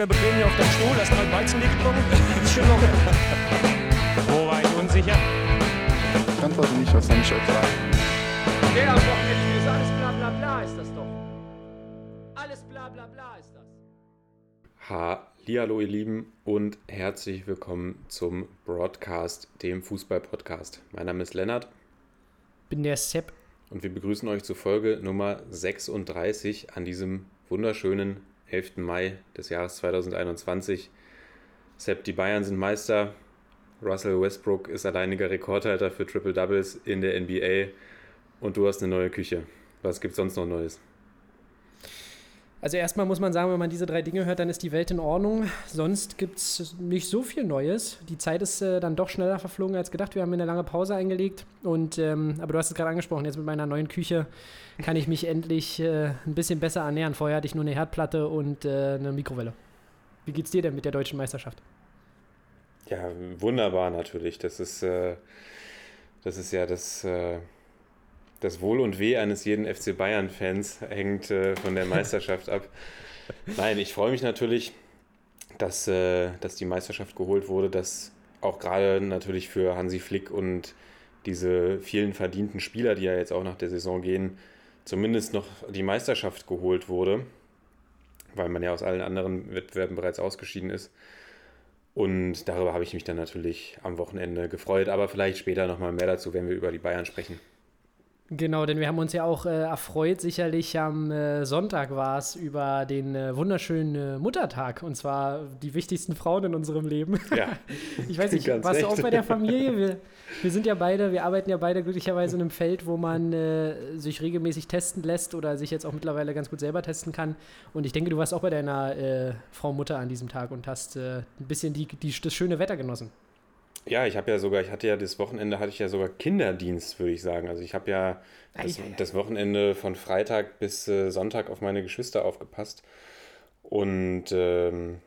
locker bequem hier auf deinem Stuhl, hast mal Weizen getrunken. Ist schon locker. Wo war ich unsicher? Ich antworte nicht, was ich euch sagen? Der am Wochenende ist alles bla bla bla ist das doch. Alles bla bla bla ist das. Hallo ihr Lieben und herzlich willkommen zum Broadcast, dem Fußball-Podcast. Mein Name ist Lennart bin der Sepp. und wir begrüßen euch zur Folge Nummer 36 an diesem wunderschönen 11. Mai des Jahres 2021. Sepp, die Bayern sind Meister. Russell Westbrook ist alleiniger Rekordhalter für Triple Doubles in der NBA und du hast eine neue Küche. Was gibt's sonst noch Neues? Also erstmal muss man sagen, wenn man diese drei Dinge hört, dann ist die Welt in Ordnung. Sonst gibt es nicht so viel Neues. Die Zeit ist äh, dann doch schneller verflogen als gedacht. Wir haben eine lange Pause eingelegt. Und, ähm, aber du hast es gerade angesprochen, jetzt mit meiner neuen Küche kann ich mich endlich äh, ein bisschen besser ernähren. Vorher hatte ich nur eine Herdplatte und äh, eine Mikrowelle. Wie geht's dir denn mit der deutschen Meisterschaft? Ja, wunderbar natürlich. Das ist, äh, das ist ja das, äh, das Wohl und Weh eines jeden FC Bayern-Fans hängt äh, von der Meisterschaft ab. Nein, ich freue mich natürlich, dass, äh, dass die Meisterschaft geholt wurde, dass auch gerade natürlich für Hansi Flick und diese vielen verdienten Spieler, die ja jetzt auch nach der Saison gehen, zumindest noch die Meisterschaft geholt wurde, weil man ja aus allen anderen Wettbewerben bereits ausgeschieden ist. Und darüber habe ich mich dann natürlich am Wochenende gefreut, aber vielleicht später nochmal mehr dazu, wenn wir über die Bayern sprechen. Genau, denn wir haben uns ja auch äh, erfreut, sicherlich am äh, Sonntag war es, über den äh, wunderschönen äh, Muttertag und zwar die wichtigsten Frauen in unserem Leben. Ja, ich weiß nicht, warst du auch recht. bei der Familie? Wir, wir sind ja beide, wir arbeiten ja beide glücklicherweise in einem Feld, wo man äh, sich regelmäßig testen lässt oder sich jetzt auch mittlerweile ganz gut selber testen kann. Und ich denke, du warst auch bei deiner äh, Frau Mutter an diesem Tag und hast ein bisschen die, die, das schöne Wetter genossen. Ja, ich habe ja sogar, ich hatte ja das Wochenende, hatte ich ja sogar Kinderdienst, würde ich sagen. Also ich habe ja das, Ei, ei, ei. das Wochenende von Freitag bis äh, Sonntag auf meine Geschwister aufgepasst. Und ähm,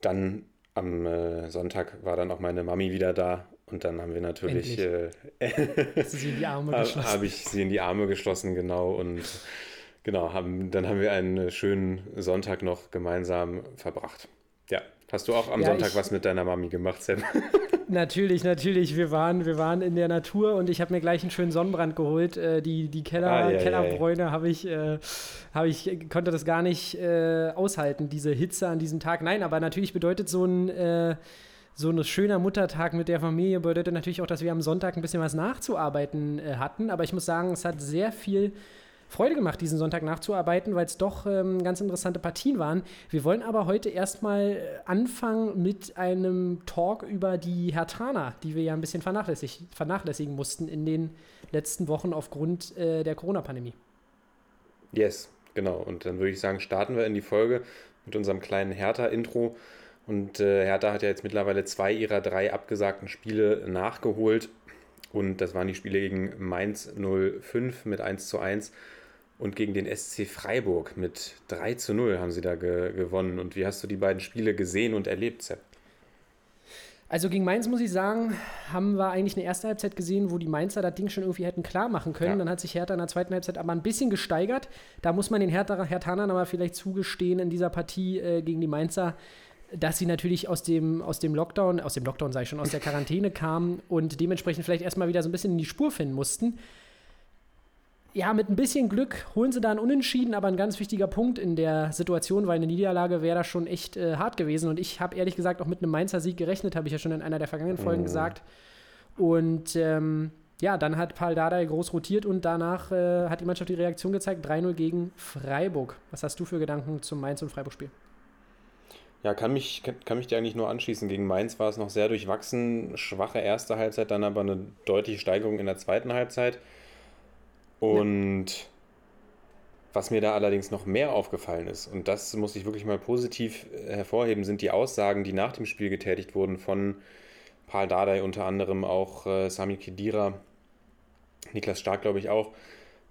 dann am äh, Sonntag war dann auch meine Mami wieder da. Und dann haben wir natürlich, äh, Hast du sie in die Arme habe geschlossen? hab ich sie in die Arme geschlossen, genau. Und genau, haben, dann haben wir einen schönen Sonntag noch gemeinsam verbracht. Ja, hast du auch am Ja, Sonntag ich- was mit deiner Mami gemacht, Sam? Natürlich, natürlich. Wir waren, wir waren in der Natur und ich habe mir gleich einen schönen Sonnenbrand geholt. Äh, die die Keller, Ah, ja, ja, Kellerbräune habe ich, äh, habe ich, konnte das gar nicht äh, aushalten, diese Hitze an diesem Tag. Nein, aber natürlich bedeutet so ein, äh, so ein schöner Muttertag mit der Familie bedeutet natürlich auch, dass wir am Sonntag ein bisschen was nachzuarbeiten äh, hatten. Aber ich muss sagen, es hat sehr viel Freude gemacht, diesen Sonntag nachzuarbeiten, weil es doch ähm, ganz interessante Partien waren. Wir wollen aber heute erstmal äh, anfangen mit einem Talk über die Hertaner, die wir ja ein bisschen vernachlässig vernachlässigen mussten in den letzten Wochen aufgrund äh, der Corona-Pandemie. Yes, genau. Und dann würde ich sagen, starten wir in die Folge mit unserem kleinen Hertha-Intro. Und äh, Hertha hat ja jetzt mittlerweile zwei ihrer drei abgesagten Spiele nachgeholt. Und das waren die Spiele gegen Mainz 05 mit 1 zu 1 und gegen den SC Freiburg mit 3 zu 0 haben sie da ge gewonnen. Und wie hast du die beiden Spiele gesehen und erlebt, Sepp? Also gegen Mainz muss ich sagen, haben wir eigentlich eine erste Halbzeit gesehen, wo die Mainzer das Ding schon irgendwie hätten klar machen können. Ja. Dann hat sich Hertha in der zweiten Halbzeit aber ein bisschen gesteigert. Da muss man den Hertha, Herthanern aber vielleicht zugestehen in dieser Partie äh, gegen die Mainzer, dass sie natürlich aus dem, aus dem Lockdown, aus dem Lockdown sage ich schon, aus der Quarantäne kamen und dementsprechend vielleicht erstmal wieder so ein bisschen in die Spur finden mussten. Ja, mit ein bisschen Glück holen sie da einen Unentschieden, aber ein ganz wichtiger Punkt in der Situation, weil eine Niederlage wäre da schon echt äh, hart gewesen. Und ich habe ehrlich gesagt auch mit einem Mainzer Sieg gerechnet, habe ich ja schon in einer der vergangenen Folgen Mhm. gesagt. Und ähm, ja, dann hat Paul Dardai groß rotiert und danach äh, hat die Mannschaft die Reaktion gezeigt: 3-0 gegen Freiburg. Was hast du für Gedanken zum Mainz- und Freiburg-Spiel? Ja, kann mich, kann, kann mich dir eigentlich nur anschließen. Gegen Mainz war es noch sehr durchwachsen, schwache erste Halbzeit, dann aber eine deutliche Steigerung in der zweiten Halbzeit. Und was mir da allerdings noch mehr aufgefallen ist, und das muss ich wirklich mal positiv äh, hervorheben, sind die Aussagen, die nach dem Spiel getätigt wurden von Paul Dardai, unter anderem auch äh, Sami Khedira, Niklas Stark, glaube ich auch.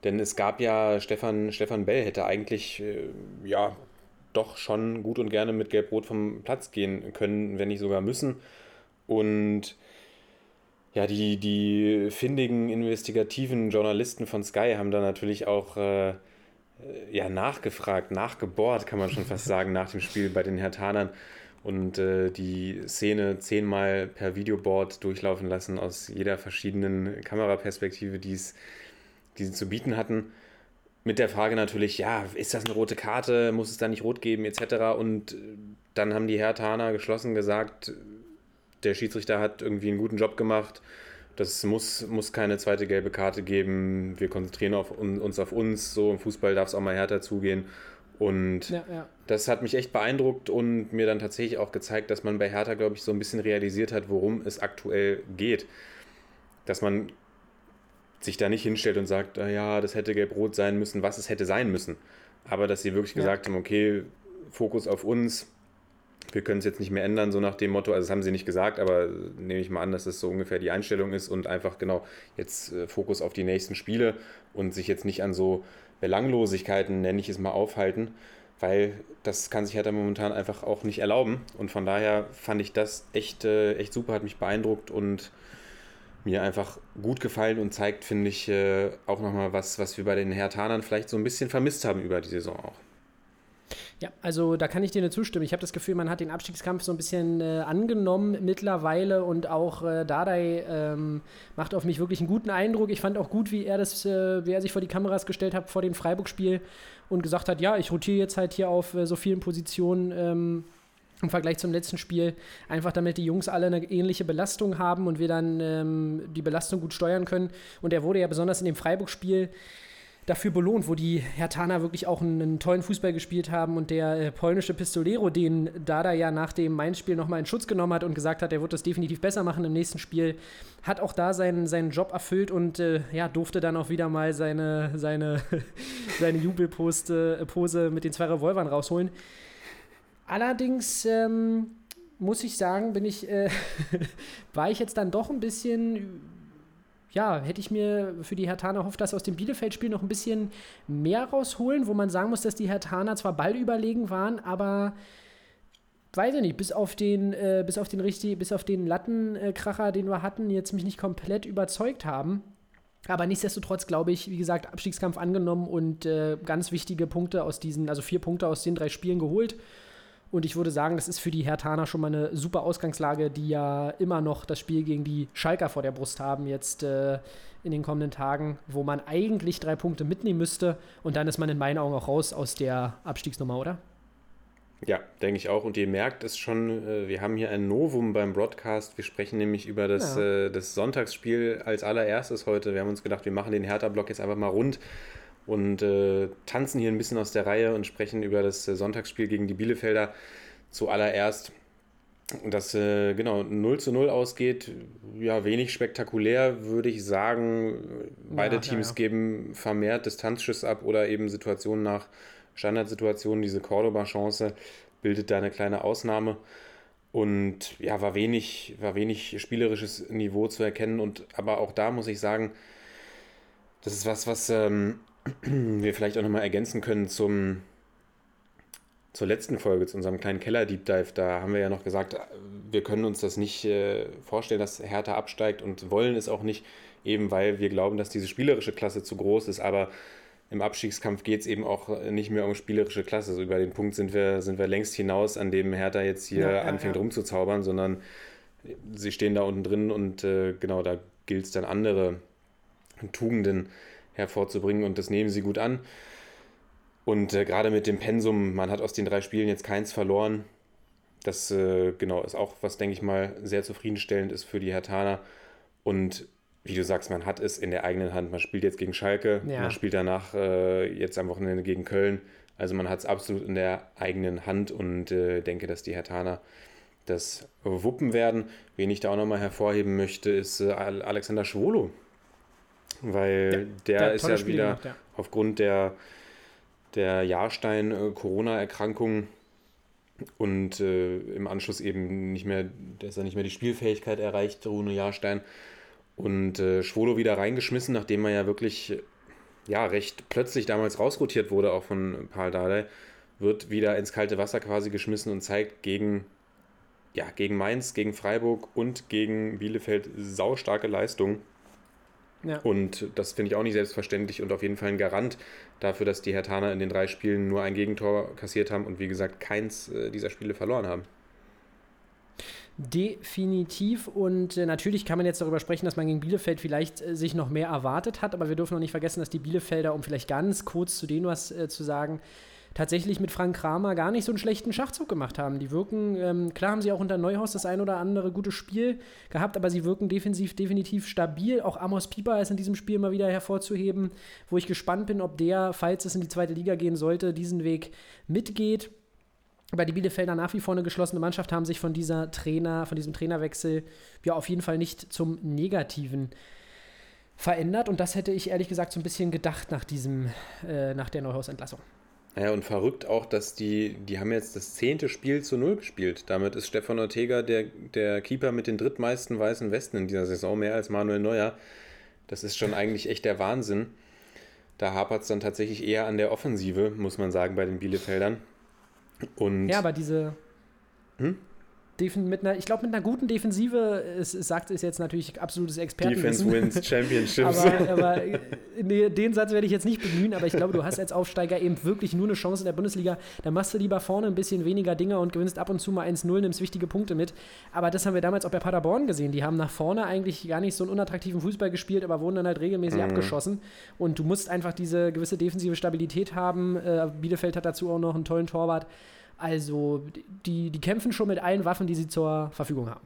Denn es gab ja, Stefan, Stefan Bell hätte eigentlich, äh, ja, doch schon gut und gerne mit Gelb-Rot vom Platz gehen können, wenn nicht sogar müssen. Und ja, die, die findigen, investigativen Journalisten von Sky haben da natürlich auch äh, ja, nachgefragt, nachgebohrt, kann man schon fast sagen, nach dem Spiel bei den Hertanern und äh, die Szene zehnmal per Videoboard durchlaufen lassen aus jeder verschiedenen Kameraperspektive, die sie zu bieten hatten. Mit der Frage natürlich, ja, ist das eine rote Karte, muss es da nicht rot geben, etc. Und dann haben die Hertaner geschlossen gesagt, der Schiedsrichter hat irgendwie einen guten Job gemacht. Das muss, muss keine zweite gelbe Karte geben. Wir konzentrieren auf, uns auf uns. So im Fußball darf es auch mal härter zugehen. Und Ja, ja. das hat mich echt beeindruckt und mir dann tatsächlich auch gezeigt, dass man bei Hertha, glaube ich, so ein bisschen realisiert hat, worum es aktuell geht. Dass man sich da nicht hinstellt und sagt, "Ah ja, das hätte gelb-rot sein müssen, was es hätte sein müssen. Aber dass sie wirklich Ja. gesagt haben, okay, Fokus auf uns, wir können es jetzt nicht mehr ändern, so nach dem Motto, also das haben sie nicht gesagt, aber nehme ich mal an, dass es so ungefähr die Einstellung ist und einfach genau jetzt äh, Fokus auf die nächsten Spiele und sich jetzt nicht an so Belanglosigkeiten, nenne ich es mal, aufhalten, weil das kann sich Hertha momentan einfach auch nicht erlauben und von daher fand ich das echt, äh, echt super, hat mich beeindruckt und mir einfach gut gefallen und zeigt, finde ich, äh, auch nochmal was, was wir bei den Hertanern vielleicht so ein bisschen vermisst haben über die Saison auch. Ja, also da kann ich dir nur zustimmen. Ich habe das Gefühl, man hat den Abstiegskampf so ein bisschen äh, angenommen mittlerweile und auch äh, Dardai ähm, macht auf mich wirklich einen guten Eindruck. Ich fand auch gut, wie er das, äh, wie er sich vor die Kameras gestellt hat vor dem Freiburg-Spiel und gesagt hat, ja, ich rotiere jetzt halt hier auf äh, so vielen Positionen. Ähm, im Vergleich zum letzten Spiel, einfach damit die Jungs alle eine ähnliche Belastung haben und wir dann ähm, die Belastung gut steuern können. Und er wurde ja besonders in dem Freiburg-Spiel dafür belohnt, wo die Hertaner wirklich auch einen, einen tollen Fußball gespielt haben und der äh, polnische Pistolero, den Dada ja nach dem Main-Spiel nochmal in Schutz genommen hat und gesagt hat, er wird das definitiv besser machen im nächsten Spiel, hat auch da seinen, seinen Job erfüllt und äh, ja, durfte dann auch wieder mal seine, seine, seine Jubelpose äh, Pose mit den zwei Revolvern rausholen. Allerdings ähm, muss ich sagen, bin ich, äh, war ich jetzt dann doch ein bisschen ja, hätte ich mir für die Hertaner erhofft, dass aus dem Bielefeld-Spiel noch ein bisschen mehr rausholen, wo man sagen muss, dass die Hertaner zwar ballüberlegen waren, aber weiß ich nicht, bis auf den, äh, bis auf den richtig, bis auf den Lattenkracher, den wir hatten, jetzt mich nicht komplett überzeugt haben. Aber nichtsdestotrotz glaube ich, wie gesagt, Abstiegskampf angenommen und äh, ganz wichtige Punkte aus diesen, also vier Punkte aus den drei Spielen geholt. Und ich würde sagen, das ist für die Hertaner schon mal eine super Ausgangslage, die ja immer noch das Spiel gegen die Schalker vor der Brust haben, jetzt äh, in den kommenden Tagen, wo man eigentlich drei Punkte mitnehmen müsste. Und dann ist man in meinen Augen auch raus aus der Abstiegsnummer, oder? Ja, denke ich auch. Und ihr merkt es schon, äh, wir haben hier ein Novum beim Broadcast. Wir sprechen nämlich über das, Ja. äh, das Sonntagsspiel als allererstes heute. Wir haben uns gedacht, wir machen den Hertha-Block jetzt einfach mal rund und äh, tanzen hier ein bisschen aus der Reihe und sprechen über das äh, Sonntagsspiel gegen die Bielefelder zuallererst. Das äh, genau 0 zu 0 ausgeht, ja, wenig spektakulär, würde ich sagen. Beide Ja, ja, Teams ja. geben vermehrt Distanzschüsse ab oder eben Situationen nach Standardsituationen. Diese Cordoba-Chance bildet da eine kleine Ausnahme. Und ja, war wenig, war wenig spielerisches Niveau zu erkennen. Und aber auch da muss ich sagen, das ist was, was ähm, wir vielleicht auch nochmal ergänzen können zum, zur letzten Folge, zu unserem kleinen Keller-Deep Dive. Da haben wir ja noch gesagt, wir können uns das nicht äh, vorstellen, dass Hertha absteigt und wollen es auch nicht, eben weil wir glauben, dass diese spielerische Klasse zu groß ist. Aber im Abstiegskampf geht es eben auch nicht mehr um spielerische Klasse. Also über den Punkt sind wir, sind wir längst hinaus, an dem Hertha jetzt hier Ja, ja, anfängt ja. rumzuzaubern, sondern sie stehen da unten drin und äh, genau, da gilt es dann andere Tugenden hervorzubringen und das nehmen sie gut an. Und äh, gerade mit dem Pensum, man hat aus den drei Spielen jetzt keins verloren. Das äh, genau ist auch was, denke ich mal, sehr zufriedenstellend ist für die Hertaner. Und wie du sagst, man hat es in der eigenen Hand. Man spielt jetzt gegen Schalke, Ja. man spielt danach äh, jetzt am Wochenende gegen Köln. Also man hat es absolut in der eigenen Hand und äh, denke, dass die Hertaner das wuppen werden. Wen ich da auch nochmal hervorheben möchte, ist äh, Al- Alexander Schwolo. Weil der hat ist ja Spiele wieder gemacht, ja. aufgrund der, der Jahrstein-Corona-Erkrankung und äh, im Anschluss eben nicht mehr, dass er nicht mehr die Spielfähigkeit erreicht, Rune Jahrstein. Und äh, Schwolo wieder reingeschmissen, nachdem er ja wirklich ja, recht plötzlich damals rausrotiert wurde, auch von Paul Dardai, wird wieder ins kalte Wasser quasi geschmissen und zeigt gegen ja, gegen Mainz, gegen Freiburg und gegen Bielefeld saustarke Leistung. Ja. Und das finde ich auch nicht selbstverständlich und auf jeden Fall ein Garant dafür, dass die Hertaner in den drei Spielen nur ein Gegentor kassiert haben und wie gesagt keins äh, dieser Spiele verloren haben. Definitiv. Und äh, natürlich kann man jetzt darüber sprechen, dass man gegen Bielefeld vielleicht äh, sich noch mehr erwartet hat. Aber wir dürfen noch nicht vergessen, dass die Bielefelder, um vielleicht ganz kurz zu denen was zu sagen, tatsächlich mit Frank Kramer gar nicht so einen schlechten Schachzug gemacht haben. Die wirken, ähm, klar haben sie auch unter Neuhaus das ein oder andere gute Spiel gehabt, aber sie wirken defensiv definitiv stabil. Auch Amos Pieper ist in diesem Spiel mal wieder hervorzuheben, wo ich gespannt bin, ob der, falls es in die zweite Liga gehen sollte, diesen Weg mitgeht. Aber die Bielefelder nach wie vor eine geschlossene Mannschaft haben sich von dieser Trainer, von diesem Trainerwechsel ja auf jeden Fall nicht zum Negativen verändert. Und das hätte ich ehrlich gesagt so ein bisschen gedacht nach diesem, äh, nach der Neuhaus-Entlassung. Naja, und verrückt auch, dass die, die haben jetzt das zehnte Spiel zu null gespielt. Damit ist Stefan Ortega der, der Keeper mit den drittmeisten weißen Westen in dieser Saison, mehr als Manuel Neuer. Das ist schon eigentlich echt der Wahnsinn. Da hapert es dann tatsächlich eher an der Offensive, muss man sagen, bei den Bielefeldern. Und Ja, aber diese. Hm? Mit einer, ich glaube, mit einer guten Defensive, es, es sagt es jetzt natürlich absolutes Defense Expertenwissen. wins Championships. Aber, aber nee, den Satz werde ich jetzt nicht bemühen, aber ich glaube, du hast als Aufsteiger eben wirklich nur eine Chance in der Bundesliga. Da machst du lieber vorne ein bisschen weniger Dinger und gewinnst ab und zu mal 1-0, nimmst wichtige Punkte mit. Aber das haben wir damals auch bei Paderborn gesehen. Die haben nach vorne eigentlich gar nicht so einen unattraktiven Fußball gespielt, aber wurden dann halt regelmäßig Mhm. abgeschossen. Und du musst einfach diese gewisse defensive Stabilität haben. Äh, Bielefeld hat dazu auch noch einen tollen Torwart. Also, die, die kämpfen schon mit allen Waffen, die sie zur Verfügung haben.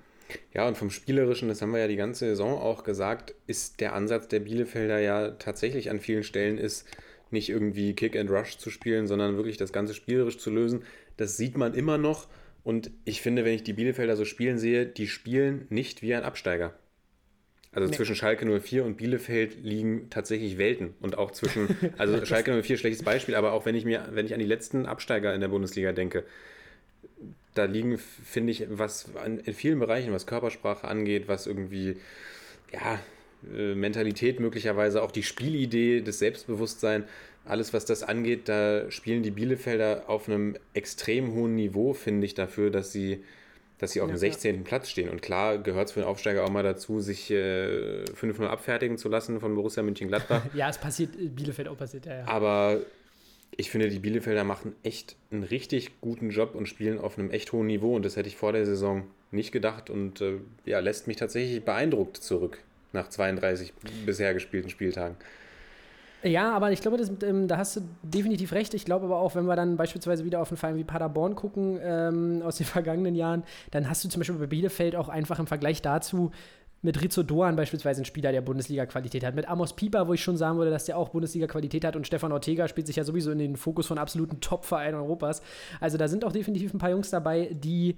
Ja, und vom Spielerischen, das haben wir ja die ganze Saison auch gesagt, ist der Ansatz der Bielefelder ja tatsächlich an vielen Stellen ist, nicht irgendwie Kick and Rush zu spielen, sondern wirklich das Ganze spielerisch zu lösen. Das sieht man immer noch. Und ich finde, wenn ich die Bielefelder so spielen sehe, die spielen nicht wie ein Absteiger. Also Nee. zwischen Schalke 04 und Bielefeld liegen tatsächlich Welten. Und auch zwischen, also Schalke 04 schlechtes Beispiel, aber auch wenn ich mir, wenn ich an die letzten Absteiger in der Bundesliga denke, da liegen, finde ich, was in vielen Bereichen, was Körpersprache angeht, was irgendwie, ja, äh, Mentalität möglicherweise, auch die Spielidee, das Selbstbewusstsein, alles, was das angeht, da spielen die Bielefelder auf einem extrem hohen Niveau, finde ich, dafür, dass sie, dass sie auf Ja, dem 16. Platz stehen. Und klar gehört es für den Aufsteiger auch mal dazu, sich äh, 5-0 abfertigen zu lassen von Borussia Mönchengladbach. Ja, es passiert, äh, Bielefeld auch passiert, ja, ja. Aber ich finde, die Bielefelder machen echt einen richtig guten Job und spielen auf einem echt hohen Niveau. Und das hätte ich vor der Saison nicht gedacht und äh, ja, lässt mich tatsächlich beeindruckt zurück nach 32 bisher gespielten Spieltagen. Ja, aber ich glaube, das, ähm, da hast du definitiv recht. Ich glaube aber auch, wenn wir dann beispielsweise wieder auf einen Verein wie Paderborn gucken ähm, aus den vergangenen Jahren, dann hast du zum Beispiel bei Bielefeld auch einfach im Vergleich dazu mit Rizzo Doan beispielsweise einen Spieler, der Bundesliga-Qualität hat. Mit Amos Pieper, wo ich schon sagen würde, dass der auch Bundesliga-Qualität hat. Und Stefan Ortega spielt sich ja sowieso in den Fokus von absoluten Top-Vereinen Europas. Also da sind auch definitiv ein paar Jungs dabei, die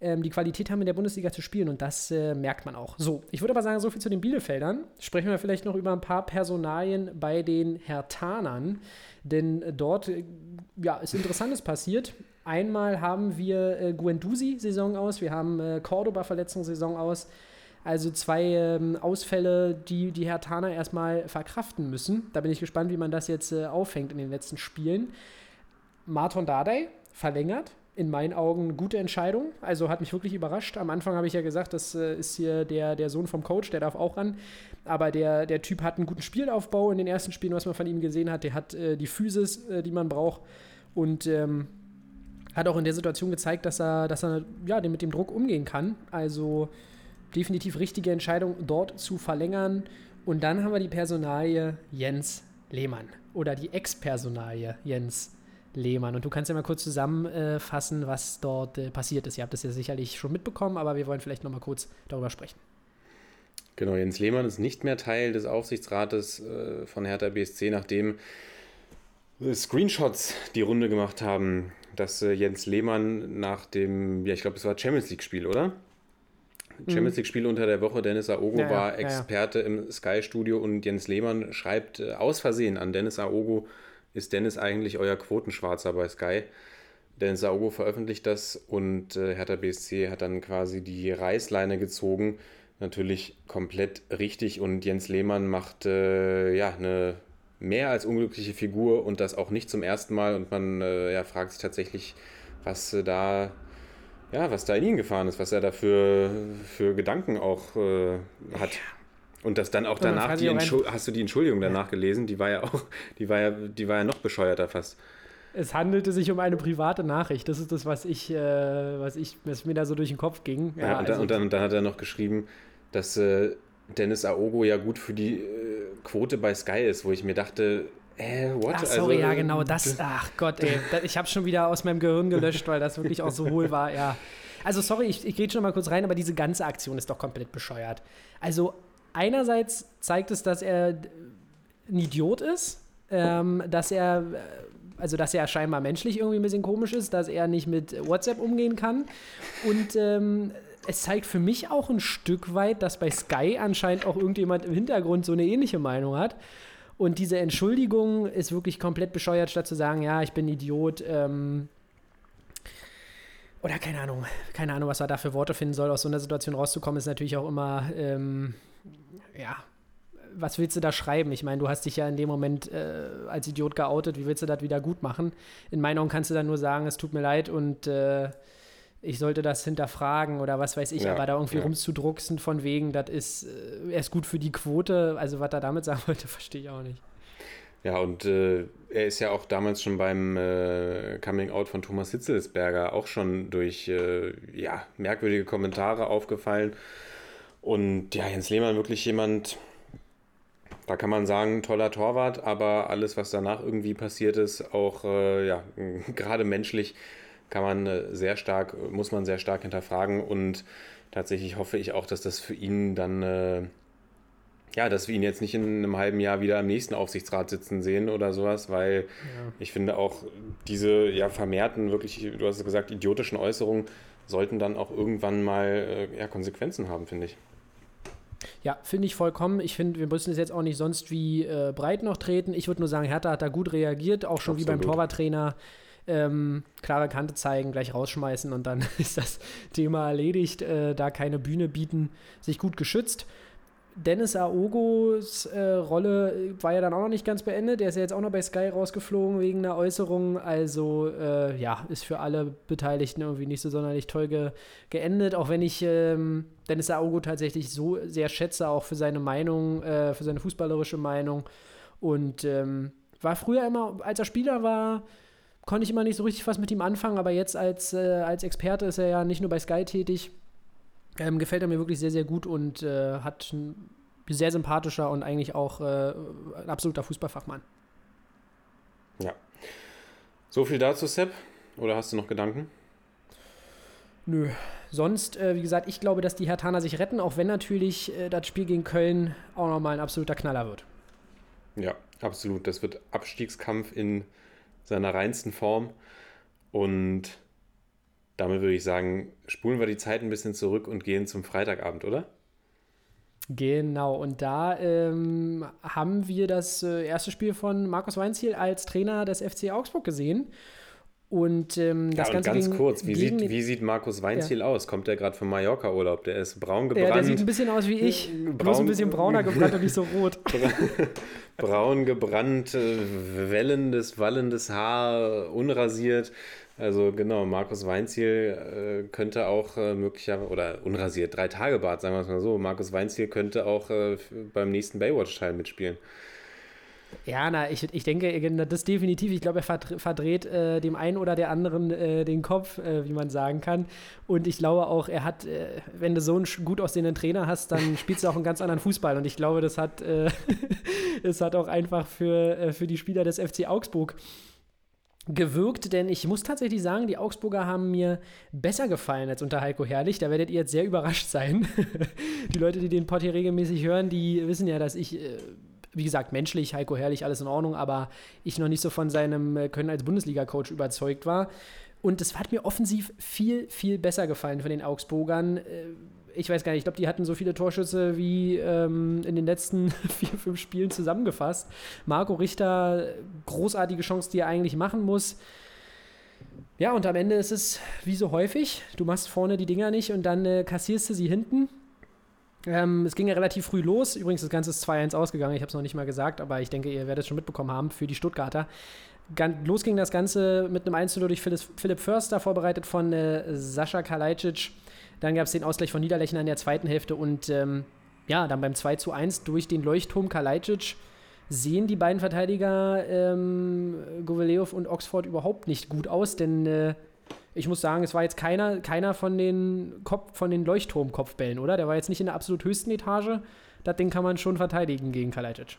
ähm, die Qualität haben, in der Bundesliga zu spielen. Und das äh, merkt man auch. So, ich würde aber sagen, so viel zu den Bielefeldern. Sprechen wir vielleicht noch über ein paar Personalien bei den Hertanern. Denn dort äh, ja, ist Interessantes passiert. Einmal haben wir äh, Guendouzi Saison aus, wir haben äh, Cordoba Verletzung Saison aus. Also zwei ähm, Ausfälle, die die Hertaner erstmal verkraften müssen. Da bin ich gespannt, wie man das jetzt äh, auffängt in den letzten Spielen. Marton Dardai verlängert. In meinen Augen eine gute Entscheidung. Also hat mich wirklich überrascht. Am Anfang habe ich ja gesagt, das äh, ist hier der, der Sohn vom Coach, der darf auch ran. Aber der, der Typ hat einen guten Spielaufbau in den ersten Spielen, was man von ihm gesehen hat. Der hat äh, die Physis, äh, die man braucht. Und ähm, hat auch in der Situation gezeigt, dass er, dass er ja, mit dem Druck umgehen kann. Also definitiv richtige Entscheidung, dort zu verlängern. Und dann haben wir die Personalie Jens Lehmann oder die Ex-Personalie Jens Lehmann. Und du kannst ja mal kurz zusammenfassen, was dort äh, passiert ist. Ihr habt das ja sicherlich schon mitbekommen, aber wir wollen vielleicht noch mal kurz darüber sprechen. Genau, Jens Lehmann ist nicht mehr Teil des Aufsichtsrates äh, von Hertha BSC, nachdem Screenshots die Runde gemacht haben, dass äh, Jens Lehmann nach dem, ja, ich glaube, es war Champions League-Spiel, oder? Champions League-Spiel unter der Woche. Dennis Aogo Mhm. Ja, war ja, ja. Experte im Sky-Studio und Jens Lehmann schreibt aus Versehen an Dennis Aogo, ist Dennis eigentlich euer Quotenschwarzer bei Sky? Dennis Aogo veröffentlicht das und äh, Hertha BSC hat dann quasi die Reißleine gezogen. Natürlich komplett richtig und Jens Lehmann macht äh, ja eine mehr als unglückliche Figur und das auch nicht zum ersten Mal und man äh, ja, fragt sich tatsächlich, was äh, da ja, was da in ihn gefahren ist, was er da für, für Gedanken auch äh, hat. Und das dann auch danach, die sich auch Entschu- hast du die Entschuldigung danach gelesen? Die war ja auch, die war ja, die war ja noch bescheuerter fast. Es handelte sich um eine private Nachricht. Das ist das, was ich, äh, was ich, was mir da so durch den Kopf ging. Ja, und, dann, also- und, dann, und dann hat er noch geschrieben, dass äh, Dennis Aogo ja gut für die äh, Quote bei Sky ist, wo ich mir dachte, äh, what? Ach, sorry, Also, ja, genau, das, ach Gott, ey, da- ich habe schon wieder aus meinem Gehirn gelöscht, weil das wirklich auch so hohl war, ja. Also, sorry, ich, ich gehe schon mal kurz rein, aber diese ganze Aktion ist doch komplett bescheuert. Also, einerseits zeigt es, dass er ein Idiot ist, ähm, dass er, äh, also, dass er scheinbar menschlich irgendwie ein bisschen komisch ist, dass er nicht mit WhatsApp umgehen kann und, ähm, es zeigt für mich auch ein Stück weit, dass bei Sky anscheinend auch irgendjemand im Hintergrund so eine ähnliche Meinung hat. Und diese Entschuldigung ist wirklich komplett bescheuert, statt zu sagen, ja, ich bin Idiot. Ähm, oder keine Ahnung, keine Ahnung, was er da für Worte finden soll. Aus so einer Situation rauszukommen, ist natürlich auch immer, ähm, ja, was willst du da schreiben? Ich meine, du hast dich ja in dem Moment äh, als Idiot geoutet. Wie willst du das wieder gut machen? In meinen Augen kannst du dann nur sagen, es tut mir leid und äh, ich sollte das hinterfragen oder was weiß ich, Ja, aber da irgendwie ja. rumzudrucksen von wegen, das ist, äh, er ist gut für die Quote. Also, was er damit sagen wollte, verstehe ich auch nicht. Ja, und äh, er ist ja auch damals schon beim äh, Coming Out von Thomas Hitzelsberger auch schon durch äh, ja, merkwürdige Kommentare aufgefallen. Und ja, Jens Lehmann wirklich jemand, da kann man sagen, toller Torwart, aber alles, was danach irgendwie passiert ist, auch äh, ja, gerade menschlich, kann man äh, sehr stark, muss man sehr stark hinterfragen. Und tatsächlich hoffe ich auch, dass das für ihn dann äh, ja, dass wir ihn jetzt nicht in einem halben Jahr wieder im nächsten Aufsichtsrat sitzen sehen oder sowas, weil ich finde auch diese ja vermehrten, wirklich, du hast es gesagt, idiotischen Äußerungen sollten dann auch irgendwann mal äh, ja, Konsequenzen haben, finde ich. Ja, finde ich vollkommen. Ich finde, wir müssen es jetzt auch nicht sonst wie äh, breit noch treten. Ich würde nur sagen, Hertha hat da gut reagiert, auch schon wie beim Absolut. Torwarttrainer. Ähm, klare Kante zeigen, gleich rausschmeißen und dann ist das Thema erledigt. Äh, da keine Bühne bieten, sich gut geschützt. Dennis Aogos äh, Rolle äh, war ja dann auch noch nicht ganz beendet. Der ist ja jetzt auch noch bei Sky rausgeflogen wegen einer Äußerung. Also äh, ja, ist für alle Beteiligten irgendwie nicht so sonderlich toll ge geendet. Auch wenn ich ähm, Dennis Aogo tatsächlich so sehr schätze, auch für seine Meinung, äh, für seine fußballerische Meinung. Und ähm, war früher immer, als er Spieler war, konnte ich immer nicht so richtig was mit ihm anfangen. Aber jetzt als, äh, als Experte ist er ja nicht nur bei Sky tätig. Ähm, gefällt er mir wirklich sehr, sehr gut und äh, hat ein sehr sympathischer und eigentlich auch äh, ein absoluter Fußballfachmann. So viel dazu, Sepp? Oder hast du noch Gedanken? Nö. Sonst, äh, wie gesagt, ich glaube, dass die Hertaner sich retten, auch wenn natürlich äh, das Spiel gegen Köln auch nochmal ein absoluter Knaller wird. Ja, absolut. Das wird Abstiegskampf in seiner reinsten Form. Und damit würde ich sagen, spulen wir die Zeit ein bisschen zurück und gehen zum Freitagabend, oder? Genau, und da ähm, haben wir das äh, erste Spiel von Markus Weinziel als Trainer des FC Augsburg gesehen. Und ähm, das ja, und Ganze ganz gegen, kurz, wie gegen sieht, wie sieht Markus Weinziel aus? Kommt der gerade vom Mallorca-Urlaub? Der ist braun gebrannt. ja, der sieht ein bisschen aus wie ich, bloß Braun- ein bisschen brauner gebrannt und nicht so rot. braun gebrannt, äh, wellendes, wallendes Haar, unrasiert. Also genau, Markus Weinziel äh, könnte auch äh, möglicherweise, oder unrasiert, drei Tage Bart, sagen wir es mal so. Markus Weinziel könnte auch äh, beim nächsten Baywatch-Teil mitspielen. Ja, na, ich, ich denke, das definitiv. Ich glaube, er verdre- verdreht äh, dem einen oder der anderen äh, den Kopf, äh, wie man sagen kann. Und ich glaube auch, er hat, äh, wenn du so einen gut aussehenden Trainer hast, dann spielst du auch einen ganz anderen Fußball. Und ich glaube, das hat, äh, es hat auch einfach für, äh, für die Spieler des FC Augsburg gewirkt, denn ich muss tatsächlich sagen, die Augsburger haben mir besser gefallen als unter Heiko Herrlich. Da werdet ihr jetzt sehr überrascht sein. die Leute, die den Pod hier regelmäßig hören, die wissen ja, dass ich, äh, wie gesagt, menschlich, Heiko Herrlich, alles in Ordnung, aber ich noch nicht so von seinem äh, Können als Bundesliga-Coach überzeugt war. Und es hat mir offensiv viel, viel besser gefallen von den Augsburgern. Ich weiß gar nicht, ich glaube, die hatten so viele Torschüsse wie ähm, in den letzten vier, fünf Spielen zusammengefasst. Marco Richter, großartige Chance, die er eigentlich machen muss. Ja, und am Ende ist es wie so häufig, du machst vorne die Dinger nicht und dann äh, kassierst du sie hinten. Ähm, es ging ja relativ früh los. Übrigens, das Ganze ist 2-1 ausgegangen. Ich habe es noch nicht mal gesagt, aber ich denke, ihr werdet es schon mitbekommen haben für die Stuttgarter. gan- los ging das Ganze mit einem 1 0 durch Philipp, Philipp Förster, vorbereitet von äh, Sascha Kalajdzic. Dann gab es den Ausgleich von Niederlechner in der zweiten Hälfte und ähm, ja, dann beim 2 zu 1 durch den Leuchtturm Kalajdzic sehen die beiden Verteidiger ähm, Goveleov und Oxford überhaupt nicht gut aus, denn äh, ich muss sagen, es war jetzt keiner, keiner von den, Kopf, von den Leuchtturm-Kopfbällen, oder? Der war jetzt nicht in der absolut höchsten Etage. Das Ding kann man schon verteidigen gegen Kalajdzic.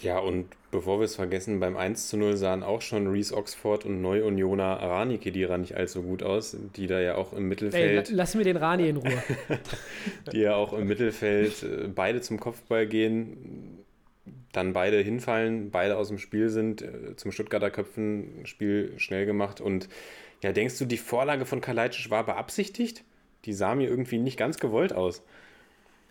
Ja, und bevor wir es vergessen, beim 1 zu 0 sahen auch schon Reese Oxford und Neu-Unioner Arani Kedira nicht allzu gut aus, die da ja auch im Ey, Mittelfeld, la- lass mir den Rani in Ruhe. die ja auch im Mittelfeld äh, beide zum Kopfball gehen, dann beide hinfallen, beide aus dem Spiel sind, äh, zum Stuttgarter Köpfen Spiel schnell gemacht und ja, denkst du, die Vorlage von Kalajdzic war beabsichtigt? Die sah mir irgendwie nicht ganz gewollt aus.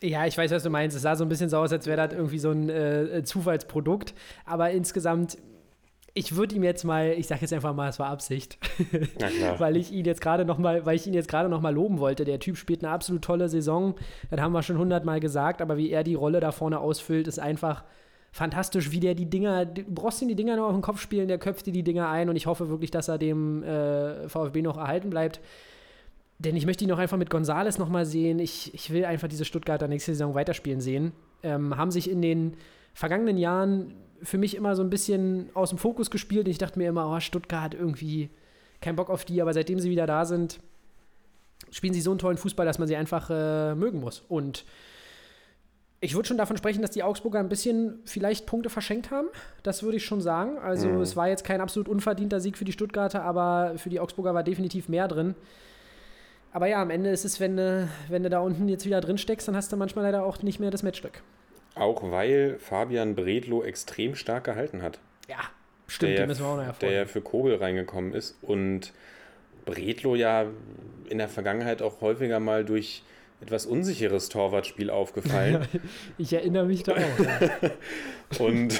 Ja, ich weiß, was du meinst. Es sah so ein bisschen so aus, als wäre das irgendwie so ein äh, Zufallsprodukt. Aber insgesamt, ich würde ihm jetzt mal, ich sage jetzt einfach mal, es war Absicht, weil ich ihn jetzt gerade noch mal, weil ich ihn jetzt gerade noch mal loben wollte. Der Typ spielt eine absolut tolle Saison. Das haben wir schon hundertmal gesagt. Aber wie er die Rolle da vorne ausfüllt, ist einfach fantastisch, wie der die Dinger, du brauchst ihm die Dinger nur auf den Kopf spielen, der köpft dir die Dinger ein und ich hoffe wirklich, dass er dem äh, VfB noch erhalten bleibt. Denn ich möchte ihn auch einfach mit Gonzales nochmal sehen. Ich, ich will einfach diese Stuttgarter nächste Saison weiterspielen sehen. Ähm, haben sich in den vergangenen Jahren für mich immer so ein bisschen aus dem Fokus gespielt. Ich dachte mir immer, oh, Stuttgart irgendwie kein Bock auf die. Aber seitdem sie wieder da sind, spielen sie so einen tollen Fußball, dass man sie einfach äh, mögen muss. Und ich würde schon davon sprechen, dass die Augsburger ein bisschen vielleicht Punkte verschenkt haben. Das würde ich schon sagen. Also Mhm. es war jetzt kein absolut unverdienter Sieg für die Stuttgarter, aber für die Augsburger war definitiv mehr drin. Aber ja, am Ende ist es, wenn du, wenn du da unten jetzt wieder drin steckst, dann hast du manchmal leider auch nicht mehr das Matchstück. Auch weil Fabian Bredlow extrem stark gehalten hat. Ja, stimmt, der, ja- müssen wir auch noch der hervorheben. ja für Kobel reingekommen ist und Bredlo ja in der Vergangenheit auch häufiger mal durch etwas unsicheres Torwartspiel aufgefallen Ich erinnere mich da auch. und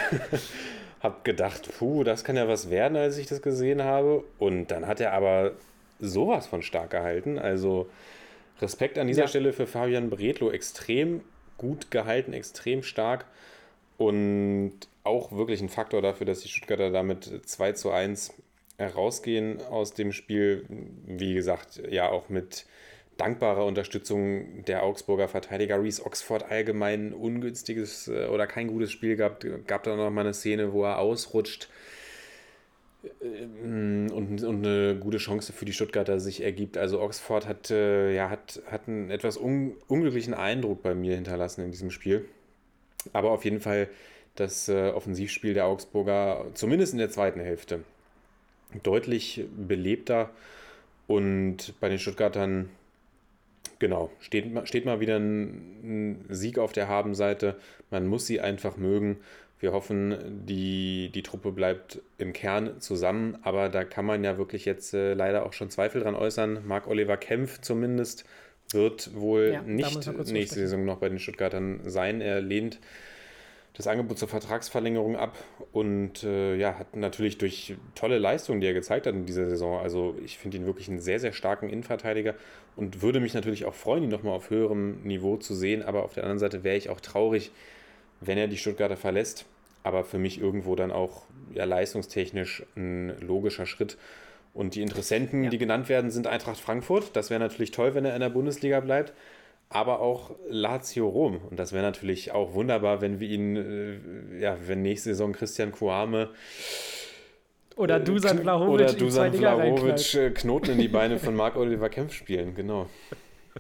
habe gedacht, puh, das kann ja was werden, als ich das gesehen habe. Und dann hat er aber sowas von stark gehalten. Also Respekt an dieser Ja. Stelle für Fabian Bredlo. Extrem gut gehalten, extrem stark und auch wirklich ein Faktor dafür, dass die Stuttgarter damit 2 zu 1 herausgehen aus dem Spiel. Wie gesagt, ja auch mit dankbarer Unterstützung der Augsburger Verteidiger. Reese Oxford allgemein ein ungünstiges äh, oder kein gutes Spiel gehabt. Gab da noch mal eine Szene, wo er ausrutscht und, und eine gute Chance für die Stuttgarter sich ergibt. Also Oxford hat, äh, ja, hat, hat einen etwas un, unglücklichen Eindruck bei mir hinterlassen in diesem Spiel. Aber auf jeden Fall das äh, Offensivspiel der Augsburger, zumindest in der zweiten Hälfte, deutlich belebter. Und bei den Stuttgartern, genau, steht, steht mal wieder ein, ein Sieg auf der Habenseite. Man muss sie einfach mögen. Wir hoffen, die, die Truppe bleibt im Kern zusammen, aber da kann man ja wirklich jetzt äh, leider auch schon Zweifel dran äußern. Marc-Oliver Kempf zumindest wird wohl Ja, nicht nächste Saison noch bei den Stuttgartern sein. Er lehnt das Angebot zur Vertragsverlängerung ab und äh, ja, hat natürlich durch tolle Leistungen, die er gezeigt hat in dieser Saison. Also ich finde ihn wirklich einen sehr, sehr starken Innenverteidiger und würde mich natürlich auch freuen, ihn nochmal auf höherem Niveau zu sehen. Aber auf der anderen Seite wäre ich auch traurig, wenn er die Stuttgarter verlässt. Aber für mich irgendwo dann auch ja, leistungstechnisch ein logischer Schritt. Und die Interessenten, Ja. die genannt werden, sind Eintracht Frankfurt. Das wäre natürlich toll, wenn er in der Bundesliga bleibt. Aber auch Lazio Rom. Und das wäre natürlich auch wunderbar, wenn wir ihn, äh, ja, wenn nächste Saison Christian Kuame Oder äh, Dusan Vlahovic oder Dusan Vlahovic äh, Knoten in die Beine von Marc-Oliver Kempf spielen. Genau.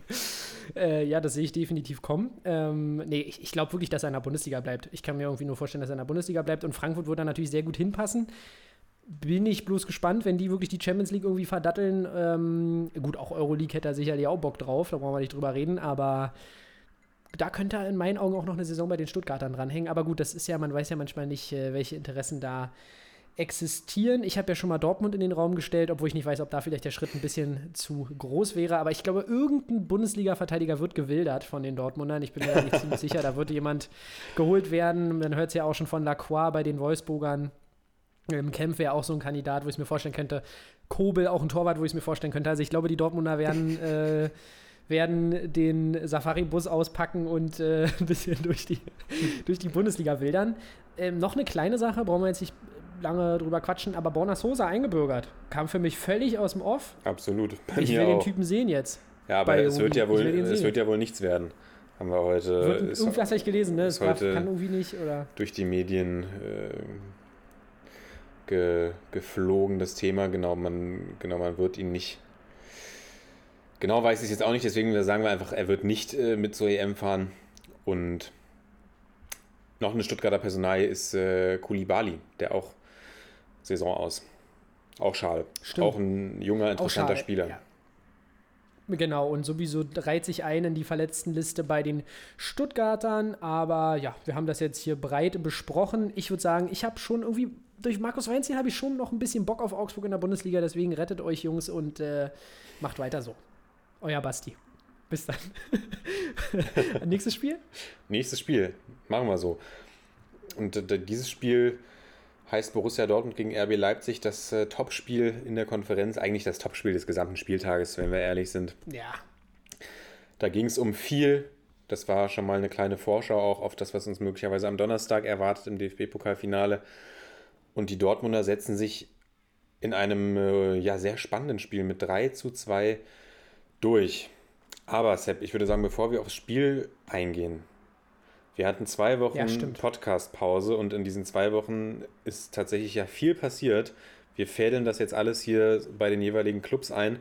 Äh, ja, das sehe ich definitiv kommen. Ähm, nee, ich, ich glaube wirklich, dass er in der Bundesliga bleibt. Ich kann mir irgendwie nur vorstellen, dass er in der Bundesliga bleibt und Frankfurt wird da natürlich sehr gut hinpassen. Bin ich bloß gespannt, wenn die wirklich die Champions League irgendwie verdatteln. Ähm, gut, auch Euroleague hätte er sicherlich auch Bock drauf, da brauchen wir nicht drüber reden, aber da könnte er in meinen Augen auch noch eine Saison bei den Stuttgartern dranhängen. Aber gut, das ist ja, man weiß ja manchmal nicht, äh, welche Interessen da existieren. Ich habe ja schon mal Dortmund in den Raum gestellt, obwohl ich nicht weiß, ob da vielleicht der Schritt ein bisschen zu groß wäre. Aber ich glaube, irgendein Bundesliga-Verteidiger wird gewildert von den Dortmundern. Ich bin mir nicht ziemlich sicher. Da wird jemand geholt werden. Man hört es ja auch schon von Lacroix bei den Wolfsburgern. Ähm, Kempf wäre auch so ein Kandidat, wo ich es mir vorstellen könnte. Kobel auch ein Torwart, wo ich es mir vorstellen könnte. Also ich glaube, die Dortmunder werden, äh, werden den Safari-Bus auspacken und äh, ein bisschen durch die, durch die Bundesliga wildern. Ähm, noch eine kleine Sache, brauchen wir jetzt nicht lange drüber quatschen, aber Borna Sosa eingebürgert. Kam für mich völlig aus dem Off. Absolut. Bei Ich will den auch. Typen sehen jetzt. Ja, aber es wird ja, wohl, den es wird ja wohl nichts werden. Haben wir heute Wird, ist irgendwas habe ich gelesen, ne? Es kann irgendwie nicht, oder? durch die Medien äh, ge, geflogen, das Thema. Genau man, genau, man wird ihn nicht. Genau weiß ich jetzt auch nicht, deswegen sagen wir einfach, er wird nicht äh, mit zur EM fahren. Und noch eine Stuttgarter Personalie ist äh, Kulibali, der auch Saison aus. Auch schade. Stimmt. Auch ein junger, interessanter Spieler. ja. Genau, und sowieso reiht sich ein in die Verletztenliste bei den Stuttgartern. Aber ja, wir haben das jetzt hier breit besprochen. Ich würde sagen, ich habe schon irgendwie, durch Markus Weinziel habe ich schon noch ein bisschen Bock auf Augsburg in der Bundesliga. Deswegen rettet euch, Jungs, und äh, macht weiter so. Euer Basti. Bis dann. Nächstes Spiel? Nächstes Spiel, machen wir so. Und äh, dieses Spiel heißt Borussia Dortmund gegen RB Leipzig, das äh, Topspiel in der Konferenz, eigentlich das Topspiel des gesamten Spieltages, wenn wir ehrlich sind. Ja. Da ging es um viel. Das war schon mal eine kleine Vorschau auch auf das, was uns möglicherweise am Donnerstag erwartet im DFB-Pokalfinale. Und die Dortmunder setzen sich in einem äh, ja, sehr spannenden Spiel mit 3 zu 2 durch. Aber Sepp, ich würde sagen, bevor wir aufs Spiel eingehen, wir hatten zwei Ja, Wochen stimmt. Podcast-Pause und in diesen zwei Wochen ist tatsächlich ja viel passiert. Wir fädeln das jetzt alles hier bei den jeweiligen Clubs ein.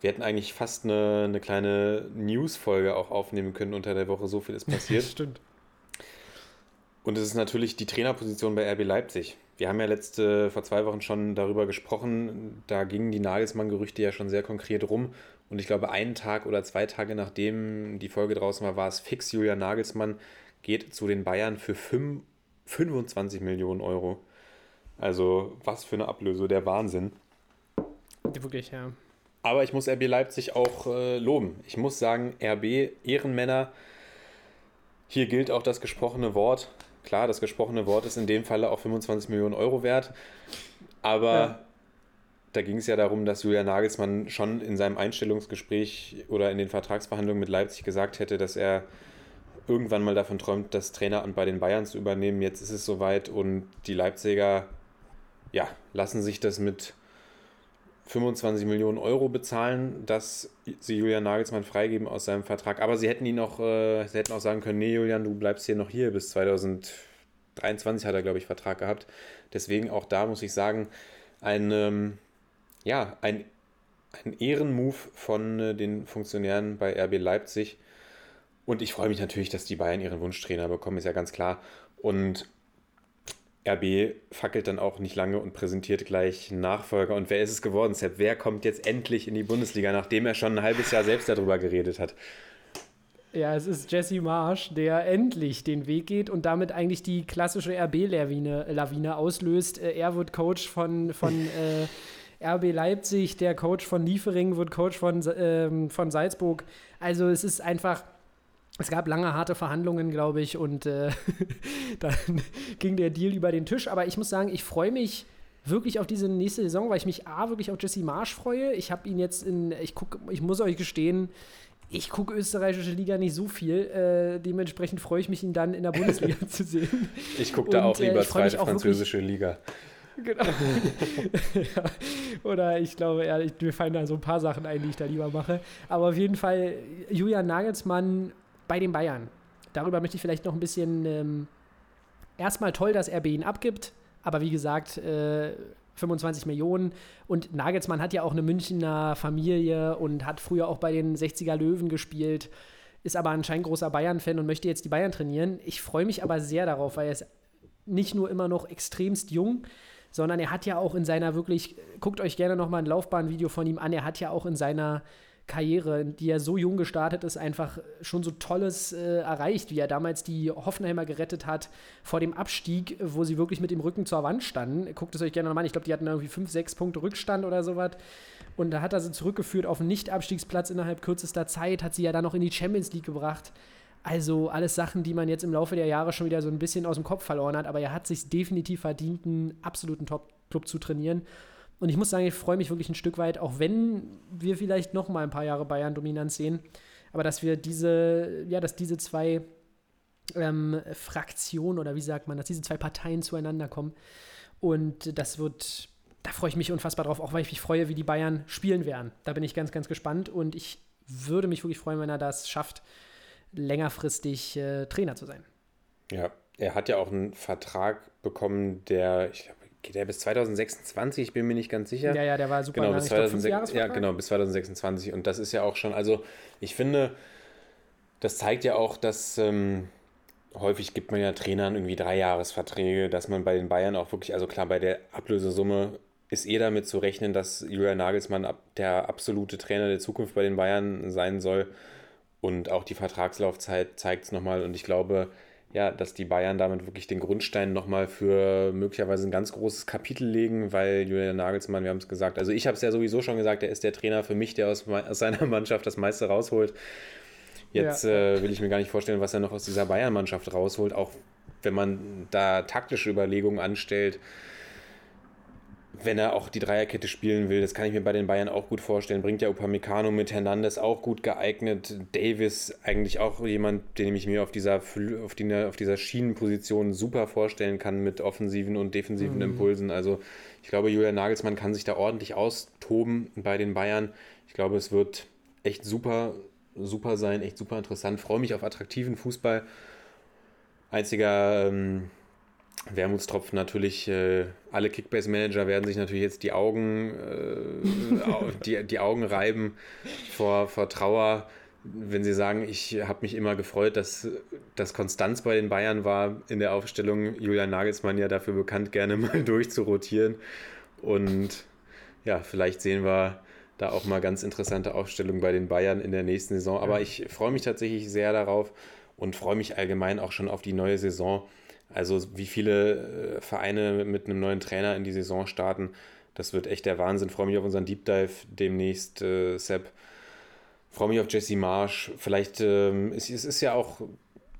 Wir hätten eigentlich fast eine, eine kleine News-Folge auch aufnehmen können unter der Woche. So viel ist passiert. Stimmt. Und es ist natürlich die Trainerposition bei RB Leipzig. Wir haben ja letzte, vor zwei Wochen schon darüber gesprochen. Da gingen die Nagelsmann-Gerüchte ja schon sehr konkret rum. Und ich glaube, einen Tag oder zwei Tage nachdem die Folge draußen war, war es fix. Julian Nagelsmann geht zu den Bayern für fünf- 25 Millionen Euro. Also, was für eine Ablöse, der Wahnsinn. Wirklich, ja. Aber ich muss RB Leipzig auch äh, loben. Ich muss sagen, RB Ehrenmänner. Hier gilt auch das gesprochene Wort. Klar, das gesprochene Wort ist in dem Falle auch 25 Millionen Euro wert. Aber Ja. da ging es ja darum, dass Julian Nagelsmann schon in seinem Einstellungsgespräch oder in den Vertragsverhandlungen mit Leipzig gesagt hätte, dass er irgendwann mal davon träumt, das Traineramt bei den Bayern zu übernehmen. Jetzt ist es soweit und die Leipziger ja, lassen sich das mit 25 Millionen Euro bezahlen, dass sie Julian Nagelsmann freigeben aus seinem Vertrag. Aber sie hätten ihn auch, äh, sie hätten auch sagen können, nee, Julian, du bleibst hier noch hier bis 2023 hat er, glaube ich, Vertrag gehabt. Deswegen auch da muss ich sagen, ein, ähm, ja, ein, ein Ehrenmove von äh, den Funktionären bei RB Leipzig. Und ich freue mich natürlich, dass die Bayern ihren Wunschtrainer bekommen, ist ja ganz klar. Und RB fackelt dann auch nicht lange und präsentiert gleich Nachfolger. Und wer ist es geworden, Sepp? Wer kommt jetzt endlich in die Bundesliga, nachdem er schon ein halbes Jahr selbst darüber geredet hat? Ja, es ist Jesse Marsch, der endlich den Weg geht und damit eigentlich die klassische RB-Lawine Lawine auslöst. Äh, Er wird Coach von, von äh, RB Leipzig, der Coach von Liefering wird Coach von, ähm, von Salzburg. Also es ist einfach, es gab lange harte Verhandlungen, glaube ich, und äh, dann ging der Deal über den Tisch. Aber ich muss sagen, ich freue mich wirklich auf diese nächste Saison, weil ich mich A, wirklich auf Jesse Marsch freue. Ich habe ihn jetzt in, ich gucke, ich muss euch gestehen, ich gucke österreichische Liga nicht so viel. Äh, dementsprechend freue ich mich, ihn dann in der Bundesliga zu sehen. Ich gucke da auch äh, lieber zweite wirklich- französische Liga. Genau. ja. Oder ich glaube, ja, ich, mir fallen da so ein paar Sachen ein, die ich da lieber mache. Aber auf jeden Fall Julian Nagelsmann bei den Bayern. Darüber möchte ich vielleicht noch ein bisschen. Ähm, erstmal toll, dass RB ihn abgibt. Aber wie gesagt, äh, 25 Millionen. Und Nagelsmann hat ja auch eine Münchner Familie und hat früher auch bei den 60er Löwen gespielt. Ist aber anscheinend großer Bayern-Fan und möchte jetzt die Bayern trainieren. Ich freue mich aber sehr darauf, weil er ist nicht nur immer noch extremst jung, sondern er hat ja auch in seiner wirklich, guckt euch gerne nochmal ein Laufbahnvideo von ihm an, er hat ja auch in seiner Karriere, die ja so jung gestartet ist, einfach schon so Tolles äh, erreicht, wie er damals die Hoffenheimer gerettet hat vor dem Abstieg, wo sie wirklich mit dem Rücken zur Wand standen. Guckt es euch gerne nochmal an. Ich glaube, die hatten irgendwie fünf, sechs Punkte Rückstand oder sowas. Und da hat er sie zurückgeführt auf einen Nicht-Abstiegsplatz innerhalb kürzester Zeit, hat sie ja dann noch in die Champions League gebracht. Also alles Sachen, die man jetzt im Laufe der Jahre schon wieder so ein bisschen aus dem Kopf verloren hat, aber er hat sich definitiv verdient, einen absoluten Top-Club zu trainieren. Und ich muss sagen, ich freue mich wirklich ein Stück weit, auch wenn wir vielleicht noch mal ein paar Jahre Bayern-Dominanz sehen, aber dass wir diese, ja, dass diese zwei ähm, Fraktionen oder wie sagt man, dass diese zwei Parteien zueinander kommen. Und das wird, da freue ich mich unfassbar drauf, auch weil ich mich freue, wie die Bayern spielen werden. Da bin ich ganz, ganz gespannt und ich würde mich wirklich freuen, wenn er das schafft, längerfristig äh, Trainer zu sein. Ja, er hat ja auch einen Vertrag bekommen, der, ich glaube, geht er bis 2026, ich bin mir nicht ganz sicher. Ja, ja, der war super Genau, lang. bis Ich glaub, 2006, ja, genau, bis 2026. Und das ist ja auch schon, also ich finde, das zeigt ja auch, dass ähm, häufig gibt man ja Trainern irgendwie Dreijahresverträge, dass man bei den Bayern auch wirklich, also klar, bei der Ablösesumme ist eh damit zu rechnen, dass Julian Nagelsmann der absolute Trainer der Zukunft bei den Bayern sein soll. Und auch die Vertragslaufzeit zeigt es nochmal. Und ich glaube, ja, dass die Bayern damit wirklich den Grundstein nochmal für möglicherweise ein ganz großes Kapitel legen, weil Julian Nagelsmann, wir haben es gesagt, also ich habe es ja sowieso schon gesagt, er ist der Trainer für mich, der aus, aus seiner Mannschaft das meiste rausholt. Jetzt Ja. äh, will ich mir gar nicht vorstellen, was er noch aus dieser Bayern-Mannschaft rausholt, auch wenn man da taktische Überlegungen anstellt. Wenn er auch die Dreierkette spielen will, das kann ich mir bei den Bayern auch gut vorstellen. Bringt ja Upamecano mit Hernandez auch gut geeignet. Davis eigentlich auch jemand, den ich mir auf dieser, auf, die, auf dieser Schienenposition super vorstellen kann mit offensiven und defensiven Impulsen. Also ich glaube, Julian Nagelsmann kann sich da ordentlich austoben bei den Bayern. Ich glaube, es wird echt super, super sein, echt super interessant. Freue mich auf attraktiven Fußball. Einziger ähm, Wermutstropfen natürlich, äh, alle Kickbase-Manager werden sich natürlich jetzt die Augen, äh, die, die Augen reiben vor, vor Trauer, wenn sie sagen, ich habe mich immer gefreut, dass, dass Konstanz bei den Bayern war in der Aufstellung. Julian Nagelsmann ja dafür bekannt, gerne mal durchzurotieren. Und ja, vielleicht sehen wir da auch mal ganz interessante Aufstellungen bei den Bayern in der nächsten Saison. Aber ich freue mich tatsächlich sehr darauf und freue mich allgemein auch schon auf die neue Saison. Also wie viele äh, Vereine mit einem neuen Trainer in die Saison starten, das wird echt der Wahnsinn. Freue mich auf unseren Deep Dive demnächst, äh, Sepp. Freue mich auf Jesse Marsch. Vielleicht ähm, es, es ist ja auch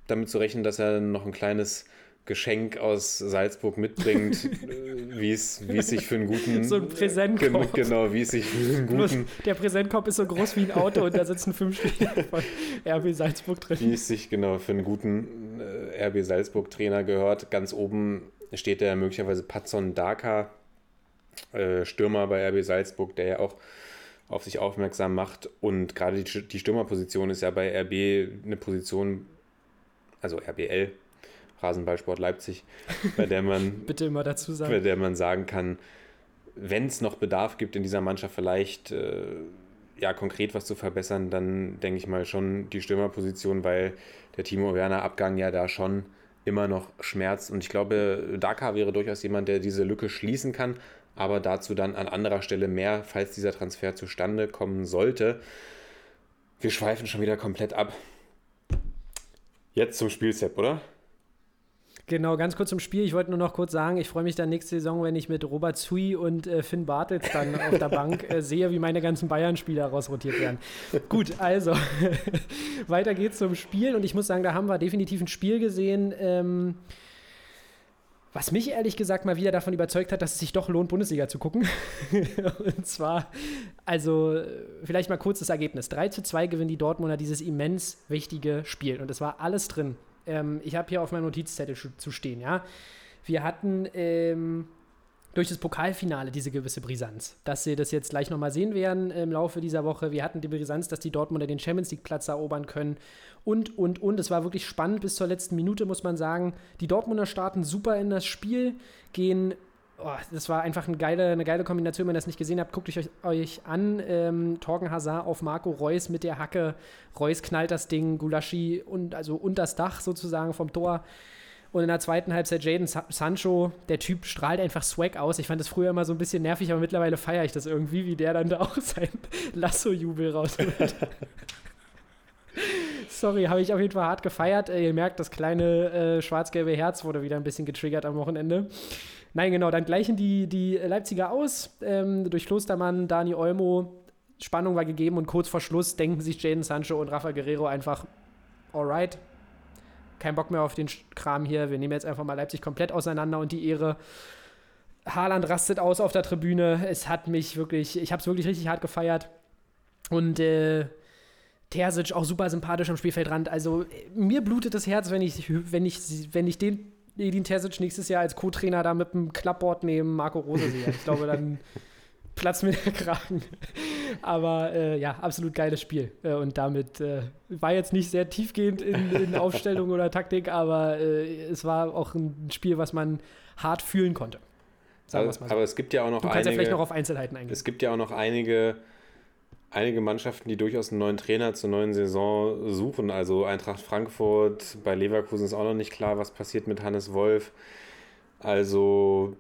damit zu rechnen, dass er noch ein kleines Geschenk aus Salzburg mitbringt, äh, wie es sich für einen guten So ein Präsentkorb. Gen- genau, wie es sich für einen guten Der Präsentkorb ist so groß wie ein Auto und da sitzen fünf Spieler von RB Salzburg drin. wie es sich genau für einen guten äh, RB Salzburg Trainer gehört. Ganz oben steht der möglicherweise Patson Daka, äh, Stürmer bei RB Salzburg, der ja auch auf sich aufmerksam macht. Und gerade die, die Stürmerposition ist ja bei RB eine Position, also RBL, Rasenballsport Leipzig, bei der man Bitte immer dazu bei sagen. der man sagen kann, wenn es noch Bedarf gibt in dieser Mannschaft, vielleicht äh, ja konkret was zu verbessern, dann denke ich mal schon die Stürmerposition, weil der Timo Werner Abgang ja da schon immer noch schmerzt. Und ich glaube, Daka wäre durchaus jemand, der diese Lücke schließen kann, aber dazu dann an anderer Stelle mehr, falls dieser Transfer zustande kommen sollte. Wir schweifen schon wieder komplett ab. Jetzt zum Spielstep, oder? Genau, ganz kurz zum Spiel. Ich wollte nur noch kurz sagen, ich freue mich dann nächste Saison, wenn ich mit Robert Zui und äh, Finn Bartels dann auf der Bank äh, sehe, wie meine ganzen Bayern-Spieler rausrotiert werden. Gut, also weiter geht's zum Spiel und ich muss sagen, da haben wir definitiv ein Spiel gesehen, ähm, was mich ehrlich gesagt mal wieder davon überzeugt hat, dass es sich doch lohnt, Bundesliga zu gucken. und zwar, also vielleicht mal kurz das Ergebnis. 3 zu 2 gewinnen die Dortmunder dieses immens wichtige Spiel und es war alles drin. Ähm, ich habe hier auf meinem Notizzettel zu stehen, ja. Wir hatten ähm, durch das Pokalfinale diese gewisse Brisanz, dass sie das jetzt gleich nochmal sehen werden im Laufe dieser Woche. Wir hatten die Brisanz, dass die Dortmunder den Champions League-Platz erobern können und, und, und. Es war wirklich spannend bis zur letzten Minute, muss man sagen. Die Dortmunder starten super in das Spiel, gehen. Oh, das war einfach eine geile, eine geile Kombination. Wenn ihr das nicht gesehen habt, guckt euch, euch an. Ähm, Torgen Hazard auf Marco Reus mit der Hacke. Reus knallt das Ding, Gulaschi und also das Dach sozusagen vom Tor. Und in der zweiten Halbzeit Jaden Sa Sancho, der Typ strahlt einfach Swag aus. Ich fand das früher immer so ein bisschen nervig, aber mittlerweile feiere ich das irgendwie, wie der dann da auch sein Lasso-Jubel rausholt. Sorry, habe ich auf jeden Fall hart gefeiert. Äh, ihr merkt, das kleine äh, schwarz-gelbe Herz wurde wieder ein bisschen getriggert am Wochenende. Nein, genau, dann gleichen die, die Leipziger aus. Ähm, durch Klostermann, Dani Olmo. Spannung war gegeben und kurz vor Schluss denken sich Jaden Sancho und Rafa Guerrero einfach, alright, kein Bock mehr auf den Kram hier. Wir nehmen jetzt einfach mal Leipzig komplett auseinander und die Ehre. Haaland rastet aus auf der Tribüne. Es hat mich wirklich, ich habe es wirklich richtig hart gefeiert. Und äh, Terzic auch super sympathisch am Spielfeldrand. Also mir blutet das Herz, wenn ich, wenn ich, wenn ich den Edin Terzic nächstes Jahr als Co-Trainer da mit dem Klappbord neben Marco Rose sehe. Ich glaube, dann platzt mir der Kragen. Aber äh, ja, absolut geiles Spiel. Äh, und damit äh, war jetzt nicht sehr tiefgehend in, in Aufstellung oder Taktik, aber äh, es war auch ein Spiel, was man hart fühlen konnte. Sagen aber, aber es gibt ja auch noch du kannst einige, ja vielleicht noch auf Einzelheiten eingehen. Es gibt ja auch noch einige, einige Mannschaften, die durchaus einen neuen Trainer zur neuen Saison suchen. Also Eintracht Frankfurt, bei Leverkusen ist auch noch nicht klar, was passiert mit Hannes Wolf. Also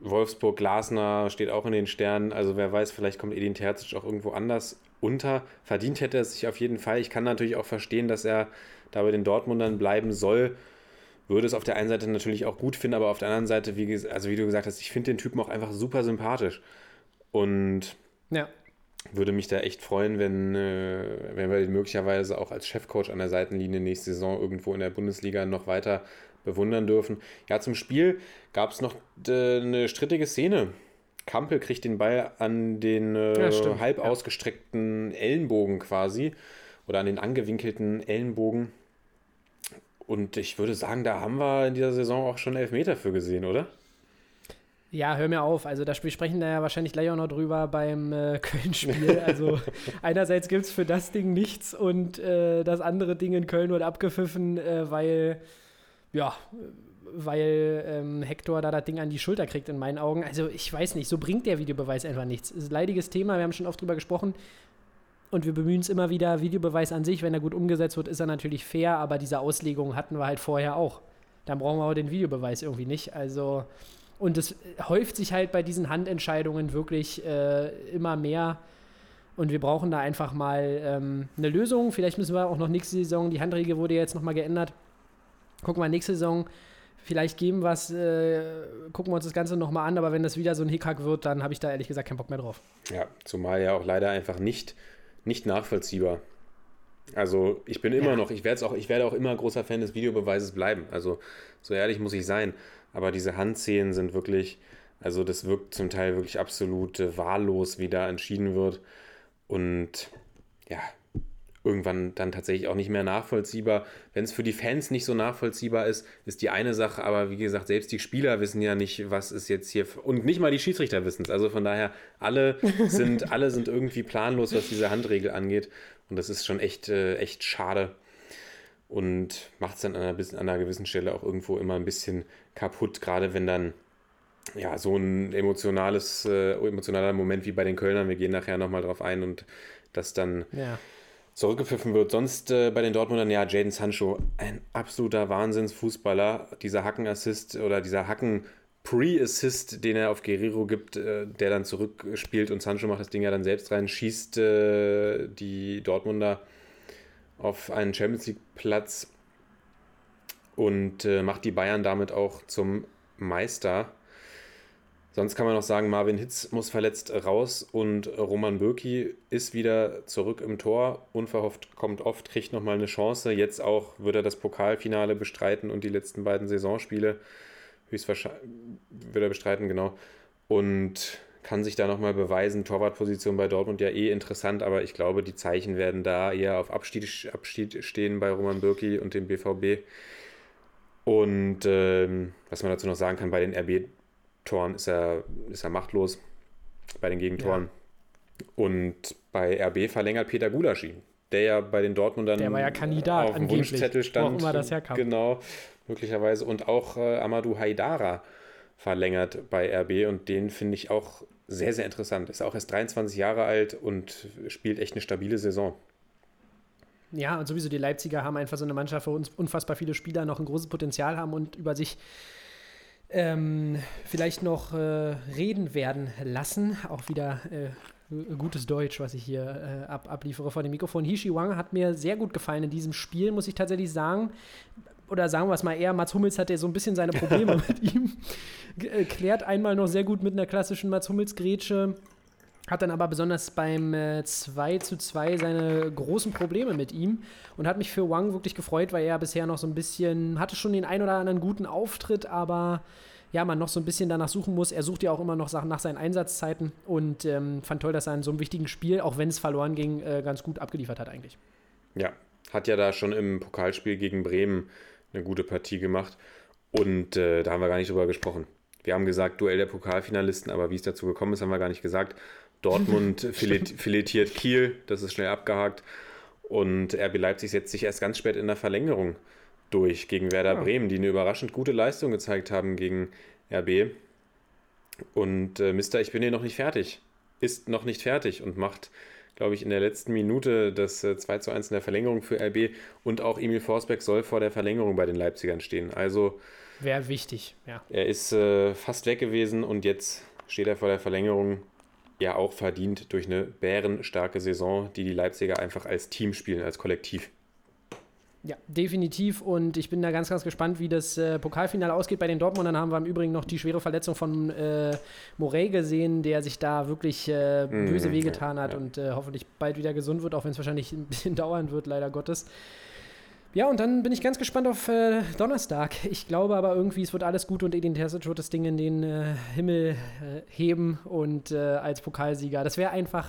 Wolfsburg, Glasner steht auch in den Sternen. Also wer weiß, vielleicht kommt Edin Terzic auch irgendwo anders unter. Verdient hätte er sich auf jeden Fall. Ich kann natürlich auch verstehen, dass er da bei den Dortmundern bleiben soll. Würde es auf der einen Seite natürlich auch gut finden, aber auf der anderen Seite, wie, also wie du gesagt hast, ich finde den Typen auch einfach super sympathisch. Und ja. Würde mich da echt freuen, wenn, äh, wenn wir ihn möglicherweise auch als Chefcoach an der Seitenlinie nächste Saison irgendwo in der Bundesliga noch weiter bewundern dürfen. Ja, zum Spiel gab es noch äh, eine strittige Szene. Kampel kriegt den Ball an den äh, ja, halb ja. ausgestreckten Ellenbogen quasi oder an den angewinkelten Ellenbogen. Und ich würde sagen, da haben wir in dieser Saison auch schon Elfmeter für gesehen, oder? Ja, hör mir auf. Also da, wir sprechen da ja wahrscheinlich gleich auch noch drüber beim äh, Köln-Spiel. Also einerseits gibt es für das Ding nichts und äh, das andere Ding in Köln wird abgepfiffen, äh, weil ja, weil ähm, Hector da das Ding an die Schulter kriegt, in meinen Augen. Also ich weiß nicht, so bringt der Videobeweis einfach nichts. Es ist ein leidiges Thema, wir haben schon oft drüber gesprochen. Und wir bemühen es immer wieder, Videobeweis an sich, wenn er gut umgesetzt wird, ist er natürlich fair, aber diese Auslegung hatten wir halt vorher auch. Dann brauchen wir auch den Videobeweis irgendwie nicht. Also, und es häuft sich halt bei diesen Handentscheidungen wirklich äh, immer mehr. Und wir brauchen da einfach mal ähm, eine Lösung. Vielleicht müssen wir auch noch nächste Saison, die Handregel wurde jetzt nochmal geändert, gucken wir nächste Saison, vielleicht geben was, äh, gucken wir uns das Ganze nochmal an, aber wenn das wieder so ein Hickhack wird, dann habe ich da ehrlich gesagt keinen Bock mehr drauf. Ja, zumal ja auch leider einfach nicht, nicht nachvollziehbar. Also ich bin immer ja. noch, ich werde auch, ich werde auch immer großer Fan des Videobeweises bleiben. Also so ehrlich muss ich sein. Aber diese Handszenen sind wirklich, also das wirkt zum Teil wirklich absolut äh, wahllos, wie da entschieden wird. Und ja, irgendwann dann tatsächlich auch nicht mehr nachvollziehbar. Wenn es für die Fans nicht so nachvollziehbar ist, ist die eine Sache, aber wie gesagt, selbst die Spieler wissen ja nicht, was ist jetzt hier und nicht mal die Schiedsrichter wissen es. Also von daher, alle sind, alle sind irgendwie planlos, was diese Handregel angeht. Und das ist schon echt, äh, echt schade und macht es dann an einer, an einer gewissen Stelle auch irgendwo immer ein bisschen kaputt, gerade wenn dann ja, so ein emotionales, äh, emotionaler Moment wie bei den Kölnern, wir gehen nachher nochmal drauf ein und das dann ja zurückgepfiffen wird. Sonst äh, bei den Dortmundern, ja, Jaden Sancho, ein absoluter Wahnsinnsfußballer. Dieser Hackenassist oder dieser Hacken Pre-Assist, den er auf Guerrero gibt, äh, der dann zurückspielt und Sancho macht das Ding ja dann selbst rein, schießt äh, die Dortmunder auf einen Champions League-Platz und äh, macht die Bayern damit auch zum Meister. Sonst kann man noch sagen, Marvin Hitz muss verletzt raus und Roman Bürki ist wieder zurück im Tor. Unverhofft kommt oft, kriegt nochmal eine Chance. Jetzt auch wird er das Pokalfinale bestreiten und die letzten beiden Saisonspiele höchstwahrscheinlich wird er bestreiten, genau. Und kann sich da nochmal beweisen. Torwartposition bei Dortmund ja eh interessant, aber ich glaube, die Zeichen werden da eher auf Abstieg, Abschied stehen bei Roman Bürki und dem BVB. Und ähm, was man dazu noch sagen kann, bei den RB Toren ist er, ist er machtlos bei den Gegentoren. Ja. Und bei RB verlängert Peter Gulaschi, der ja bei den Dortmundern der war ja Kandidat auf dem Wunschzettel stand. Wo auch immer das herkam. Genau, möglicherweise. Und auch äh, Amadou Haidara verlängert bei RB und den finde ich auch sehr, sehr interessant. Ist auch erst 23 Jahre alt und spielt echt eine stabile Saison. Ja, und sowieso die Leipziger haben einfach so eine Mannschaft, wo unfassbar viele Spieler noch ein großes Potenzial haben und über sich ähm, vielleicht noch äh, reden werden lassen. Auch wieder äh, gutes Deutsch, was ich hier äh, ab, abliefere vor dem Mikrofon. Hishi Wang hat mir sehr gut gefallen in diesem Spiel, muss ich tatsächlich sagen. Oder sagen wir es mal eher, Mats Hummels hat ja so ein bisschen seine Probleme mit ihm. Äh, klärt einmal noch sehr gut mit einer klassischen Mats Hummels-Grätsche. Hat dann aber besonders beim äh, 2 zu 2 seine großen Probleme mit ihm und hat mich für Wang wirklich gefreut, weil er bisher noch so ein bisschen, hatte schon den ein oder anderen guten Auftritt, aber ja, man noch so ein bisschen danach suchen muss. Er sucht ja auch immer noch Sachen nach seinen Einsatzzeiten und ähm, fand toll, dass er in so einem wichtigen Spiel, auch wenn es verloren ging, äh, ganz gut abgeliefert hat eigentlich. Ja, hat ja da schon im Pokalspiel gegen Bremen eine gute Partie gemacht. Und äh, da haben wir gar nicht drüber gesprochen. Wir haben gesagt, Duell der Pokalfinalisten, aber wie es dazu gekommen ist, haben wir gar nicht gesagt. Dortmund filet, filetiert Kiel, das ist schnell abgehakt. Und RB Leipzig setzt sich erst ganz spät in der Verlängerung durch gegen Werder Ja. Bremen, die eine überraschend gute Leistung gezeigt haben gegen RB. Und äh, Mister, ich bin hier noch nicht fertig, ist noch nicht fertig und macht, glaube ich, in der letzten Minute das äh, 2 zu 1 in der Verlängerung für RB und auch Emil Forsberg soll vor der Verlängerung bei den Leipzigern stehen. Also Wäre wichtig, ja. er ist äh, fast weg gewesen und jetzt steht er vor der Verlängerung. Ja, auch verdient durch eine bärenstarke Saison, die die Leipziger einfach als Team spielen, als Kollektiv. Ja, definitiv. Und ich bin da ganz, ganz gespannt, wie das äh, Pokalfinale ausgeht. Bei den Dortmundern haben wir im Übrigen noch die schwere Verletzung von äh, Morey gesehen, der sich da wirklich äh, Mhm, böse wehgetan ja, hat ja. und äh, hoffentlich bald wieder gesund wird, auch wenn es wahrscheinlich ein bisschen dauern wird, leider Gottes. Ja, und dann bin ich ganz gespannt auf äh, Donnerstag. Ich glaube aber irgendwie, es wird alles gut und Edin Terzic wird das Ding in den äh, Himmel äh, heben und äh, als Pokalsieger. Das wäre einfach,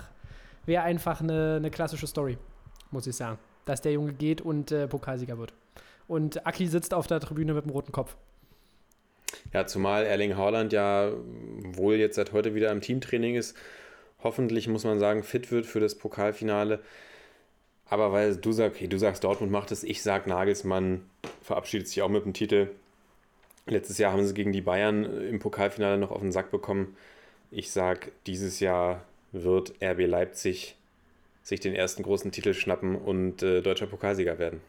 wäre einfach eine, eine klassische Story, muss ich sagen. Dass der Junge geht und äh, Pokalsieger wird. Und Aki sitzt auf der Tribüne mit dem roten Kopf. Ja, zumal Erling Haaland ja wohl jetzt seit heute wieder im Teamtraining ist. Hoffentlich, muss man sagen, fit wird für das Pokalfinale. Aber weil du sagst, du sagst, Dortmund macht es, ich sag, Nagelsmann verabschiedet sich auch mit dem Titel. Letztes Jahr haben sie gegen die Bayern im Pokalfinale noch auf den Sack bekommen. Ich sag, dieses Jahr wird RB Leipzig sich den ersten großen Titel schnappen und äh, deutscher Pokalsieger werden.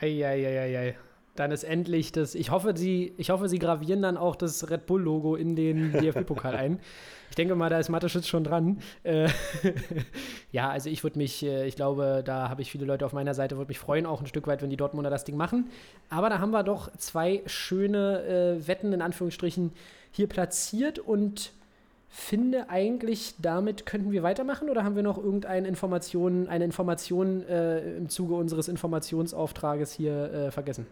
Eieieiei. Dann ist endlich das. Ich hoffe, sie, ich hoffe, sie gravieren dann auch das Red Bull-Logo in den DFB-Pokal ein. Ich denke mal, da ist Mateschitz schon dran. Äh, ja, also ich würde mich, äh, ich glaube, da habe ich viele Leute auf meiner Seite, würde mich freuen, auch ein Stück weit, wenn die Dortmunder das Ding machen. Aber da haben wir doch zwei schöne äh, Wetten in Anführungsstrichen hier platziert und finde eigentlich, damit könnten wir weitermachen oder haben wir noch irgendeine Information, eine Information äh, im Zuge unseres Informationsauftrages hier äh, vergessen?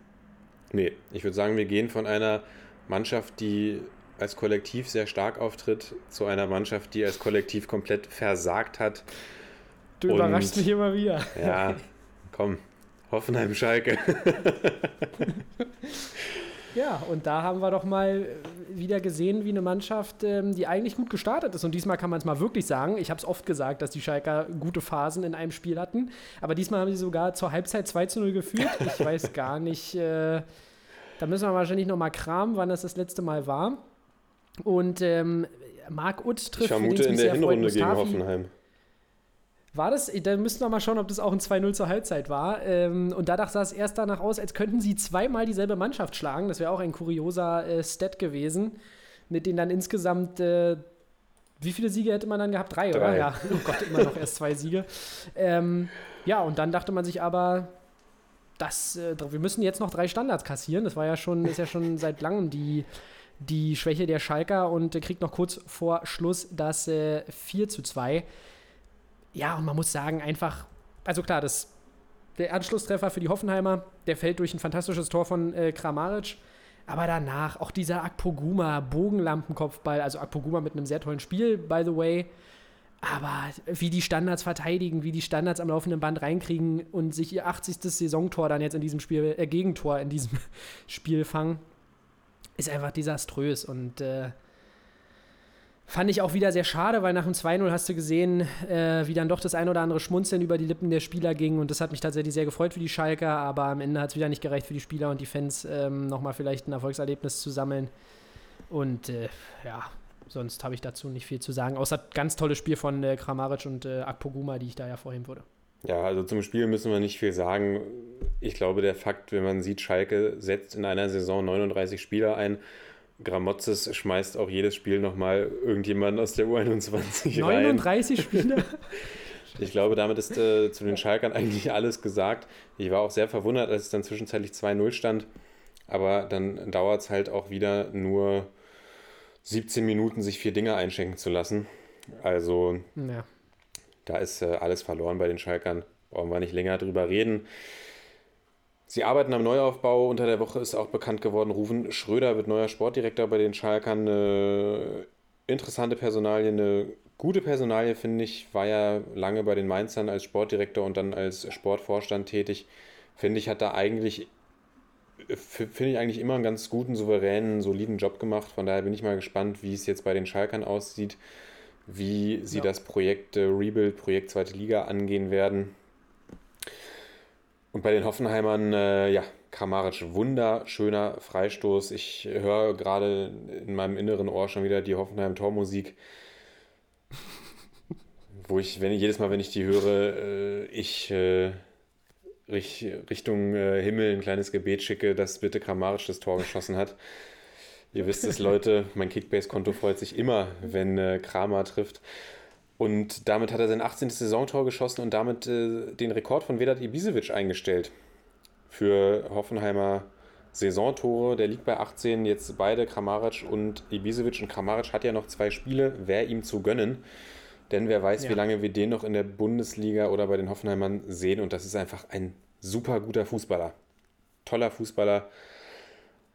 Nee, ich würde sagen, wir gehen von einer Mannschaft, die als Kollektiv sehr stark auftritt, zu einer Mannschaft, die als Kollektiv komplett versagt hat. Du Und- überraschst mich immer wieder. Ja, komm, Hoffenheim Schalke. Ja, und da haben wir doch mal äh, wieder gesehen, wie eine Mannschaft, ähm, die eigentlich gut gestartet ist. Und diesmal kann man es mal wirklich sagen. Ich habe es oft gesagt, dass die Schalker gute Phasen in einem Spiel hatten. Aber diesmal haben sie sogar zur Halbzeit 2 zu 0 geführt. Ich weiß gar nicht, äh, da müssen wir wahrscheinlich noch mal kramen, wann das das letzte Mal war. Und ähm, Marc Utt trifft Ich vermute in der Hinrunde gegen. Hoffenheim. War das? Da müssten wir mal schauen, ob das auch ein 2-0 zur Halbzeit war. Ähm, und danach sah es erst danach aus, als könnten sie zweimal dieselbe Mannschaft schlagen. Das wäre auch ein kurioser äh, Stat gewesen. Mit denen dann insgesamt, äh, wie viele Siege hätte man dann gehabt? Drei, oder? Drei. Ja, oh Gott, immer noch erst zwei Siege. Ähm, ja, und dann dachte man sich aber, das, äh, wir müssen jetzt noch drei Standards kassieren. Das war ja schon, ist ja schon seit langem die, die Schwäche der Schalker und äh, kriegt noch kurz vor Schluss das äh, 4 zu 2. Ja, und man muss sagen, einfach, also klar, das, der Anschlusstreffer für die Hoffenheimer, der fällt durch ein fantastisches Tor von äh, Kramaric. Aber danach auch dieser Akpoguma, Bogenlampenkopfball, also Akpoguma mit einem sehr tollen Spiel, by the way. Aber wie die Standards verteidigen, wie die Standards am laufenden Band reinkriegen und sich ihr 80. Saisontor dann jetzt in diesem Spiel, äh, Gegentor in diesem Spiel fangen, ist einfach desaströs. Und äh, fand ich auch wieder sehr schade, weil nach dem 2-0 hast du gesehen, äh, wie dann doch das ein oder andere Schmunzeln über die Lippen der Spieler ging. Und das hat mich tatsächlich sehr gefreut für die Schalker. Aber am Ende hat es wieder nicht gereicht für die Spieler und die Fans, ähm, nochmal vielleicht ein Erfolgserlebnis zu sammeln. Und äh, ja, sonst habe ich dazu nicht viel zu sagen. Außer ganz tolles Spiel von äh, Kramaric und äh, Akpoguma, die ich da ja vorhin würde. Ja, also zum Spiel müssen wir nicht viel sagen. Ich glaube, der Fakt, wenn man sieht, Schalke setzt in einer Saison 39 Spieler ein. Gramozis schmeißt auch jedes Spiel nochmal irgendjemanden aus der U21 rein. 39 Spiele? Ich glaube, damit ist äh, zu den Schalkern eigentlich alles gesagt. Ich war auch sehr verwundert, als es dann zwischenzeitlich 2-0 stand. Aber dann dauert es halt auch wieder nur 17 Minuten, sich vier Dinge einschenken zu lassen. Also ja. da ist äh, alles verloren bei den Schalkern. Brauchen wir nicht länger drüber reden. Sie arbeiten am Neuaufbau. Unter der Woche ist auch bekannt geworden, Rufen Schröder wird neuer Sportdirektor bei den Schalkern. Eine interessante Personalie, eine gute Personalie, finde ich. War ja lange bei den Mainzern als Sportdirektor und dann als Sportvorstand tätig. Finde ich, hat da eigentlich finde ich eigentlich immer einen ganz guten, souveränen, soliden Job gemacht. Von daher bin ich mal gespannt, wie es jetzt bei den Schalkern aussieht, wie sie Ja. das Projekt äh, Rebuild, Projekt Zweite Liga angehen werden. Und bei den Hoffenheimern, äh, ja, Kramaric, wunderschöner Freistoß. Ich höre gerade in meinem inneren Ohr schon wieder die Hoffenheim-Tormusik, wo ich, wenn ich jedes Mal, wenn ich die höre, äh, ich äh, Rich, Richtung äh, Himmel ein kleines Gebet schicke, dass bitte Kramaric das Tor geschossen hat. Ihr wisst es, Leute, mein Kickbase-Konto freut sich immer, wenn äh, Kramer trifft. Und damit hat er sein 18. Saisontor geschossen und damit äh, den Rekord von Vedat Ibisevic eingestellt. Für Hoffenheimer Saisontore. Der liegt bei 18, jetzt beide Kramaric und Ibisevic. Und Kramaric hat ja noch zwei Spiele, wäre ihm zu gönnen. Denn wer weiß, Ja. wie lange wir den noch in der Bundesliga oder bei den Hoffenheimern sehen. Und das ist einfach ein super guter Fußballer. Toller Fußballer.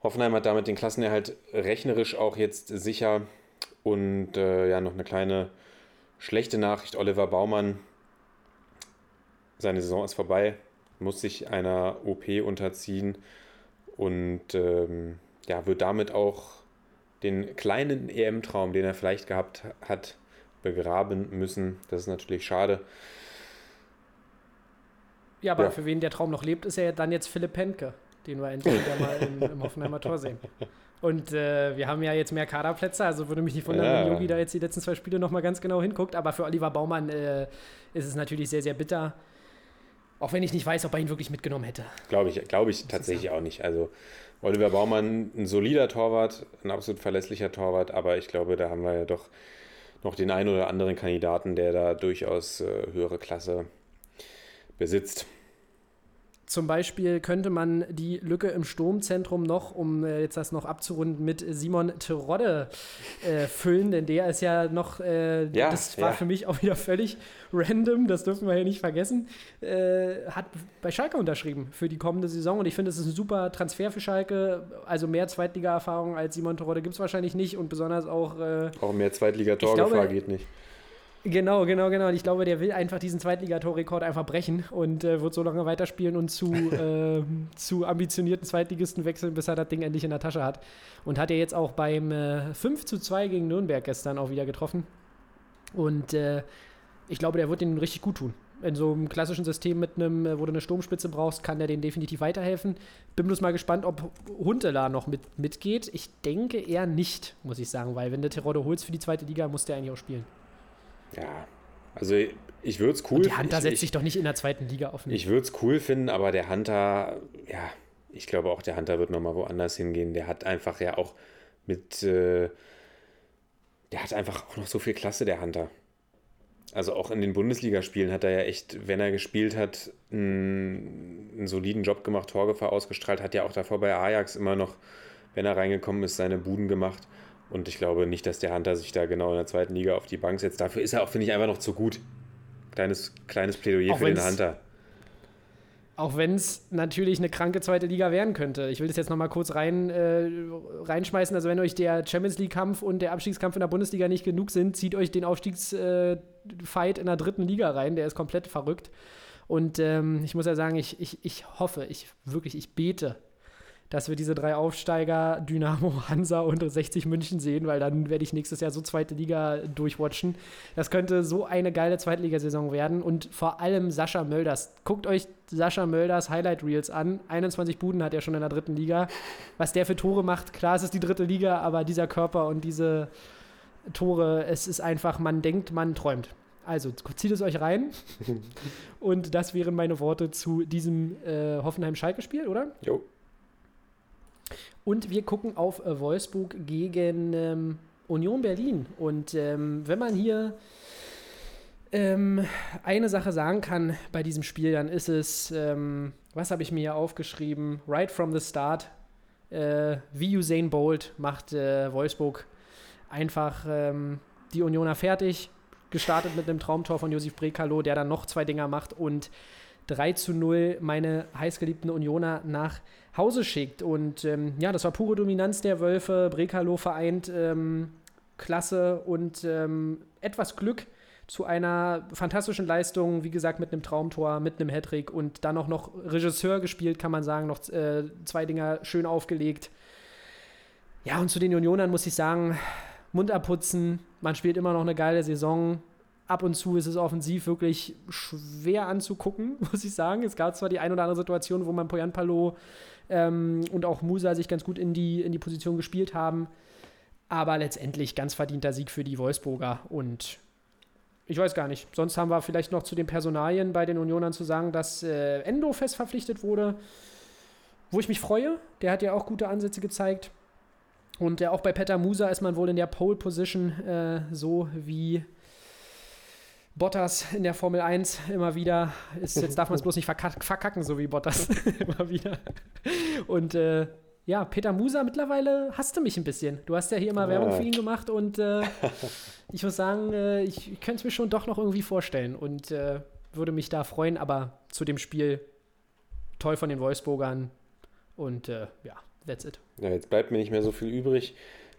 Hoffenheim hat damit den Klassenerhalt rechnerisch auch jetzt sicher. Und äh, ja, noch eine kleine schlechte Nachricht. Oliver Baumann, seine Saison ist vorbei, muss sich einer OP unterziehen und ähm, ja, wird damit auch den kleinen EM-Traum, den er vielleicht gehabt hat, begraben müssen. Das ist natürlich schade. Ja, aber Ja. für wen der Traum noch lebt, ist ja dann jetzt Philipp Penke, den wir endlich wieder mal im, im Hoffenheimer Tor sehen. Und äh, wir haben ja jetzt mehr Kaderplätze, also würde mich nicht wundern, Ja. wenn Yogi da jetzt die letzten zwei Spiele nochmal ganz genau hinguckt. Aber für Oliver Baumann äh, ist es natürlich sehr, sehr bitter. Auch wenn ich nicht weiß, ob er ihn wirklich mitgenommen hätte. Glaube ich, glaube ich tatsächlich auch nicht. Also Oliver Baumann, ein solider Torwart, ein absolut verlässlicher Torwart, aber ich glaube, da haben wir ja doch noch den einen oder anderen Kandidaten, der da durchaus äh, höhere Klasse besitzt. Zum Beispiel könnte man die Lücke im Sturmzentrum noch, um äh, jetzt das noch abzurunden, mit Simon Terodde äh, füllen, denn der ist ja noch, äh, Ja, das war ja. für mich auch wieder völlig random, das dürfen wir hier nicht vergessen, äh, hat bei Schalke unterschrieben für die kommende Saison und ich finde, es ist ein super Transfer für Schalke, also mehr Zweitliga-Erfahrung als Simon Terodde gibt es wahrscheinlich nicht und besonders auch äh, Auch mehr Zweitligatorgefahr geht nicht. Genau, genau, genau. Und ich glaube, der will einfach diesen Zweitligatorrekord einfach brechen und äh, wird so lange weiterspielen und zu, äh, zu ambitionierten Zweitligisten wechseln, bis er das Ding endlich in der Tasche hat. Und hat er jetzt auch beim äh, 5 zu 2 gegen Nürnberg gestern auch wieder getroffen. Und äh, ich glaube, der wird den richtig gut tun. In so einem klassischen System mit einem, äh, wo du eine Sturmspitze brauchst, kann der denen definitiv weiterhelfen. Bin bloß mal gespannt, ob Huntela noch mit, mitgeht. Ich denke eher nicht, muss ich sagen, weil wenn du Terodde holst für die zweite Liga, muss der eigentlich auch spielen. Ja, also ich würde es cool Und die Hunter ich, setzt ich, sich doch nicht in der zweiten Liga auf. Ich würde es cool finden, aber der Hunter, ja, ich glaube auch, der Hunter wird nochmal woanders hingehen. Der hat einfach ja auch mit, äh, der hat einfach auch noch so viel Klasse, der Hunter. Also auch in den Bundesligaspielen hat er ja echt, wenn er gespielt hat, einen, einen soliden Job gemacht, Torgefahr ausgestrahlt, hat ja auch davor bei Ajax immer noch, wenn er reingekommen ist, seine Buden gemacht. Und ich glaube nicht, dass der Hunter sich da genau in der zweiten Liga auf die Bank setzt. Dafür ist er auch, finde ich, einfach noch zu gut. Kleines, kleines Plädoyer Auch für den Hunter. Auch wenn es natürlich eine kranke zweite Liga werden könnte. Ich will das jetzt nochmal kurz rein, äh, reinschmeißen. Also wenn euch der Champions League-Kampf und der Abstiegskampf in der Bundesliga nicht genug sind, zieht euch den Aufstiegsfight in der dritten Liga rein. Der ist komplett verrückt. Und ähm, ich muss ja sagen, ich, ich, ich hoffe, ich wirklich, ich bete, dass wir diese drei Aufsteiger, Dynamo, Hansa und 60 München sehen, weil dann werde ich nächstes Jahr so zweite Liga durchwatchen. Das könnte so eine geile Zweitligasaison werden und vor allem Sascha Mölders. Guckt euch Sascha Mölders Highlight Reels an. 21 Buden hat er schon in der dritten Liga. Was der für Tore macht, klar, es ist die dritte Liga, aber dieser Körper und diese Tore, es ist einfach, man denkt, man träumt. Also zieht es euch rein. und das wären meine Worte zu diesem äh, Hoffenheim-Schalke-Spiel, oder? Jo. Und wir gucken auf äh, Wolfsburg gegen ähm, Union Berlin. Und ähm, wenn man hier ähm, eine Sache sagen kann bei diesem Spiel, dann ist es, ähm, was habe ich mir hier aufgeschrieben? Right from the start, äh, wie Usain Bolt macht äh, Wolfsburg einfach ähm, die Unioner fertig. Gestartet mit einem Traumtor von Josif Brekalo, der dann noch zwei Dinger macht und 3 zu 0 meine heißgeliebten Unioner nach Hause schickt. Und ähm, ja, das war pure Dominanz der Wölfe. Brekalo vereint ähm, Klasse und ähm, etwas Glück zu einer fantastischen Leistung, wie gesagt, mit einem Traumtor, mit einem Hattrick und dann auch noch Regisseur gespielt, kann man sagen, noch äh, zwei Dinger schön aufgelegt. Ja, und zu den Unionern muss ich sagen, Mund abputzen, man spielt immer noch eine geile Saison. Ab und zu ist es offensiv wirklich schwer anzugucken, muss ich sagen. Es gab zwar die ein oder andere Situation, wo man Poyan Palo ähm, und auch Musa sich ganz gut in die, in die Position gespielt haben. Aber letztendlich ganz verdienter Sieg für die Wolfsburger und ich weiß gar nicht. Sonst haben wir vielleicht noch zu den Personalien bei den Unionern zu sagen, dass äh, Endo fest verpflichtet wurde, wo ich mich freue. Der hat ja auch gute Ansätze gezeigt. Und äh, auch bei Petter Musa ist man wohl in der Pole Position, äh, so wie Bottas in der Formel 1 immer wieder. Ist, jetzt darf man es bloß nicht verkacken, verkacken, so wie Bottas immer wieder. Und äh, ja, Peter Musa, mittlerweile hasst du mich ein bisschen. Du hast ja hier immer ja. Werbung für ihn gemacht und äh, ich muss sagen, äh, ich, ich könnte es mir schon doch noch irgendwie vorstellen und äh, würde mich da freuen, aber zu dem Spiel toll von den Wolfsburgern und äh, ja, that's it. Ja, jetzt bleibt mir nicht mehr so viel übrig,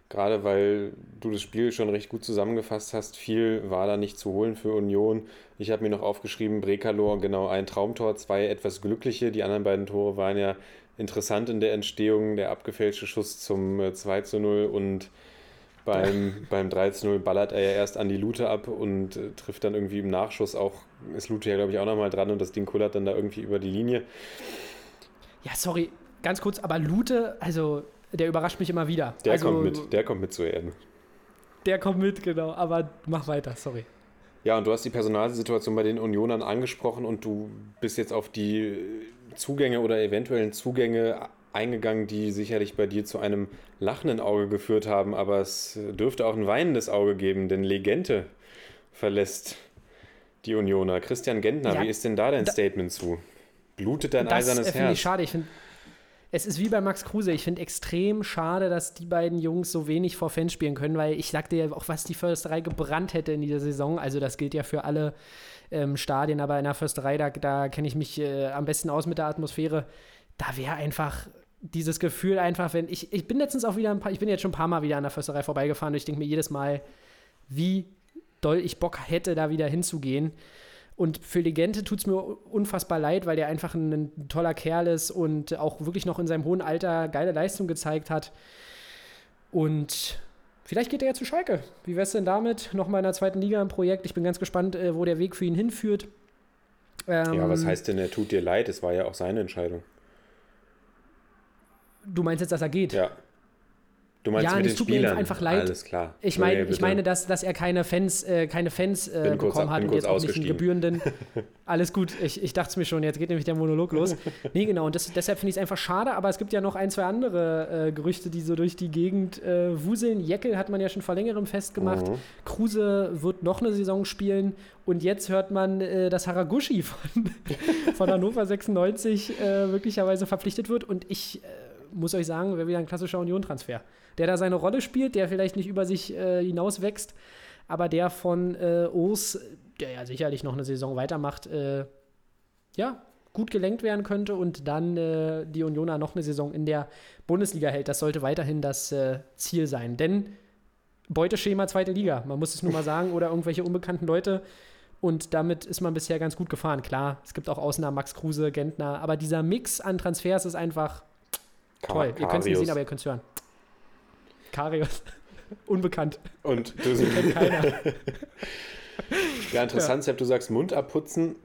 gerade weil du das Spiel schon recht gut zusammengefasst hast. Viel war da nicht zu holen für Union. Ich habe mir noch aufgeschrieben, Brekalor, genau ein Traumtor, zwei etwas glückliche. Die anderen beiden Tore waren ja interessant in der Entstehung, der abgefälschte Schuss zum 2 äh, zu 0 und beim, beim 3 zu 0 ballert er ja erst an die Lute ab und äh, trifft dann irgendwie im Nachschuss auch, ist Lute ja glaube ich auch nochmal dran und das Ding kullert dann da irgendwie über die Linie. Ja, sorry, ganz kurz, aber Lute, also der überrascht mich immer wieder. Der also, kommt mit, der kommt mit zu Erden. Der kommt mit, genau, aber mach weiter, sorry. Ja, und du hast die Personalsituation bei den Unionern angesprochen und du bist jetzt auf die Zugänge oder eventuellen Zugänge eingegangen, die sicherlich bei dir zu einem lachenden Auge geführt haben, aber es dürfte auch ein weinendes Auge geben, denn Legende verlässt die Unioner. Christian Gentner, ja, wie ist denn da dein da, Statement zu? Blutet dein eisernes Herz? Das ich schade. Ich finde, es ist wie bei Max Kruse. Ich finde extrem schade, dass die beiden Jungs so wenig vor Fans spielen können, weil ich sagte ja auch, was die Försterei gebrannt hätte in dieser Saison. Also das gilt ja für alle ähm, Stadien, aber in der Försterei, da, da kenne ich mich äh, am besten aus mit der Atmosphäre. Da wäre einfach dieses Gefühl einfach, wenn ich, ich bin letztens auch wieder ein paar, ich bin jetzt schon ein paar Mal wieder an der Försterei vorbeigefahren und ich denke mir jedes Mal, wie doll ich Bock hätte, da wieder hinzugehen. Und für Legente tut es mir unfassbar leid, weil der einfach ein, ein, toller Kerl ist und auch wirklich noch in seinem hohen Alter geile Leistung gezeigt hat. Und Vielleicht geht er ja zu Schalke. Wie wäre es denn damit? Nochmal in der zweiten Liga ein Projekt. Ich bin ganz gespannt, äh, wo der Weg für ihn hinführt. Ähm, ja, was heißt denn, er tut dir leid? Es war ja auch seine Entscheidung. Du meinst jetzt, dass er geht? Ja. Du meinst ja, mit es den tut Spielern? mir einfach leid. Alles klar. Ich, mein, ich meine, dass, dass er keine Fans, äh, keine Fans äh, bekommen hat und jetzt auch nicht einen gebührenden. Alles gut, ich, ich dachte es mir schon, jetzt geht nämlich der Monolog los. nee, genau, und das, deshalb finde ich es einfach schade, aber es gibt ja noch ein, zwei andere äh, Gerüchte, die so durch die Gegend äh, wuseln. Jeckel hat man ja schon vor längerem festgemacht. Mhm. Kruse wird noch eine Saison spielen und jetzt hört man, äh, dass Haraguchi von, von Hannover 96 äh, möglicherweise verpflichtet wird und ich muss euch sagen, wäre wieder ein klassischer Union-Transfer der da seine Rolle spielt, der vielleicht nicht über sich äh, hinaus wächst, aber der von äh, Urs, der ja sicherlich noch eine Saison weitermacht, äh, ja, gut gelenkt werden könnte und dann äh, die Unioner noch eine Saison in der Bundesliga hält. Das sollte weiterhin das äh, Ziel sein. Denn Beuteschema zweite Liga, man muss es nur mal sagen, oder irgendwelche unbekannten Leute. Und damit ist man bisher ganz gut gefahren. Klar, es gibt auch Ausnahmen, Max Kruse, Gentner, aber dieser Mix an Transfers ist einfach toll. Ihr könnt es nicht sehen, aber ihr könnt es hören. Karius. Unbekannt. Und du siehst kennt keiner. ja, interessant, ja. du sagst Mund abputzen,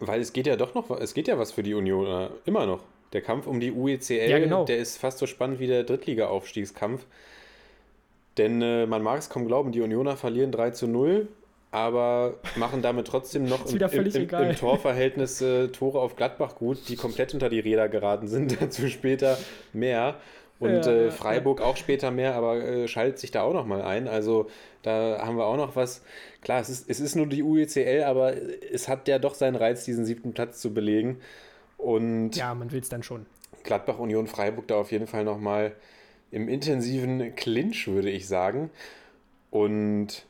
weil es geht ja doch noch, es geht ja was für die Union, äh, immer noch. Der Kampf um die UECL, ja, genau. der ist fast so spannend wie der Drittliga-Aufstiegskampf. Denn äh, man mag es kaum glauben, die Unioner verlieren 3 zu 0, aber machen damit trotzdem noch im, im, im, im, Torverhältnis äh, Tore auf Gladbach gut, die komplett unter die Räder geraten sind. Dazu später mehr. Und ja, äh, Freiburg ja. auch später mehr, aber äh, schaltet sich da auch noch mal ein. Also da haben wir auch noch was. Klar, es ist, es ist nur die UECL, aber es hat ja doch seinen Reiz, diesen siebten Platz zu belegen. Und ja, man will es dann schon. Gladbach, Union, Freiburg da auf jeden Fall noch mal im intensiven Clinch, würde ich sagen. Und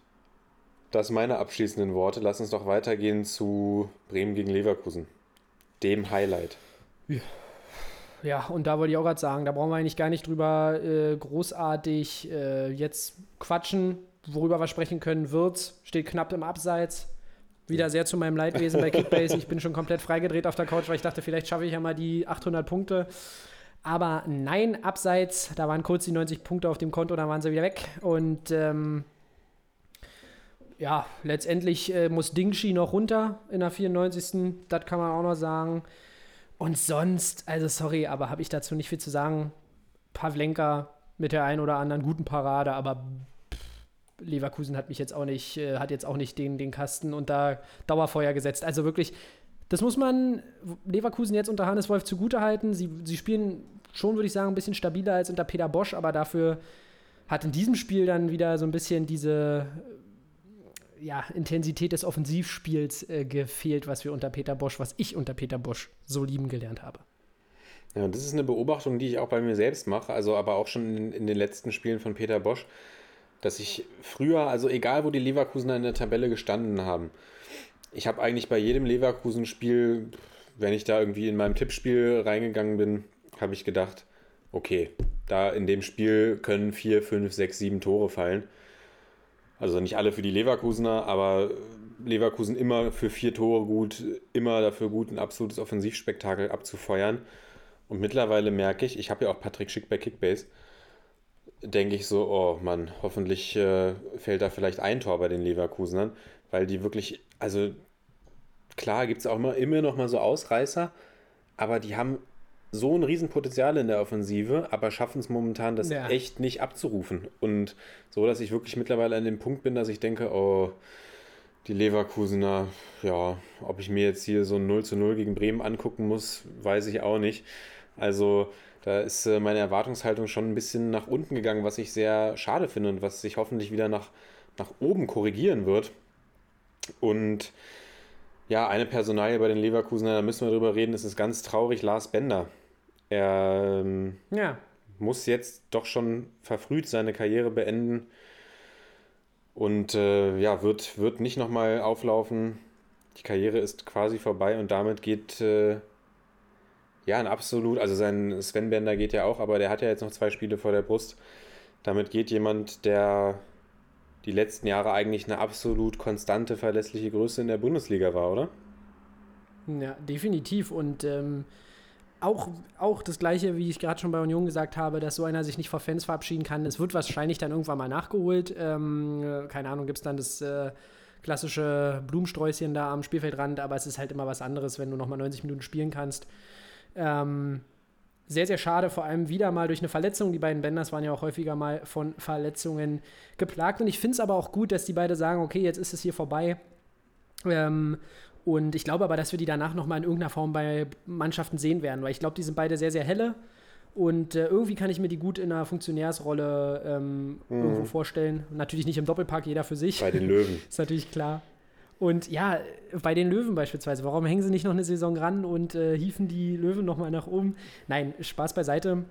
das meine abschließenden Worte. Lass uns doch weitergehen zu Bremen gegen Leverkusen. Dem Highlight. Ja. Ja, und da wollte ich auch gerade sagen, da brauchen wir eigentlich gar nicht drüber äh, großartig äh, jetzt quatschen. worüber wir sprechen können, Wirtz steht knapp im Abseits. Wieder sehr zu meinem Leidwesen bei Kickbase. Ich bin schon komplett freigedreht auf der Couch, weil ich dachte, vielleicht schaffe ich ja mal die 800 Punkte. Aber nein, abseits, da waren kurz die 90 Punkte auf dem Konto, dann waren sie wieder weg. Und ähm, ja, letztendlich äh, muss Dingshi noch runter in der 94. Das kann man auch noch sagen. Und sonst, also sorry, aber habe ich dazu nicht viel zu sagen. Pavlenka mit der einen oder anderen guten Parade, aber Leverkusen hat mich jetzt auch nicht, äh, hat jetzt auch nicht den, den Kasten da Dauerfeuer gesetzt. Also wirklich, das muss man Leverkusen jetzt unter Hannes Wolf zugutehalten. Sie, sie spielen schon, würde ich sagen, ein bisschen stabiler als unter Peter Bosch, aber dafür hat in diesem Spiel dann wieder so ein bisschen diese ja, Intensität des Offensivspiels äh, gefehlt, was wir unter Peter Bosch, was ich unter Peter Bosch so lieben gelernt habe. Ja, das ist eine Beobachtung, die ich auch bei mir selbst mache, also aber auch schon in, in den letzten Spielen von Peter Bosch dass ich früher, also egal wo die Leverkusener in der Tabelle gestanden haben, ich habe eigentlich bei jedem Leverkusen-Spiel, wenn ich da irgendwie in meinem Tippspiel reingegangen bin, habe ich gedacht, okay, da in dem Spiel können vier, fünf, sechs, sieben Tore fallen. Also nicht alle für die Leverkusener, aber Leverkusen immer für vier Tore gut, immer dafür gut, ein absolutes Offensivspektakel abzufeuern. Und mittlerweile merke ich, ich habe ja auch Patrick Schick bei Kickbase, denke ich so, oh Mann, hoffentlich äh, fällt da vielleicht ein Tor bei den Leverkusenern, weil die wirklich, also klar gibt es auch immer, immer noch mal so Ausreißer, aber die haben so ein Riesenpotenzial in der Offensive, aber schaffen es momentan, das ja. echt nicht abzurufen. Und so, dass ich wirklich mittlerweile an dem Punkt bin, dass ich denke, oh, die Leverkusener, ja, ob ich mir jetzt hier so ein 0 zu 0 gegen Bremen angucken muss, weiß ich auch nicht. Also da ist äh, meine Erwartungshaltung schon ein bisschen nach unten gegangen, was ich sehr schade finde und was sich hoffentlich wieder nach, nach oben korrigieren wird. Und ja, eine Personalie bei den Leverkusener, da müssen wir drüber reden, es ist ganz traurig, Lars Bender. Er ähm, ja. muss jetzt doch schon verfrüht seine Karriere beenden und äh, ja, wird, wird nicht nochmal auflaufen. Die Karriere ist quasi vorbei und damit geht äh, ja, ein absolut, also sein Sven Bender geht ja auch, aber der hat ja jetzt noch zwei Spiele vor der Brust. Damit geht jemand, der die letzten Jahre eigentlich eine absolut konstante, verlässliche Größe in der Bundesliga war, oder? Ja, definitiv. Und ähm, auch, auch das Gleiche, wie ich gerade schon bei Union gesagt habe, dass so einer sich nicht vor Fans verabschieden kann. Es wird wahrscheinlich dann irgendwann mal nachgeholt. Ähm, keine Ahnung, gibt es dann das äh, klassische Blumensträußchen da am Spielfeldrand, aber es ist halt immer was anderes, wenn du nochmal 90 Minuten spielen kannst. Ähm, sehr, sehr schade, vor allem wieder mal durch eine Verletzung. Die beiden Benders waren ja auch häufiger mal von Verletzungen geplagt. Und ich finde es aber auch gut, dass die beide sagen, okay, jetzt ist es hier vorbei. Ähm, und ich glaube aber, dass wir die danach nochmal in irgendeiner Form bei Mannschaften sehen werden, weil ich glaube, die sind beide sehr, sehr helle. Und äh, irgendwie kann ich mir die gut in einer Funktionärsrolle ähm, mhm. irgendwo vorstellen. Natürlich nicht im Doppelpack, jeder für sich. Bei den Löwen. ist natürlich klar. Und ja, bei den Löwen beispielsweise, warum hängen sie nicht noch eine Saison ran und äh, hieven die Löwen nochmal nach oben? Nein, Spaß beiseite.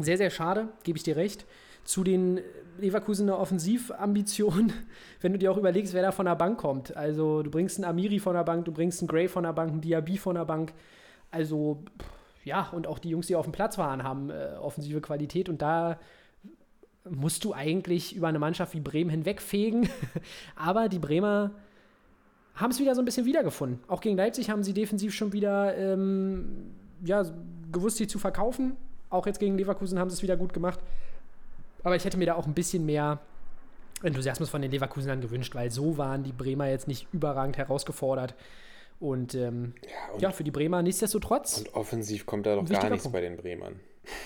Sehr, sehr schade, gebe ich dir recht. Zu den Leverkusener Offensivambitionen, wenn du dir auch überlegst, wer da von der Bank kommt. Also du bringst einen Amiri von der Bank, du bringst einen Gray von der Bank, einen Diaby von der Bank. Also ja, und auch die Jungs, die auf dem Platz waren, haben äh, offensive Qualität und da musst du eigentlich über eine Mannschaft wie Bremen hinwegfegen. Aber die Bremer haben es wieder so ein bisschen wiedergefunden. Auch gegen Leipzig haben sie defensiv schon wieder ähm, ja, gewusst, sie zu verkaufen. Auch jetzt gegen Leverkusen haben sie es wieder gut gemacht. Aber ich hätte mir da auch ein bisschen mehr Enthusiasmus von den Leverkusenern gewünscht, weil so waren die Bremer jetzt nicht überragend herausgefordert. Und, ähm, ja, und ja, für die Bremer nichtsdestotrotz. Und offensiv kommt da doch gar nichts Punkt. bei den Bremern.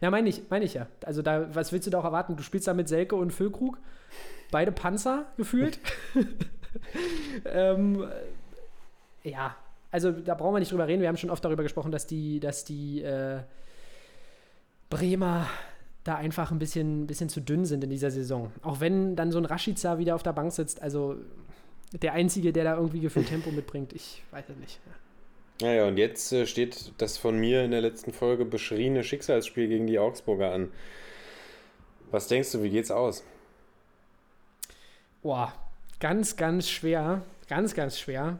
Ja, meine ich, meine ich ja. Also da, was willst du da auch erwarten? Du spielst da mit Selke und Füllkrug. Beide Panzer gefühlt. ähm, ja, also da brauchen wir nicht drüber reden. Wir haben schon oft darüber gesprochen, dass die, dass die äh, Bremer da einfach ein bisschen, bisschen zu dünn sind in dieser Saison. Auch wenn dann so ein Rashica wieder auf der Bank sitzt, also der Einzige, der da irgendwie gefühlt Tempo mitbringt, ich weiß es nicht. Naja, und jetzt äh, steht das von mir in der letzten Folge beschriebene Schicksalsspiel gegen die Augsburger an. Was denkst du, wie geht's aus? Boah, ganz, ganz schwer. Ganz, ganz schwer.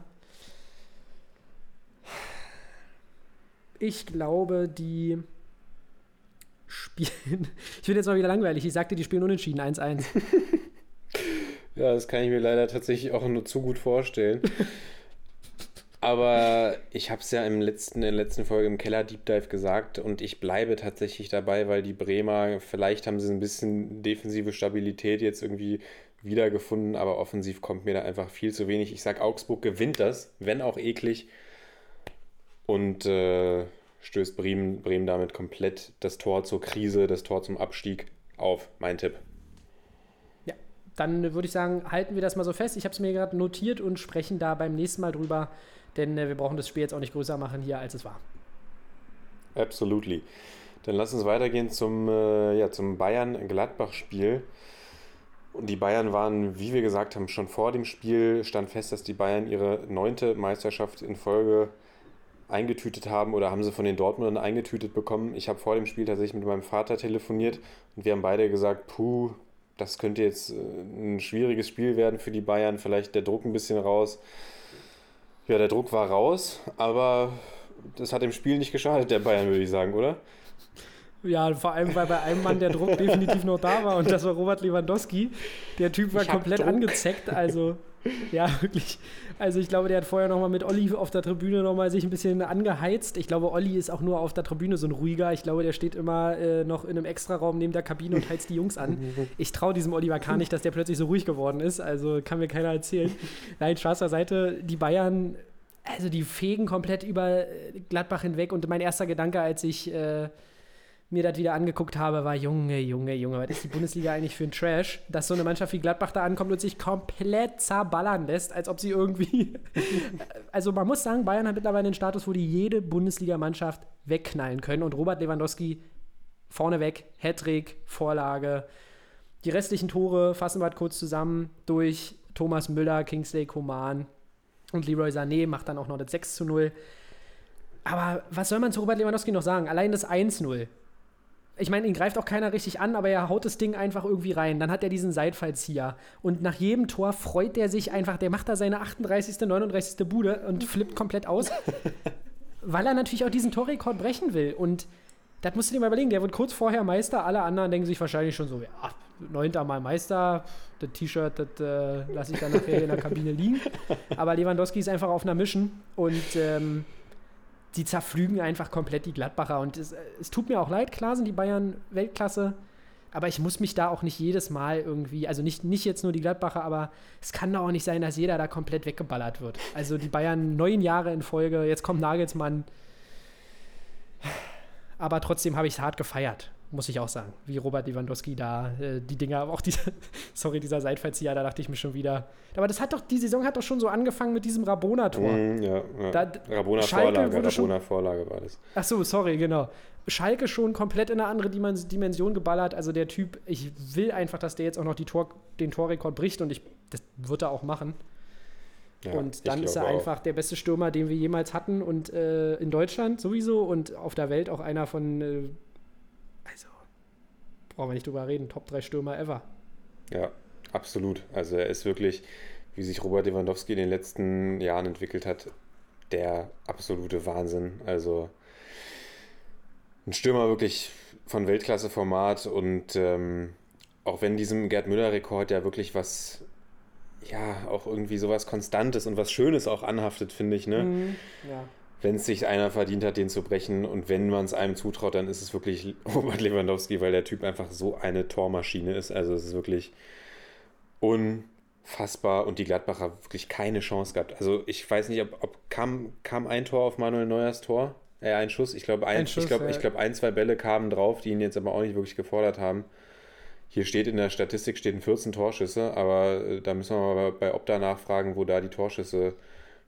Ich glaube, die spielen. Ich finde jetzt mal wieder langweilig. Ich sagte, die spielen unentschieden 1-1. Ja, das kann ich mir leider tatsächlich auch nur zu gut vorstellen. Aber ich habe es ja im letzten, in der letzten Folge im Keller Deep Dive gesagt und ich bleibe tatsächlich dabei, weil die Bremer, vielleicht haben sie ein bisschen defensive Stabilität jetzt irgendwie wiedergefunden, aber offensiv kommt mir da einfach viel zu wenig. Ich sage, Augsburg gewinnt das, wenn auch eklig. Und äh, stößt Bremen, Bremen damit komplett das Tor zur Krise, das Tor zum Abstieg auf. Mein Tipp. Ja, dann würde ich sagen, halten wir das mal so fest. Ich habe es mir gerade notiert und sprechen da beim nächsten Mal drüber, denn äh, wir brauchen das Spiel jetzt auch nicht größer machen hier, als es war. Absolutely. Dann lass uns weitergehen zum, äh, ja, zum Bayern-Gladbach-Spiel. Und die Bayern waren, wie wir gesagt haben, schon vor dem Spiel stand fest, dass die Bayern ihre neunte Meisterschaft in Folge eingetütet haben oder haben sie von den Dortmundern eingetütet bekommen. Ich habe vor dem Spiel tatsächlich mit meinem Vater telefoniert und wir haben beide gesagt, puh, das könnte jetzt äh, ein schwieriges Spiel werden für die Bayern, vielleicht der Druck ein bisschen raus. Ja, der Druck war raus, aber das hat dem Spiel nicht geschadet, der Bayern, würde ich sagen, oder? Ja, vor allem, weil bei einem Mann der Druck definitiv noch da war und das war Robert Lewandowski. Der Typ war komplett Druck. angezeckt, also ja, wirklich. Also ich glaube, der hat vorher nochmal mit Olli auf der Tribüne nochmal sich ein bisschen angeheizt. Ich glaube, Olli ist auch nur auf der Tribüne so ein ruhiger. Ich glaube, der steht immer äh, noch in einem Extraraum neben der Kabine und heizt die Jungs an. Ich traue diesem Oliver Kahn nicht, dass der plötzlich so ruhig geworden ist. Also kann mir keiner erzählen. Nein, Spaß beiseite. Die Bayern, also die fegen komplett über äh, Gladbach hinweg. Und mein erster Gedanke, als ich äh, mir das wieder angeguckt habe, war, Junge, Junge, Junge, was ist die Bundesliga eigentlich für ein Trash, dass so eine Mannschaft wie Gladbach da ankommt und sich komplett zerballern lässt, als ob sie irgendwie. also man muss sagen, Bayern hat mittlerweile den Status, wo die jede Bundesliga-Mannschaft wegknallen können. Und Robert Lewandowski vorneweg, Hattrick, Vorlage. Die restlichen Tore fassen wir halt kurz zusammen durch Thomas Müller, Kingsley Coman und Leroy Sané macht dann auch noch das 6 zu 0. Aber was soll man zu Robert Lewandowski noch sagen? Allein das 1-0 ich meine, ihn greift auch keiner richtig an, aber er haut das Ding einfach irgendwie rein. Dann hat er diesen Seitfallzieher. Und nach jedem Tor freut er sich einfach, der macht da seine 38., 39. Bude und flippt komplett aus, weil er natürlich auch diesen Torrekord brechen will. Und das musst du dir mal überlegen, der wird kurz vorher Meister, alle anderen denken sich wahrscheinlich schon so, ja, neunter Mal Meister, das T-Shirt, das äh, lasse ich dann nachher in der Kabine liegen. Aber Lewandowski ist einfach auf einer Mission und ähm, die zerflügen einfach komplett die Gladbacher. Und es, es, tut mir auch leid, klar sind die Bayern Weltklasse, aber ich muss mich da auch nicht jedes Mal irgendwie, also nicht, nicht jetzt nur die Gladbacher, aber es kann doch auch nicht sein, dass jeder da komplett weggeballert wird. Also die Bayern neun Jahre in Folge, jetzt kommt Nagelsmann. Aber trotzdem habe ich es hart gefeiert, muss ich auch sagen. Wie Robert Lewandowski da äh, die Dinger, auch dieser, sorry, dieser Seitfallzieher, da dachte ich mir schon wieder. Aber das hat doch, die Saison hat doch schon so angefangen mit diesem Rabona-Tor. Mm, ja, ja. Da- Rabona Vorlage, wurde schon- Rabona Vorlage war das. Ach so, sorry, genau. Schalke schon komplett in eine andere Dimens- Dimension geballert. Also der Typ, ich will einfach, dass der jetzt auch noch die Tor, den Torrekord bricht und ich, das wird er auch machen. Ja, und dann ist er auch. einfach der beste Stürmer, den wir jemals hatten und äh, in Deutschland sowieso und auf der Welt auch einer von, äh, also, brauchen wir nicht drüber reden, Top 3 Stürmer ever. Ja, absolut. Also er ist wirklich, wie sich Robert Lewandowski in den letzten Jahren entwickelt hat, der absolute Wahnsinn. Also ein Stürmer wirklich von Weltklasse-Format und ähm, auch wenn diesem Gerd Müller-Rekord ja wirklich was, ja, auch irgendwie sowas Konstantes und was Schönes auch anhaftet, finde ich, ne? Mhm. Ja. Wenn es sich einer verdient hat, den zu brechen und wenn man es einem zutraut, dann ist es wirklich Robert Lewandowski, weil der Typ einfach so eine Tormaschine ist. Also es ist wirklich unfassbar und die Gladbacher wirklich keine Chance gehabt. Also ich weiß nicht, ob, ob kam, kam ein Tor auf Manuel Neuers Tor? Äh, ein Schuss. Ich glaube, ein, Ein Schuss, ich glaube, ja. ich glaube, ein, zwei Bälle kamen drauf, die ihn jetzt aber auch nicht wirklich gefordert haben. Hier steht in der Statistik stehen 14 Torschüsse, aber äh, da müssen wir mal bei Opta nachfragen, wo da die Torschüsse,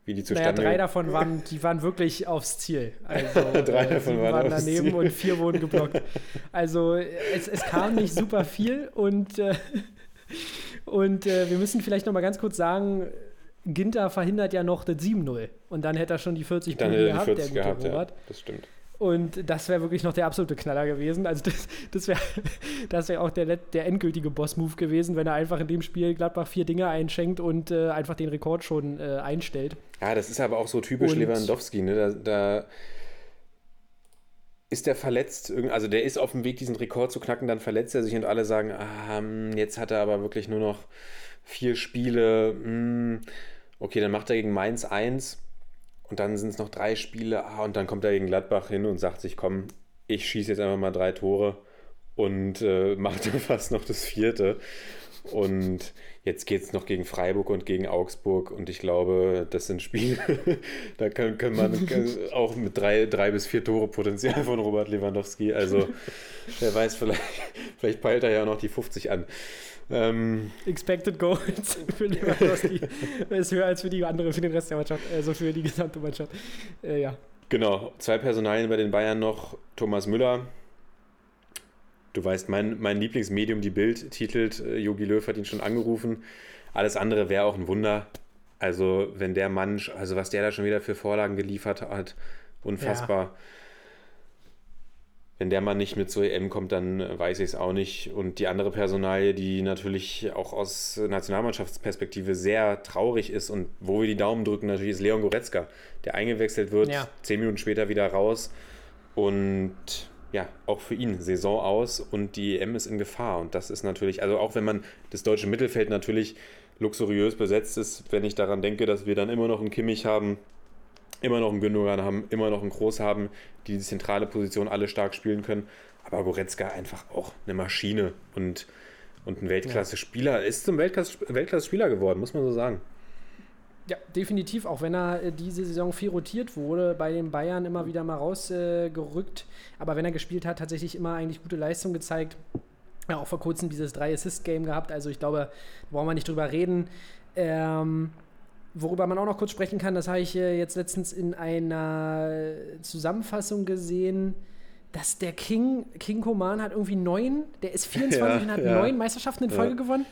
wie die Naja, zustande drei davon waren, die waren wirklich aufs Ziel. Also, Drei davon waren aufs daneben Ziel. und vier wurden geblockt. Also es, es kam nicht super viel und, äh, und äh, wir müssen vielleicht noch mal ganz kurz sagen, Ginter verhindert ja noch das 7-0 und dann hätte er schon die 40 Dann Punkte gehabt, 40 der gute gehabt, ja. Robert. Das stimmt. Und das wäre wirklich noch der absolute Knaller gewesen. Also das, das wäre das wär auch der, der endgültige Boss-Move gewesen, wenn er einfach in dem Spiel Gladbach vier Dinge einschenkt und äh, einfach den Rekord schon äh, einstellt. Ja, das ist aber auch so typisch Und- Lewandowski, ne? Da, da ist der verletzt? Also der ist auf dem Weg, diesen Rekord zu knacken, dann verletzt er sich und alle sagen, ah, hm, jetzt hat er aber wirklich nur noch vier Spiele. hm, Okay, dann macht er gegen Mainz eins und dann sind es noch drei Spiele. Ah, und dann kommt er gegen Gladbach hin und sagt sich, komm, ich schieße jetzt einfach mal drei Tore und äh, macht dann fast noch das vierte. Und jetzt geht es noch gegen Freiburg und gegen Augsburg. Und ich glaube, das sind Spiele, da kann, kann man auch mit drei, drei bis vier Tore Potenzial von Robert Lewandowski. Also, wer weiß, vielleicht, vielleicht peilt er ja noch die 50 an. Ähm, Expected Goals für Lewandowski ist höher als für die andere, für den Rest der Mannschaft, also für die gesamte Mannschaft. Äh, ja. genau, zwei Personalien bei den Bayern noch. Thomas Müller. Du weißt, mein, mein Lieblingsmedium, die Bild, titelt, äh, Jogi Löw hat ihn schon angerufen. Alles andere wäre auch ein Wunder. Also, wenn der Mann, also was der da schon wieder für Vorlagen geliefert hat, unfassbar. Wenn der Mann nicht mit zur EM kommt, dann äh, weiß ich es auch nicht. Und die andere Personalie, die natürlich auch aus Nationalmannschaftsperspektive sehr traurig ist und wo wir die Daumen drücken, natürlich ist Leon Goretzka, der eingewechselt wird, Ja. zehn Minuten später wieder raus. Und ja, auch für ihn Saison aus und die EM ist in Gefahr. Und das ist natürlich, also auch wenn man das deutsche Mittelfeld natürlich luxuriös besetzt ist, wenn ich daran denke, dass wir dann immer noch einen Kimmich haben, immer noch einen Gündogan haben, immer noch einen Groß haben, die die zentrale Position alle stark spielen können. Aber Goretzka einfach auch eine Maschine und, und ein Weltklasse-Spieler. Ist zum Weltklasse- Weltklasse-Spieler geworden, muss man so sagen. Ja, definitiv, auch wenn er äh, diese Saison viel rotiert wurde, bei den Bayern immer wieder mal rausgerückt. Äh. Aber wenn er gespielt hat, tatsächlich immer eigentlich gute Leistung gezeigt. Ja, auch vor kurzem dieses Drei-Assist-Game gehabt. Also ich glaube, da brauchen wir nicht drüber reden. Ähm, worüber man auch noch kurz sprechen kann, das habe ich äh, jetzt letztens in einer Zusammenfassung gesehen, dass der King, King Koman hat irgendwie neun, der ist 24 Ja, und hat ja. neun Meisterschaften in Ja. Folge gewonnen.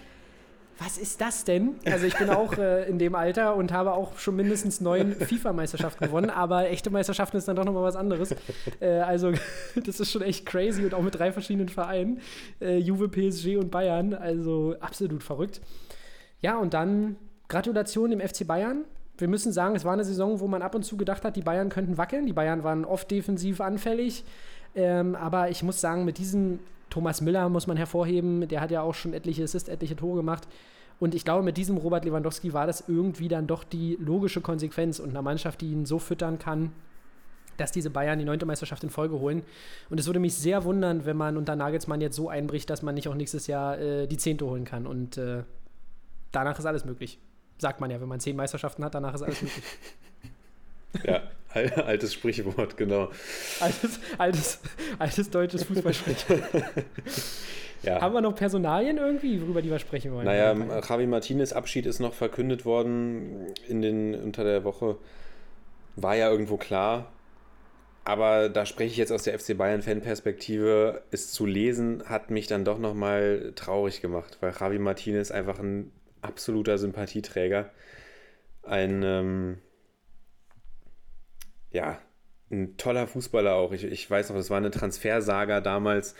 Was ist das denn? Also ich bin auch äh, in dem Alter und habe auch schon mindestens neun FIFA-Meisterschaften gewonnen, aber echte Meisterschaften ist dann doch nochmal was anderes. Äh, also das ist schon echt crazy und auch mit drei verschiedenen Vereinen. Äh, Juve, PSG und Bayern, also absolut verrückt. Ja, und dann Gratulation dem FC Bayern. Wir müssen sagen, es war eine Saison, wo man ab und zu gedacht hat, die Bayern könnten wackeln. Die Bayern waren oft defensiv anfällig. Ähm, aber ich muss sagen, mit diesem Thomas Müller muss man hervorheben, der hat ja auch schon etliche Assists, etliche Tore gemacht. Und ich glaube, mit diesem Robert Lewandowski war das irgendwie dann doch die logische Konsequenz und einer Mannschaft, die ihn so füttern kann, dass diese Bayern die neunte Meisterschaft in Folge holen. Und es würde mich sehr wundern, wenn man unter Nagelsmann jetzt so einbricht, dass man nicht auch nächstes Jahr äh, die zehnte holen kann. Und äh, danach ist alles möglich. Sagt man ja, wenn man zehn Meisterschaften hat, danach ist alles möglich. Ja, al- altes Sprichwort, genau. Altes, altes, altes deutsches Fußballsprechen. Ja. Haben wir noch Personalien irgendwie, worüber die wir sprechen wollen? Naja, Javi Martinez Abschied ist noch verkündet worden in den, unter der Woche. War ja irgendwo klar. Aber da spreche ich jetzt aus der FC Bayern-Fan-Perspektive. Es zu lesen hat mich dann doch nochmal traurig gemacht, weil Javi Martinez einfach ein absoluter Sympathieträger. Ein, ähm, ja, ein toller Fußballer auch. Ich, ich weiß noch, das war eine Transfersaga damals.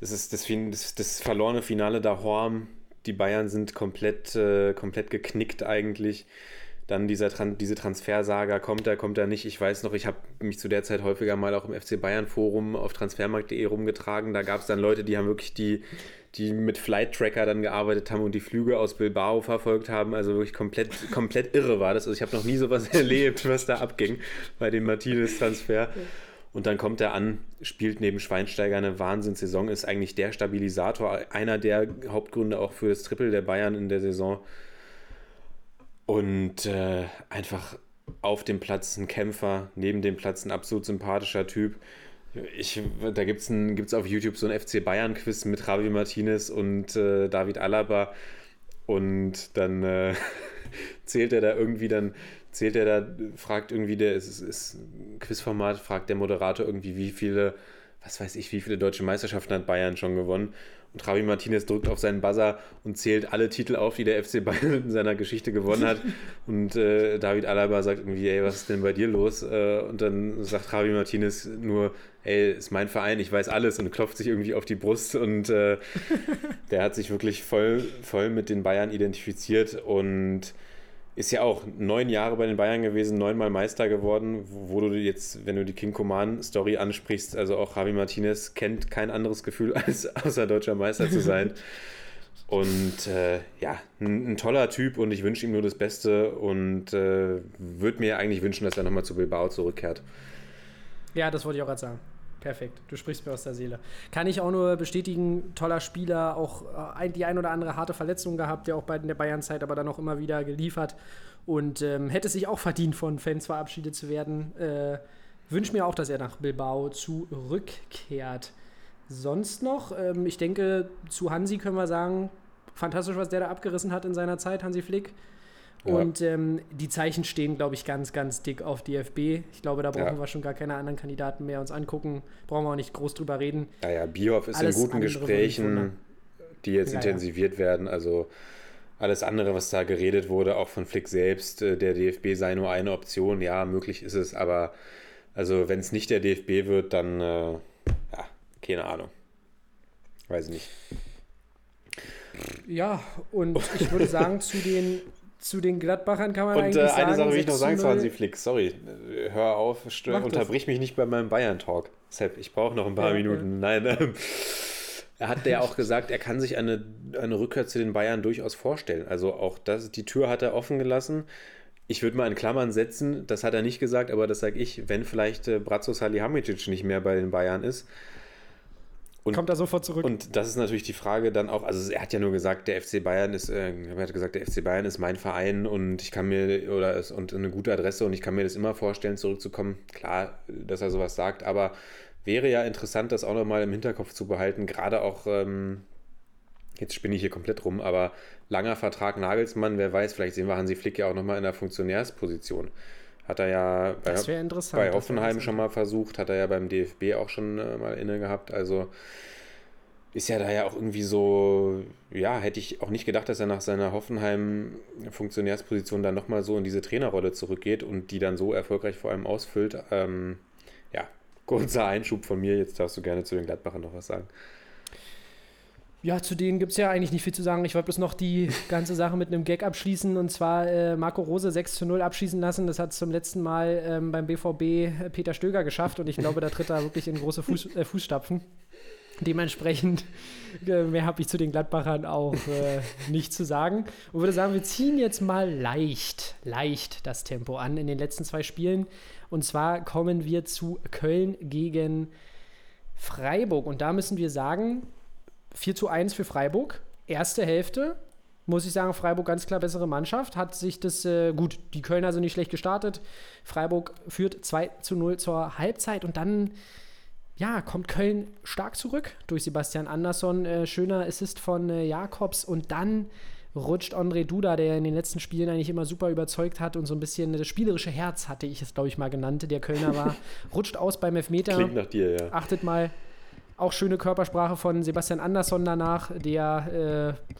Das ist das, das, das verlorene Finale da Horm. Die Bayern sind komplett, äh, komplett geknickt eigentlich. Dann dieser diese Transfersaga, kommt er, kommt er nicht. Ich weiß noch, ich habe mich zu der Zeit häufiger mal auch im FC Bayern Forum auf transfermarkt.de rumgetragen. Da gab es dann Leute, die haben wirklich die, die mit Flight Tracker dann gearbeitet haben und die Flüge aus Bilbao verfolgt haben. Also wirklich komplett, komplett irre war das. Also ich habe noch nie sowas erlebt, was da abging bei dem Martinez-Transfer. Und dann kommt er an, spielt neben Schweinsteiger eine Wahnsinnssaison, ist eigentlich der Stabilisator, einer der Hauptgründe auch für das Triple der Bayern in der Saison. Und äh, einfach auf dem Platz ein Kämpfer, neben dem Platz ein absolut sympathischer Typ. Ich, da gibt es gibt's auf YouTube so ein FC Bayern-Quiz mit Javi Martinez und äh, David Alaba. Und dann äh, zählt er da irgendwie dann, zählt er da, fragt irgendwie der, es ist, ist ein Quizformat, fragt der Moderator irgendwie, wie viele, was weiß ich, wie viele deutsche Meisterschaften hat Bayern schon gewonnen. Und Javi Martinez drückt auf seinen Buzzer und zählt alle Titel auf, die der FC Bayern in seiner Geschichte gewonnen hat. Und äh, David Alaba sagt irgendwie, ey, was ist denn bei dir los? Äh, und dann sagt Javi Martinez nur, ey, ist mein Verein, ich weiß alles und klopft sich irgendwie auf die Brust. Und äh, der hat sich wirklich voll, voll mit den Bayern identifiziert und ist ja auch neun Jahre bei den Bayern gewesen, neunmal Meister geworden, wo, du jetzt, wenn du die King Coman-Story ansprichst, also auch Javi Martinez kennt kein anderes Gefühl, als außer deutscher Meister zu sein. Und äh, ja, ein, ein, toller Typ und ich wünsche ihm nur das Beste und äh, würde mir eigentlich wünschen, dass er nochmal zu Bilbao zurückkehrt. Ja, das wollte ich auch gerade sagen. Perfekt, du sprichst mir aus der Seele. Kann ich auch nur bestätigen, toller Spieler, auch äh, die ein oder andere harte Verletzung gehabt, der auch bei der Bayern-Zeit aber dann auch immer wieder geliefert und ähm, hätte sich auch verdient, von Fans verabschiedet zu werden. Äh, Wünsche mir auch, dass er nach Bilbao zurückkehrt. Sonst noch, ähm, ich denke, zu Hansi können wir sagen, fantastisch, was der da abgerissen hat in seiner Zeit, Hansi Flick. Und ähm, die Zeichen stehen, glaube ich, ganz, ganz dick auf DFB. Ich glaube, da brauchen ja. wir schon gar keine anderen Kandidaten mehr uns angucken. Brauchen wir auch nicht groß drüber reden. Naja, Bioff ist Alles in guten Gesprächen, die jetzt ja, intensiviert werden. Also alles andere, was da geredet wurde, auch von Flick selbst, äh, der DFB sei nur eine Option. Ja, möglich ist es, aber also wenn es nicht der DFB wird, dann äh, ja, keine Ahnung. Weiß ich nicht. Ja, und ich würde sagen, zu den zu den Gladbachern kann man und, eigentlich äh, sagen. Und eine Sache will ich noch sagen zu Hansi Flick. Sorry, hör auf, stör, unterbrich mich nicht bei meinem Bayern-Talk. Sepp, ich brauche noch ein paar ja, Minuten. Ja. Nein, äh, er hat ja auch gesagt, er kann sich eine, eine Rückkehr zu den Bayern durchaus vorstellen. Also auch das, die Tür hat er offen gelassen. Ich würde mal in Klammern setzen, das hat er nicht gesagt, aber das sage ich, wenn vielleicht äh, Brazzo Salihamidzic nicht mehr bei den Bayern ist, und, kommt er sofort zurück. Und das ist natürlich die Frage dann auch, also er hat ja nur gesagt, der FC Bayern ist, äh, er hat gesagt, der FC Bayern ist mein Verein und ich kann mir, oder ist, und eine gute Adresse und ich kann mir das immer vorstellen, zurückzukommen. Klar, dass er sowas sagt, aber wäre ja interessant, das auch nochmal im Hinterkopf zu behalten, gerade auch, ähm, jetzt spinne ich hier komplett rum, aber langer Vertrag Nagelsmann, wer weiß, vielleicht sehen wir Hansi Flick ja auch nochmal in der Funktionärsposition. Hat er ja bei, bei Hoffenheim schon mal versucht, hat er ja beim DFB auch schon äh, mal inne gehabt. Also ist ja da ja auch irgendwie so, ja, hätte ich auch nicht gedacht, dass er nach seiner Hoffenheim-Funktionärsposition dann nochmal so in diese Trainerrolle zurückgeht und die dann so erfolgreich vor allem ausfüllt. Ähm, ja, kurzer Einschub von mir. Jetzt darfst du gerne zu den Gladbachern noch was sagen. Ja, zu denen gibt es ja eigentlich nicht viel zu sagen. Ich wollte bloß noch die ganze Sache mit einem Gag abschließen und zwar äh, Marco Rose 6 zu 0 abschießen lassen. Das hat zum letzten Mal ähm, beim BVB äh, Peter Stöger geschafft und ich glaube, da tritt er wirklich in große Fuß, äh, Fußstapfen. Dementsprechend äh, mehr habe ich zu den Gladbachern auch äh, nicht zu sagen. Und würde sagen, wir ziehen jetzt mal leicht, leicht das Tempo an in den letzten zwei Spielen. Und zwar kommen wir zu Köln gegen Freiburg. Und da müssen wir sagen, 4 zu 1 für Freiburg. Erste Hälfte, muss ich sagen, Freiburg ganz klar bessere Mannschaft. Hat sich das, äh, gut, die Kölner sind nicht schlecht gestartet. Freiburg führt 2 zu 0 zur Halbzeit und dann, ja, kommt Köln stark zurück durch Sebastian Andersson. Äh, schöner Assist von äh, Jakobs und dann rutscht André Duda, der in den letzten Spielen eigentlich immer super überzeugt hat und so ein bisschen das spielerische Herz, hatte ich es, glaube ich, mal genannt, der Kölner war, rutscht aus beim Elfmeter. Klingt nach dir, ja. Achtet mal auch schöne Körpersprache von Sebastian Andersson danach, der äh,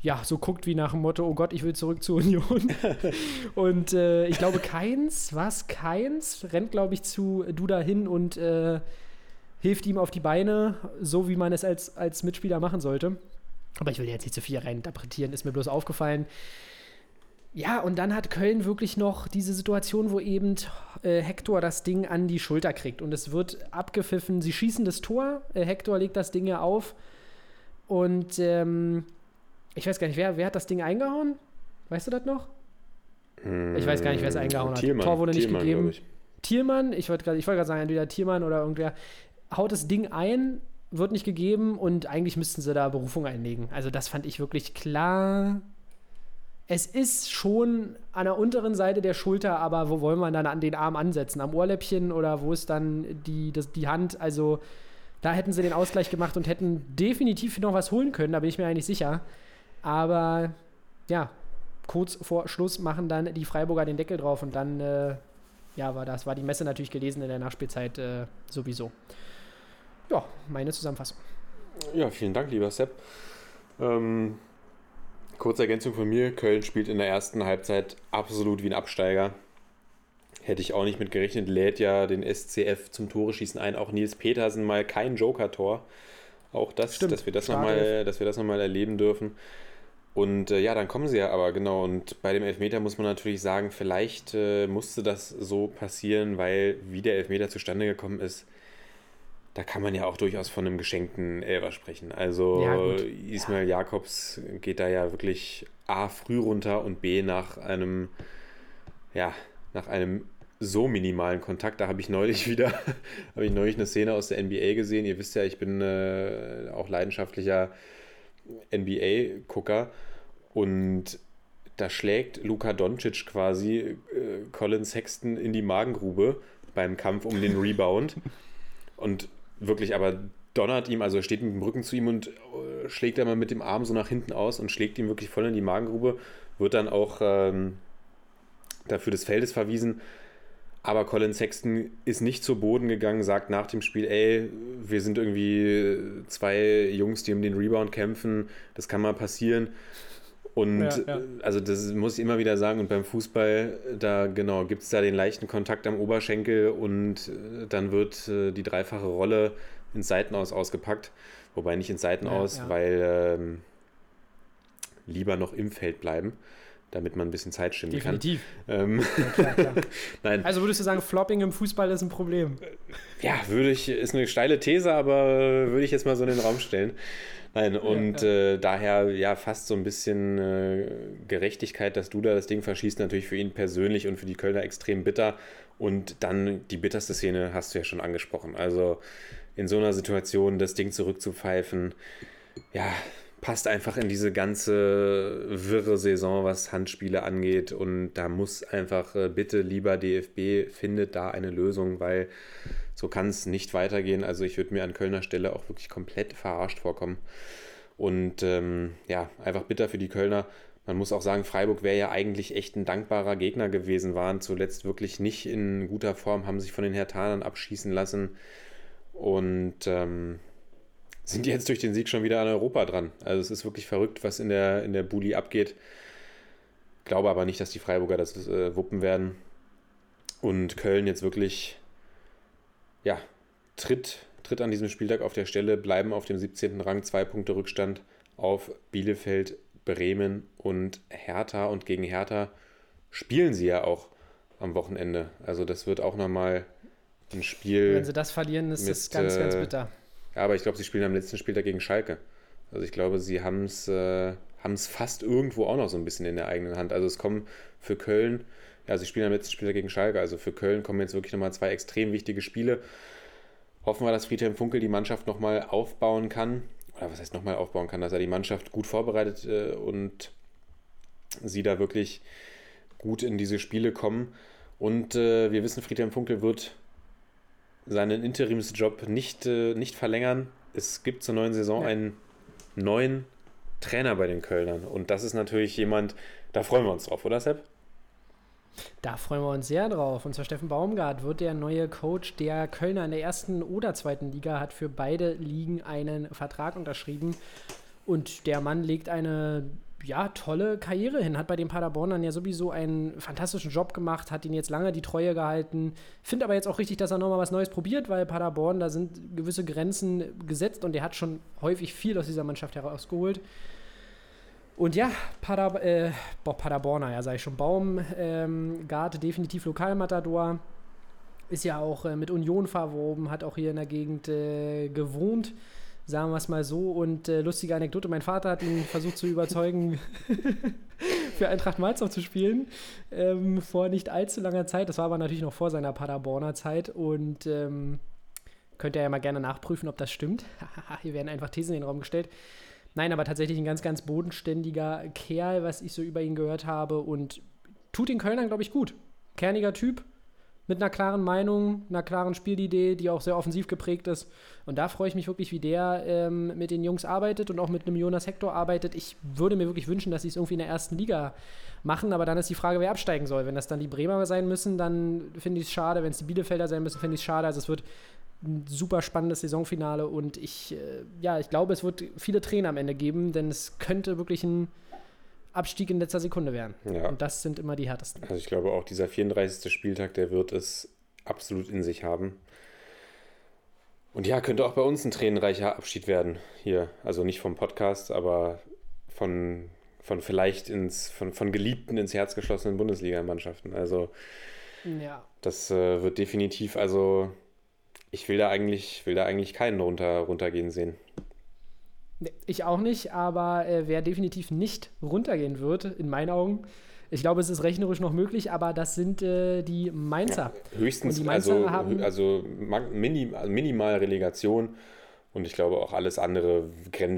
ja so guckt wie nach dem Motto: Oh Gott, ich will zurück zur Union. und äh, ich glaube, Keins, was? Keins rennt, glaube ich, zu Duda hin und äh, hilft ihm auf die Beine, so wie man es als, als Mitspieler machen sollte. Aber ich will jetzt nicht zu viel reininterpretieren, ist mir bloß aufgefallen. Ja, und dann hat Köln wirklich noch diese Situation, wo eben äh, Hector das Ding an die Schulter kriegt und es wird abgepfiffen. Sie schießen das Tor, äh, Hector legt das Ding ja auf und ähm, ich weiß gar nicht, wer, wer hat das Ding eingehauen? Weißt du das noch? Ich weiß gar nicht, wer es eingehauen hat. Thielmann, Tor wurde nicht Thielmann, gegeben. Ich. Thielmann, ich wollte gerade wollt sagen, entweder Thielmann oder irgendwer, haut das Ding ein, wird nicht gegeben und eigentlich müssten sie da Berufung einlegen. Also das fand ich wirklich klar es ist schon an der unteren Seite der Schulter, aber wo wollen wir dann an den Arm ansetzen? Am Ohrläppchen oder wo ist dann die, das, die Hand? Also da hätten sie den Ausgleich gemacht und hätten definitiv noch was holen können, da bin ich mir eigentlich sicher. Aber ja, kurz vor Schluss machen dann die Freiburger den Deckel drauf und dann äh, ja, war das war die Messe natürlich gelesen in der Nachspielzeit äh, sowieso. Ja, meine Zusammenfassung. Ja, vielen Dank, lieber Sepp. Ähm, Kurze Ergänzung von mir: Köln spielt in der ersten Halbzeit absolut wie ein Absteiger. Hätte ich auch nicht mit gerechnet, lädt ja den SCF zum Tore schießen ein. Auch Nils Petersen mal kein Joker-Tor. Auch das, Stimmt, dass wir das nochmal noch, erleben dürfen. Und äh, ja, dann kommen sie ja aber, genau. Und bei dem Elfmeter muss man natürlich sagen, vielleicht äh, musste das so passieren, weil wie der Elfmeter zustande gekommen ist, da kann man ja auch durchaus von einem geschenkten Elfer sprechen. Also Ja. Ismail Jakobs geht da ja wirklich A früh runter und B nach einem, ja, nach einem so minimalen Kontakt. Da habe ich neulich wieder, habe ich neulich eine Szene aus der NBA gesehen. Ihr wisst ja, ich bin äh, auch leidenschaftlicher NBA-Gucker und da schlägt Luka Doncic quasi äh, Colin Sexton in die Magengrube beim Kampf um den Rebound und wirklich aber donnert ihm, also er steht mit dem Rücken zu ihm und äh, schlägt einmal mit dem Arm so nach hinten aus und schlägt ihm wirklich voll in die Magengrube, wird dann auch ähm, dafür des Feldes verwiesen. Aber Colin Sexton ist nicht zu Boden gegangen, sagt nach dem Spiel, ey, wir sind irgendwie zwei Jungs, die um den Rebound kämpfen, das kann mal passieren. Und Ja, ja. äh, also das muss ich immer wieder sagen, und beim Fußball, da genau, gibt es da den leichten Kontakt am Oberschenkel und äh, dann wird äh, die dreifache Rolle ins Seitenaus ausgepackt. Wobei nicht ins Seitenaus, Ja, weil ähm, lieber noch im Feld bleiben, damit man ein bisschen Zeit schinden kann. Definitiv. Ähm, Also würdest du sagen, Flopping im Fußball ist ein Problem? ja, würde ich, ist eine steile These, aber würde ich jetzt mal so in den Raum stellen. Nein, und Äh, daher ja fast so ein bisschen äh, Gerechtigkeit, dass du da das Ding verschießt, natürlich für ihn persönlich und für die Kölner extrem bitter. Und dann die bitterste Szene hast du ja schon angesprochen. Also in so einer Situation das Ding zurückzupfeifen, ja, passt einfach in diese ganze wirre Saison, was Handspiele angeht. Und da muss einfach äh, bitte, lieber DFB, findet da eine Lösung, weil so kann es nicht weitergehen. Also ich würde mir an Kölner Stelle auch wirklich komplett verarscht vorkommen. Und ähm, ja, einfach bitter für die Kölner. Man muss auch sagen, Freiburg wäre ja eigentlich echt ein dankbarer Gegner gewesen, waren zuletzt wirklich nicht in guter Form, haben sich von den Hertanern abschießen lassen und ähm, sind jetzt durch den Sieg schon wieder an Europa dran. Also es ist wirklich verrückt, was in der, in der Bulli abgeht. Glaube aber nicht, dass die Freiburger das äh, wuppen werden. Und Köln jetzt wirklich, ja, tritt, tritt an diesem Spieltag auf der Stelle, bleiben auf dem 17. Rang, zwei Punkte Rückstand auf Bielefeld, Bremen und Hertha. Und gegen Hertha spielen sie ja auch am Wochenende. Also das wird auch nochmal ein Spiel. Wenn sie das verlieren, ist es ganz, ganz äh, bitter. Ja, aber ich glaube, sie spielen am letzten Spieltag gegen Schalke. Also ich glaube, sie haben es äh, haben's fast irgendwo auch noch so ein bisschen in der eigenen Hand. Also es kommen für Köln, ja, sie spielen am letzten Spieltag gegen Schalke, also für Köln kommen jetzt wirklich nochmal zwei extrem wichtige Spiele. Hoffen wir, dass Friedhelm Funkel die Mannschaft nochmal aufbauen kann. Oder was heißt nochmal aufbauen kann, dass er die Mannschaft gut vorbereitet äh, und sie da wirklich gut in diese Spiele kommen. Und äh, wir wissen, Friedhelm Funkel wird seinen Interimsjob nicht, äh, nicht verlängern. Es gibt zur neuen Saison Ja. einen neuen Trainer bei den Kölnern. Und das ist natürlich jemand, da freuen wir uns drauf, oder Sepp? Da freuen wir uns sehr drauf. Und zwar Steffen Baumgart wird der neue Coach der Kölner in der ersten oder zweiten Liga, hat für beide Ligen einen Vertrag unterschrieben. Und der Mann legt eine ja, tolle Karriere hin, hat bei den Paderbornern ja sowieso einen fantastischen Job gemacht, hat ihn jetzt lange die Treue gehalten. Finde aber jetzt auch richtig, dass er nochmal was Neues probiert, weil Paderborn, da sind gewisse Grenzen gesetzt und er hat schon häufig viel aus dieser Mannschaft herausgeholt. Und ja, Pader, äh, Paderborner, ja, sag ich schon. Baumgart, ähm, definitiv Lokalmatador. Ist ja auch äh, mit Union verwoben, hat auch hier in der Gegend äh, gewohnt, sagen wir es mal so. Und äh, lustige Anekdote: Mein Vater hat ihn versucht zu überzeugen, für Eintracht Malzow zu spielen, ähm, vor nicht allzu langer Zeit. Das war aber natürlich noch vor seiner Paderborner Zeit. Und ähm, könnt ihr ja mal gerne nachprüfen, ob das stimmt. hier werden einfach Thesen in den Raum gestellt. Nein, aber tatsächlich ein ganz, ganz bodenständiger Kerl, was ich so über ihn gehört habe und tut den Kölnern, glaube ich, gut. Kerniger Typ, mit einer klaren Meinung, einer klaren Spielidee, die auch sehr offensiv geprägt ist. Und da freue ich mich wirklich, wie der ähm, mit den Jungs arbeitet und auch mit einem Jonas Hector arbeitet. Ich würde mir wirklich wünschen, dass sie es irgendwie in der ersten Liga machen, aber dann ist die Frage, wer absteigen soll. Wenn das dann die Bremer sein müssen, dann finde ich es schade. Wenn es die Bielefelder sein müssen, finde ich es schade. Also es wird ein super spannendes Saisonfinale und ich, äh, ja, ich glaube, es wird viele Tränen am Ende geben, denn es könnte wirklich ein Abstieg in letzter Sekunde werden. Ja. Und das sind immer die härtesten. Also ich glaube auch dieser 34. Spieltag, der wird es absolut in sich haben. Und ja, könnte auch bei uns ein tränenreicher Abschied werden hier. Also nicht vom Podcast, aber von, von vielleicht ins, von, von geliebten ins Herz geschlossenen Bundesligamannschaften. Also Ja. das äh, wird definitiv, also ich will da eigentlich, will da eigentlich keinen runter, runtergehen sehen. Ich auch nicht, aber äh, wer definitiv nicht runtergehen wird, in meinen Augen, ich glaube, es ist rechnerisch noch möglich, aber das sind äh, die Mainzer. Höchstens, Und die Mainzer also, haben- also mini, also minimal Relegation und ich glaube auch alles andere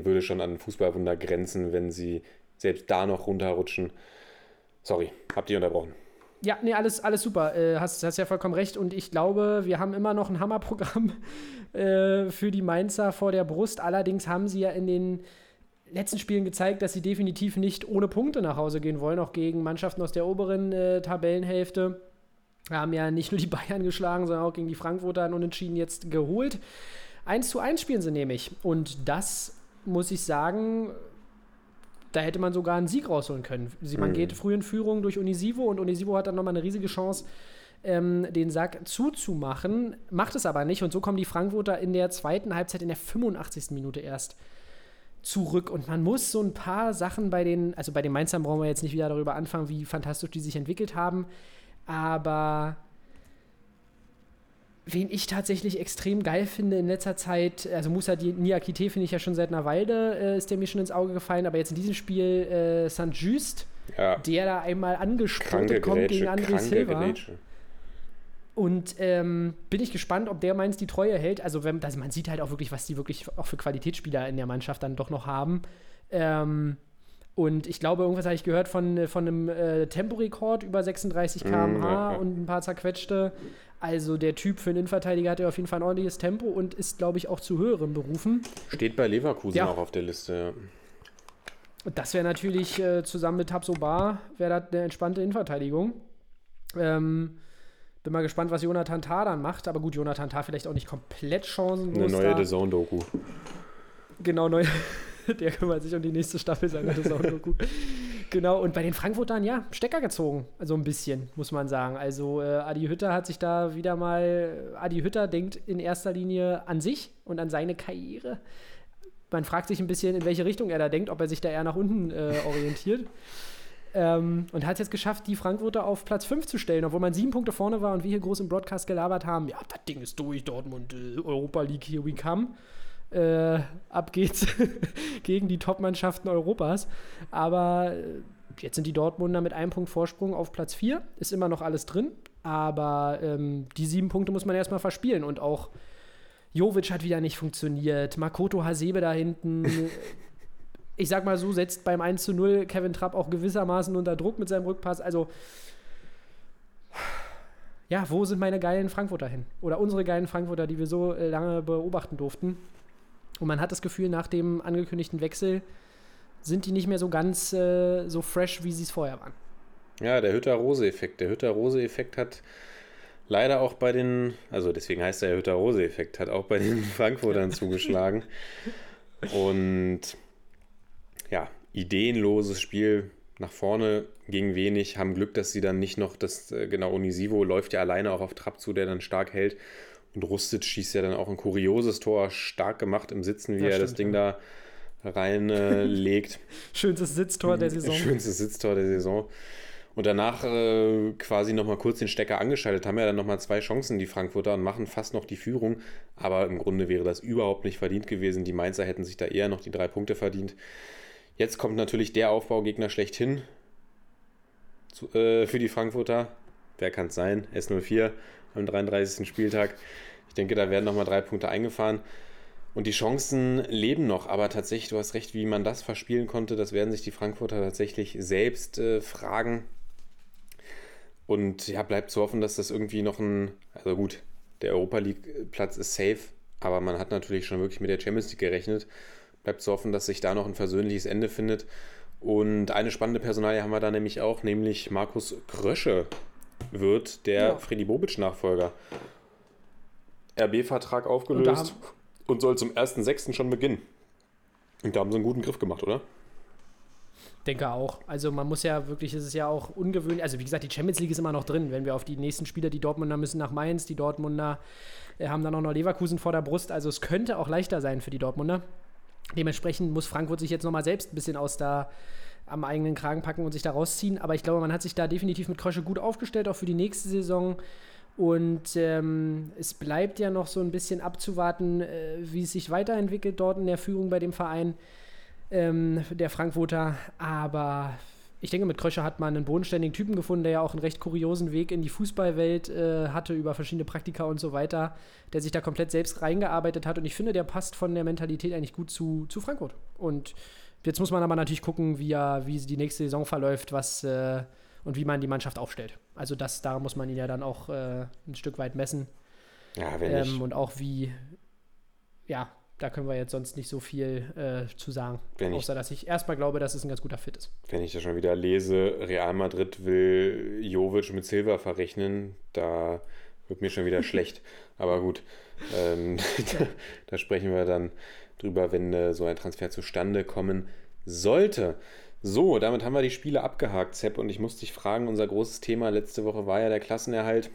würde schon an Fußballwunder grenzen, wenn sie selbst da noch runterrutschen. Sorry, habt ihr unterbrochen. Ja, nee, alles, alles super. Äh, hast, hast ja vollkommen recht. Und ich glaube, wir haben immer noch ein Hammerprogramm äh, für die Mainzer vor der Brust. Allerdings haben sie ja in den letzten Spielen gezeigt, dass sie definitiv nicht ohne Punkte nach Hause gehen wollen, auch gegen Mannschaften aus der oberen äh, Tabellenhälfte. Haben ja nicht nur die Bayern geschlagen, sondern auch gegen die Frankfurter einen Unentschieden jetzt geholt. 1 zu 1 spielen sie nämlich. Und das muss ich sagen, da hätte man sogar einen Sieg rausholen können. Man Mhm. geht früh in Führung durch Unisivo und Unisivo hat dann nochmal eine riesige Chance, ähm, den Sack zuzumachen, macht es aber nicht und so kommen die Frankfurter in der zweiten Halbzeit in der 85. Minute erst zurück und man muss so ein paar Sachen bei den, also bei den Mainzern brauchen wir jetzt nicht wieder darüber anfangen, wie fantastisch die sich entwickelt haben, aber wen ich tatsächlich extrem geil finde in letzter Zeit, also Musa Niakite finde ich ja schon seit einer Weile, äh, ist der mir schon ins Auge gefallen, aber jetzt in diesem Spiel äh, St. Just, Ja, der da einmal angesprotet kommt gegen André Silva. Grätsche. Und ähm, bin ich gespannt, ob der Mainz die Treue hält. Also, wenn, also man sieht halt auch wirklich, was die wirklich auch für Qualitätsspieler in der Mannschaft dann doch noch haben. Ähm, und ich glaube, irgendwas habe ich gehört von, äh, von einem äh, Temporekord über 36 km/h Mm, ja, ja. und ein paar zerquetschte. Also der Typ für einen Innenverteidiger hat ja auf jeden Fall ein ordentliches Tempo und ist, glaube ich, auch zu höheren Berufen. Steht bei Leverkusen Ja. auch auf der Liste. Und das wäre natürlich äh, zusammen mit Tabso Bar, wäre das eine entspannte Innenverteidigung. Ähm, bin mal gespannt, was Jonathan Tah dann macht. Aber gut, Jonathan Tah vielleicht auch nicht komplett chancenlos. Eine neue. The Zone-Doku. Genau, neu. Der kümmert sich um die nächste Staffel seiner Doku. genau, und bei den Frankfurtern, ja, Stecker gezogen. Also ein bisschen, muss man sagen. Also äh, Adi Hütter hat sich da wieder mal. Adi Hütter denkt in erster Linie an sich und an seine Karriere. Man fragt sich ein bisschen, in welche Richtung er da denkt, ob er sich da eher nach unten äh, orientiert. Ähm, und hat es jetzt geschafft, die Frankfurter auf Platz 5 zu stellen, obwohl man sieben Punkte vorne war und wir hier groß im Broadcast gelabert haben. Ja, das Ding ist durch, Dortmund, äh, Europa League, here we come. Äh, ab geht's gegen die Top-Mannschaften Europas. Aber äh, jetzt sind die Dortmunder mit einem Punkt Vorsprung auf Platz 4. Ist immer noch alles drin. Aber ähm, die sieben Punkte muss man erstmal verspielen. Und auch Jovic hat wieder nicht funktioniert. Makoto Hasebe da hinten. ich sag mal so, setzt beim 1 zu 0 Kevin Trapp auch gewissermaßen unter Druck mit seinem Rückpass. Also, ja, wo sind meine geilen Frankfurter hin? Oder unsere geilen Frankfurter, die wir so äh, lange beobachten durften? Und man hat das Gefühl, nach dem angekündigten Wechsel sind die nicht mehr so ganz äh, so fresh, wie sie es vorher waren. Ja, der Hütter-Rose-Effekt. Der Hütter-Rose-Effekt hat leider auch bei den, also deswegen heißt er ja Hütter-Rose-Effekt, hat auch bei den Frankfurtern zugeschlagen. Und ja, ideenloses Spiel nach vorne ging wenig, haben Glück, dass sie dann nicht noch das, äh, genau, Unisivo läuft ja alleine auch auf Trapp zu, der dann stark hält. Und Rustic schießt ja dann auch ein kurioses Tor, stark gemacht im Sitzen, wie Ja, er das stimmt, Ding ja. da reinlegt. Schönstes Sitztor der Saison. Schönstes Sitztor der Saison. Und danach äh, quasi nochmal kurz den Stecker angeschaltet, haben ja dann nochmal zwei Chancen, die Frankfurter, und machen fast noch die Führung. Aber im Grunde wäre das überhaupt nicht verdient gewesen. Die Mainzer hätten sich da eher noch die drei Punkte verdient. Jetzt kommt natürlich der Aufbaugegner schlechthin zu, äh, für die Frankfurter. Wer kann es sein? S04 am 33. Spieltag. Ich denke, da werden nochmal drei Punkte eingefahren. Und die Chancen leben noch, aber tatsächlich, du hast recht, wie man das verspielen konnte, das werden sich die Frankfurter tatsächlich selbst äh, fragen. Und ja, bleibt zu hoffen, dass das irgendwie noch ein, also gut, der Europa League-Platz ist safe, aber man hat natürlich schon wirklich mit der Champions League gerechnet. Bleibt zu hoffen, dass sich da noch ein versöhnliches Ende findet. Und eine spannende Personalie haben wir da nämlich auch, nämlich Markus Krösche wird der Ja. Freddy Bobic-Nachfolger. RB-Vertrag aufgelöst Und und, soll zum 1.6. schon beginnen. Und da haben sie einen guten Griff gemacht, oder? Denke auch. Also man muss ja wirklich, es ist ja auch ungewöhnlich. Also wie gesagt, die Champions League ist immer noch drin. Wenn wir auf die nächsten Spieler, die Dortmunder müssen nach Mainz, die Dortmunder äh, haben dann auch noch Leverkusen vor der Brust. Also es könnte auch leichter sein für die Dortmunder. Dementsprechend muss Frankfurt sich jetzt nochmal selbst ein bisschen aus der, am eigenen Kragen packen und sich da rausziehen. Aber ich glaube, man hat sich da definitiv mit Krösche gut aufgestellt, auch für die nächste Saison. Und ähm, es bleibt ja noch so ein bisschen abzuwarten, äh, wie es sich weiterentwickelt dort in der Führung bei dem Verein ähm, der Frankfurter. Aber ich denke, mit Kröscher hat man einen bodenständigen Typen gefunden, der ja auch einen recht kuriosen Weg in die Fußballwelt äh, hatte, über verschiedene Praktika und so weiter, der sich da komplett selbst reingearbeitet hat. Und ich finde, der passt von der Mentalität eigentlich gut zu, zu Frankfurt. Und jetzt muss man aber natürlich gucken, wie, wie die nächste Saison verläuft, was. Äh, und wie man die Mannschaft aufstellt. Also das, da muss man ihn ja dann auch äh, ein Stück weit messen. Ja, wenn Ähm, ich, und auch wie, ja, da können wir jetzt sonst nicht so viel äh, zu sagen. Wenn ich- außer, dass ich erstmal glaube, dass es ein ganz guter Fit ist. wenn ich da schon wieder lese, Real Madrid will Jovic mit Silva verrechnen, da wird mir schon wieder schlecht. Aber gut, ähm, da, da sprechen wir dann drüber, wenn äh, so ein Transfer zustande kommen sollte. So, damit haben wir die Spiele abgehakt, Sepp, und ich muss dich fragen, unser großes Thema letzte Woche war ja der Klassenerhalt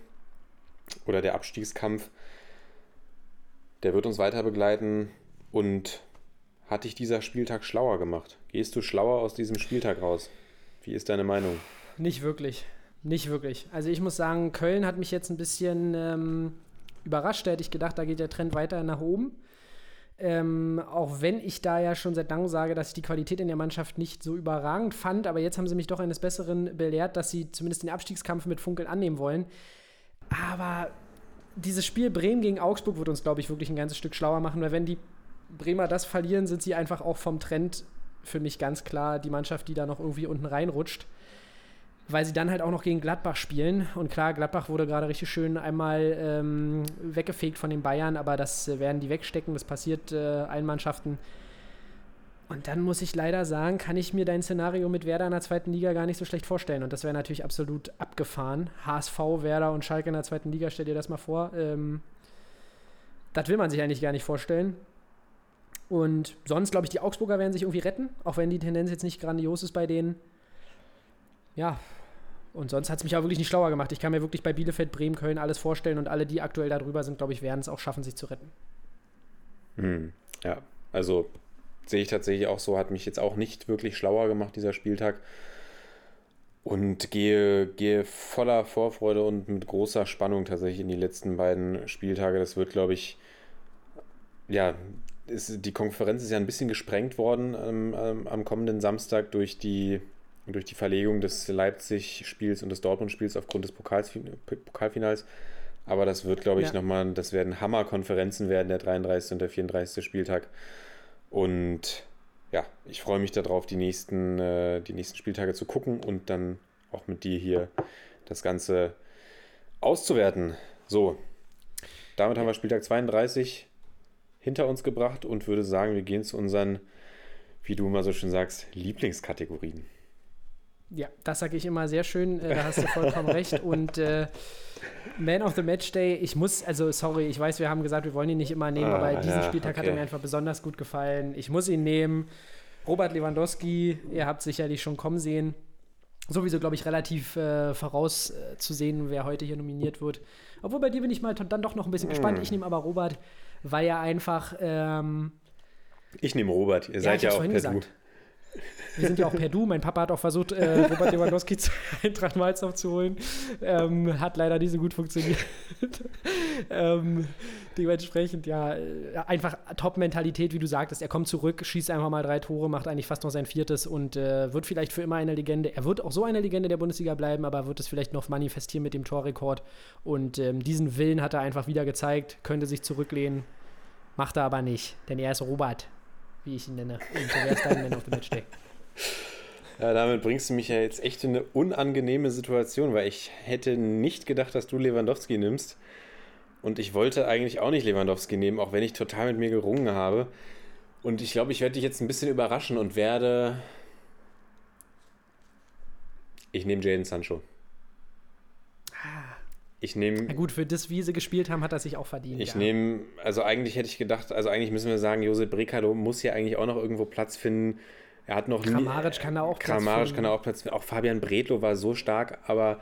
oder der Abstiegskampf. Der wird uns weiter begleiten und hat dich dieser Spieltag schlauer gemacht? Gehst du schlauer aus diesem Spieltag raus? Wie ist deine Meinung? Nicht wirklich. Nicht wirklich. Also ich muss sagen, Köln hat mich jetzt ein bisschen ähm, überrascht. Da hätte ich gedacht, da geht der Trend weiter nach oben. Ähm, auch wenn ich da ja schon seit langem sage, dass ich die Qualität in der Mannschaft nicht so überragend fand, aber jetzt haben sie mich doch eines Besseren belehrt, dass sie zumindest den Abstiegskampf mit Funkeln annehmen wollen. Aber dieses Spiel Bremen gegen Augsburg wird uns, glaube ich, wirklich ein ganzes Stück schlauer machen, weil wenn die Bremer das verlieren, sind sie einfach auch vom Trend für mich ganz klar die Mannschaft, die da noch irgendwie unten reinrutscht weil sie dann halt auch noch gegen Gladbach spielen. Und klar, Gladbach wurde gerade richtig schön einmal ähm, weggefegt von den Bayern, aber das äh, werden die wegstecken. Das passiert äh, allen Mannschaften. Und dann muss ich leider sagen, kann ich mir dein Szenario mit Werder in der zweiten Liga gar nicht so schlecht vorstellen. Und das wäre natürlich absolut abgefahren. HSV, Werder und Schalke in der zweiten Liga, stell dir das mal vor. Ähm, das will man sich eigentlich gar nicht vorstellen. Und sonst, glaube ich, die Augsburger werden sich irgendwie retten, auch wenn die Tendenz jetzt nicht grandios ist bei denen. Ja, und sonst hat es mich auch wirklich nicht schlauer gemacht. Ich kann mir wirklich bei Bielefeld, Bremen, Köln alles vorstellen und alle, die aktuell da drüber sind, glaube ich, werden es auch schaffen, sich zu retten. Hm, ja, also sehe ich tatsächlich auch so, hat mich jetzt auch nicht wirklich schlauer gemacht, dieser Spieltag. Und gehe, gehe voller Vorfreude und mit großer Spannung tatsächlich in die letzten beiden Spieltage. Das wird, glaube ich, ja, ist, die Konferenz ist ja ein bisschen gesprengt worden ähm, ähm, am kommenden Samstag durch die, durch die Verlegung des Leipzig-Spiels und des Dortmund-Spiels aufgrund des Pokals, Pokalfinals. Aber das wird, glaube ich, Ja. nochmal, das werden Hammerkonferenzen werden, der 33. und der 34. Spieltag. Und ja, ich freue mich darauf, die nächsten, äh, die nächsten Spieltage zu gucken und dann auch mit dir hier das Ganze auszuwerten. So, damit haben wir Spieltag 32 hinter uns gebracht und würde sagen, wir gehen zu unseren, wie du immer so schön sagst, Lieblingskategorien. Ja, das sage ich immer sehr schön. Äh, da hast du vollkommen recht. Und äh, Man of the Match Day, ich muss, also sorry, ich weiß, wir haben gesagt, wir wollen ihn nicht immer nehmen, Ah, aber diesen ja, Spieltag hat okay. er mir einfach besonders gut gefallen. Ich muss ihn nehmen. Robert Lewandowski, ihr habt sicherlich schon kommen sehen. Sowieso, glaube ich, relativ äh, vorauszusehen, wer heute hier nominiert wird. Obwohl bei dir bin ich mal dann doch noch ein bisschen Hm. gespannt. Ich nehme aber Robert, weil er einfach. Ähm, Ich nehme Robert, ihr seid ich ja auch per vorhin Du. Wir sind ja auch per Du. Mein Papa hat auch versucht, äh, Robert Lewandowski zu Eintracht Malzow zu holen. Ähm, hat leider nicht so gut funktioniert. ähm, dementsprechend, ja, äh, einfach Top-Mentalität, wie du sagtest. Er kommt zurück, schießt einfach mal drei Tore, macht eigentlich fast noch sein viertes und äh, wird vielleicht für immer eine Legende. Er wird auch so eine Legende der Bundesliga bleiben, aber wird es vielleicht noch manifestieren mit dem Torrekord. Und ähm, diesen Willen hat er einfach wieder gezeigt, könnte sich zurücklehnen. Macht er aber nicht, denn er ist Robert, wie ich ihn nenne. Und so wäre es dein Man of the Match Day. Ja, damit bringst du mich ja jetzt echt in eine unangenehme Situation, weil ich hätte nicht gedacht, dass du Lewandowski nimmst. Und ich wollte eigentlich auch nicht Lewandowski nehmen, auch wenn ich total mit mir gerungen habe. Und ich glaube, ich werde dich jetzt ein bisschen überraschen und werde. Ich nehme Jaden Sancho. Ich nehme. Na gut, für das, wie sie gespielt haben, hat er sich auch verdient. Ich ja. nehme, also eigentlich hätte ich gedacht, also eigentlich müssen wir sagen, Josep Brekalo muss hier eigentlich auch noch irgendwo Platz finden. Er hat noch nie- Kramaric kann da auch Platz Kramaric kann da auch Platz. Auch Fabian Bredlo war so stark, aber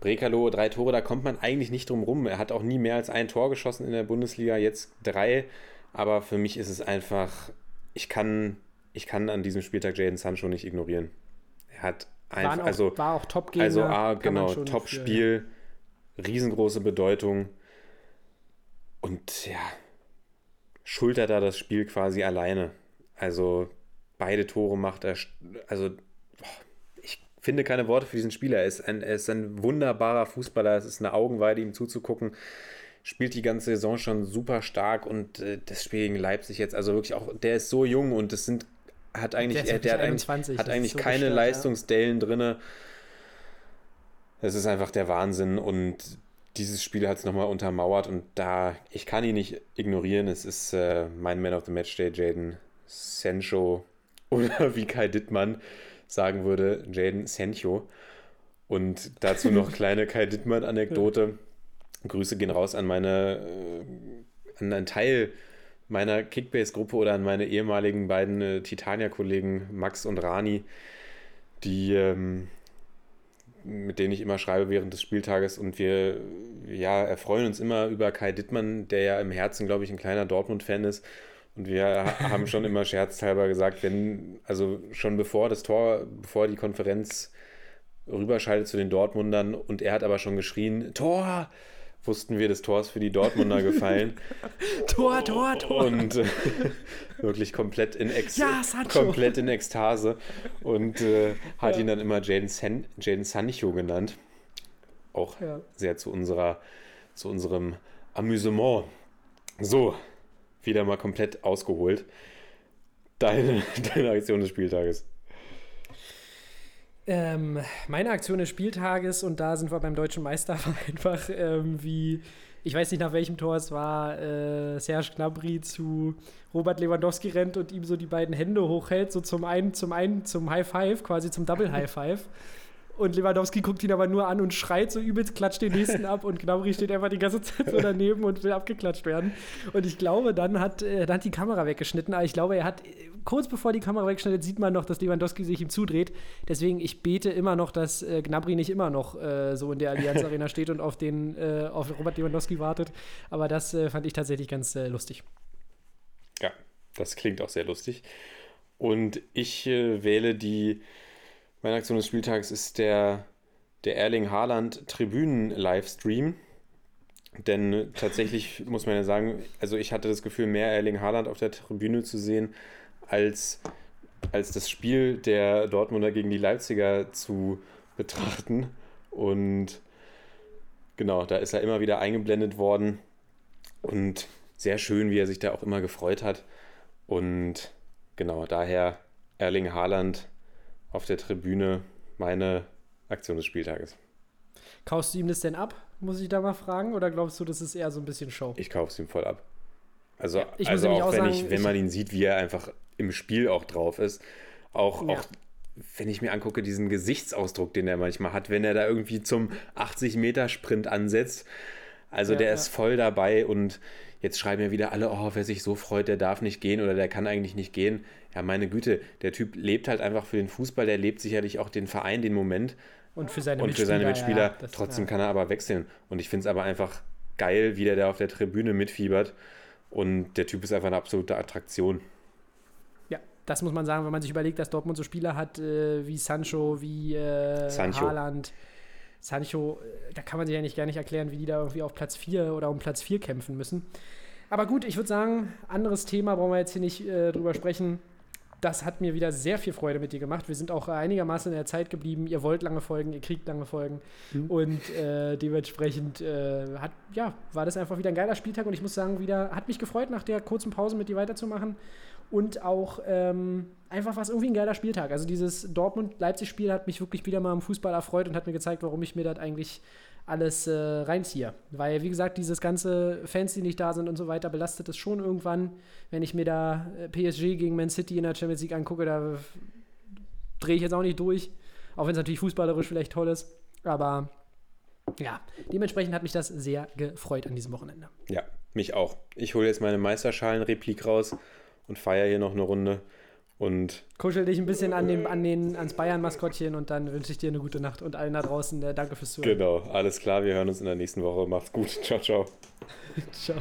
Brekalo, drei Tore, da kommt man eigentlich nicht drum rum. Er hat auch nie mehr als ein Tor geschossen in der Bundesliga, jetzt drei. Aber für mich ist es einfach, ich kann, ich kann an diesem Spieltag Jaden Sancho nicht ignorieren. Er hat einfach, auch, also, war auch Top-Gegner. also A, man genau, Top-Spiel, riesengroße Bedeutung. Und ja, schultert da das Spiel quasi alleine. Also beide Tore macht er, also ich finde keine Worte für diesen Spieler. Er ist ein, er ist ein wunderbarer Fußballer, es ist eine Augenweide, ihm zuzugucken. Spielt die ganze Saison schon super stark und äh, das Spiel gegen Leipzig jetzt, also wirklich auch, der ist so jung und das sind, hat eigentlich, Der er, der hat eigentlich, 21, hat eigentlich so keine gestört, ja. Leistungsdellen drinne. Es ist einfach der Wahnsinn und dieses Spiel hat es nochmal untermauert und da, ich kann ihn nicht ignorieren. Es ist äh, mein Man of the Match Day, Jaden Sancho oder wie Kai Dittmann sagen würde, Jaden Sancho. Und dazu noch kleine Kai Dittmann-Anekdote. Grüße gehen raus an meine, äh, an einen Teil meiner Kickbase-Gruppe oder an meine ehemaligen beiden äh, Titania-Kollegen Max und Rani, die ähm, mit denen ich immer schreibe während des Spieltages und wir ja erfreuen uns immer über Kai Dittmann, der ja im Herzen, glaube ich, ein kleiner Dortmund-Fan ist. Und wir ha- haben schon immer scherzhalber gesagt, wenn, also schon bevor das Tor, bevor die Konferenz rüberschaltet zu den Dortmundern und er hat aber schon geschrien, Tor! Wussten wir, das Tor ist für die Dortmunder gefallen. Tor, Tor, Tor. Und äh, wirklich komplett in, Ex Ja, komplett in Ekstase. Und äh, hat ihn dann immer Jaden, San Jaden Sancho genannt. Auch Ja. sehr zu, unserer, zu unserem Amüsement. So, wieder mal komplett ausgeholt. Deine, deine Aktion des Spieltages. Ähm, meine Aktion des Spieltages, und da sind wir beim deutschen Meister, war einfach ähm, wie, ich weiß nicht nach welchem Tor es war, äh, Serge Gnabry zu Robert Lewandowski rennt und ihm so die beiden Hände hochhält, so zum einen, zum einen zum High Five, quasi zum Double High Five. Und Lewandowski guckt ihn aber nur an und schreit so übelst, klatscht den nächsten ab und Gnabry steht einfach die ganze Zeit so daneben und will abgeklatscht werden. Und ich glaube, dann hat, äh, dann hat die Kamera weggeschnitten, aber ich glaube, er hat, äh, kurz bevor die Kamera wegschneidet, sieht man noch, dass Lewandowski sich ihm zudreht. Deswegen, ich bete immer noch, dass äh, Gnabry nicht immer noch äh, so in der Allianz Arena steht und auf, den, äh, auf Robert Lewandowski wartet. Aber das äh, fand ich tatsächlich ganz äh, lustig. Ja, das klingt auch sehr lustig. Und ich äh, wähle die, meine Aktion des Spieltags ist der, der Erling Haaland Tribünen-Livestream. Denn tatsächlich muss man ja sagen, also ich hatte das Gefühl, mehr Erling Haaland auf der Tribüne zu sehen, als, als das Spiel der Dortmunder gegen die Leipziger zu betrachten. Und genau, da ist er immer wieder eingeblendet worden. Und sehr schön, wie er sich da auch immer gefreut hat. Und genau, daher Erling Haaland auf der Tribüne meine Aktion des Spieltages. Kaufst du ihm das denn ab, muss ich da mal fragen? Oder glaubst du, das ist eher so ein bisschen Show? Ich kaufe es ihm voll ab. Also, muss also auch, auch wenn, sagen, ich, wenn ich- man ihn sieht, wie er einfach im Spiel auch drauf ist. Auch, Ja. auch wenn ich mir angucke, diesen Gesichtsausdruck, den er manchmal hat, wenn er da irgendwie zum 80-Meter-Sprint ansetzt. Also Ja, der ja. ist voll dabei und jetzt schreiben ja wieder alle, oh, wer sich so freut, der darf nicht gehen oder der kann eigentlich nicht gehen. Ja, meine Güte, der Typ lebt halt einfach für den Fußball, der lebt sicherlich auch den Verein, den Moment Und für seine und für Mitspieler. seine Mitspieler. ja, das- Trotzdem kann er aber wechseln. Und ich finde es aber einfach geil, wie der da auf der Tribüne mitfiebert. Und der Typ ist einfach eine absolute Attraktion. Ja, das muss man sagen, wenn man sich überlegt, dass Dortmund so Spieler hat äh, wie Sancho, wie äh, Sancho. Haaland. Sancho, äh, da kann man sich ja nicht gar nicht erklären, wie die da irgendwie auf Platz 4 oder um Platz 4 kämpfen müssen. Aber gut, ich würde sagen, anderes Thema, brauchen wir jetzt hier nicht äh, drüber sprechen. Das hat mir wieder sehr viel Freude mit dir gemacht. Wir sind auch einigermaßen in der Zeit geblieben. Ihr wollt lange Folgen, ihr kriegt lange Folgen. Und äh, dementsprechend äh, hat, ja, war das einfach wieder ein geiler Spieltag. Und ich muss sagen, wieder hat mich gefreut, nach der kurzen Pause mit dir weiterzumachen. Und auch ähm, einfach war es irgendwie ein geiler Spieltag. Also dieses Dortmund-Leipzig-Spiel hat mich wirklich wieder mal am Fußball erfreut und hat mir gezeigt, warum ich mir das eigentlich alles äh, reinziehe. Weil, wie gesagt, dieses ganze Fans, die nicht da sind und so weiter, belastet es schon irgendwann. Wenn ich mir da äh, PSG gegen Man City in der Champions League angucke, da drehe ich jetzt auch nicht durch. Auch wenn es natürlich fußballerisch vielleicht toll ist. Aber ja, dementsprechend hat mich das sehr gefreut an diesem Wochenende. Ja, mich auch. Ich hole jetzt meine Meisterschalenreplik raus und feiere hier noch eine Runde. Und Kuschel dich ein bisschen an dem, an den, ans Bayern-Maskottchen und dann wünsche ich dir eine gute Nacht und allen da draußen äh, danke fürs Zuhören. genau, alles klar, wir hören uns in der nächsten Woche. Macht's gut. Ciao, ciao. Ciao.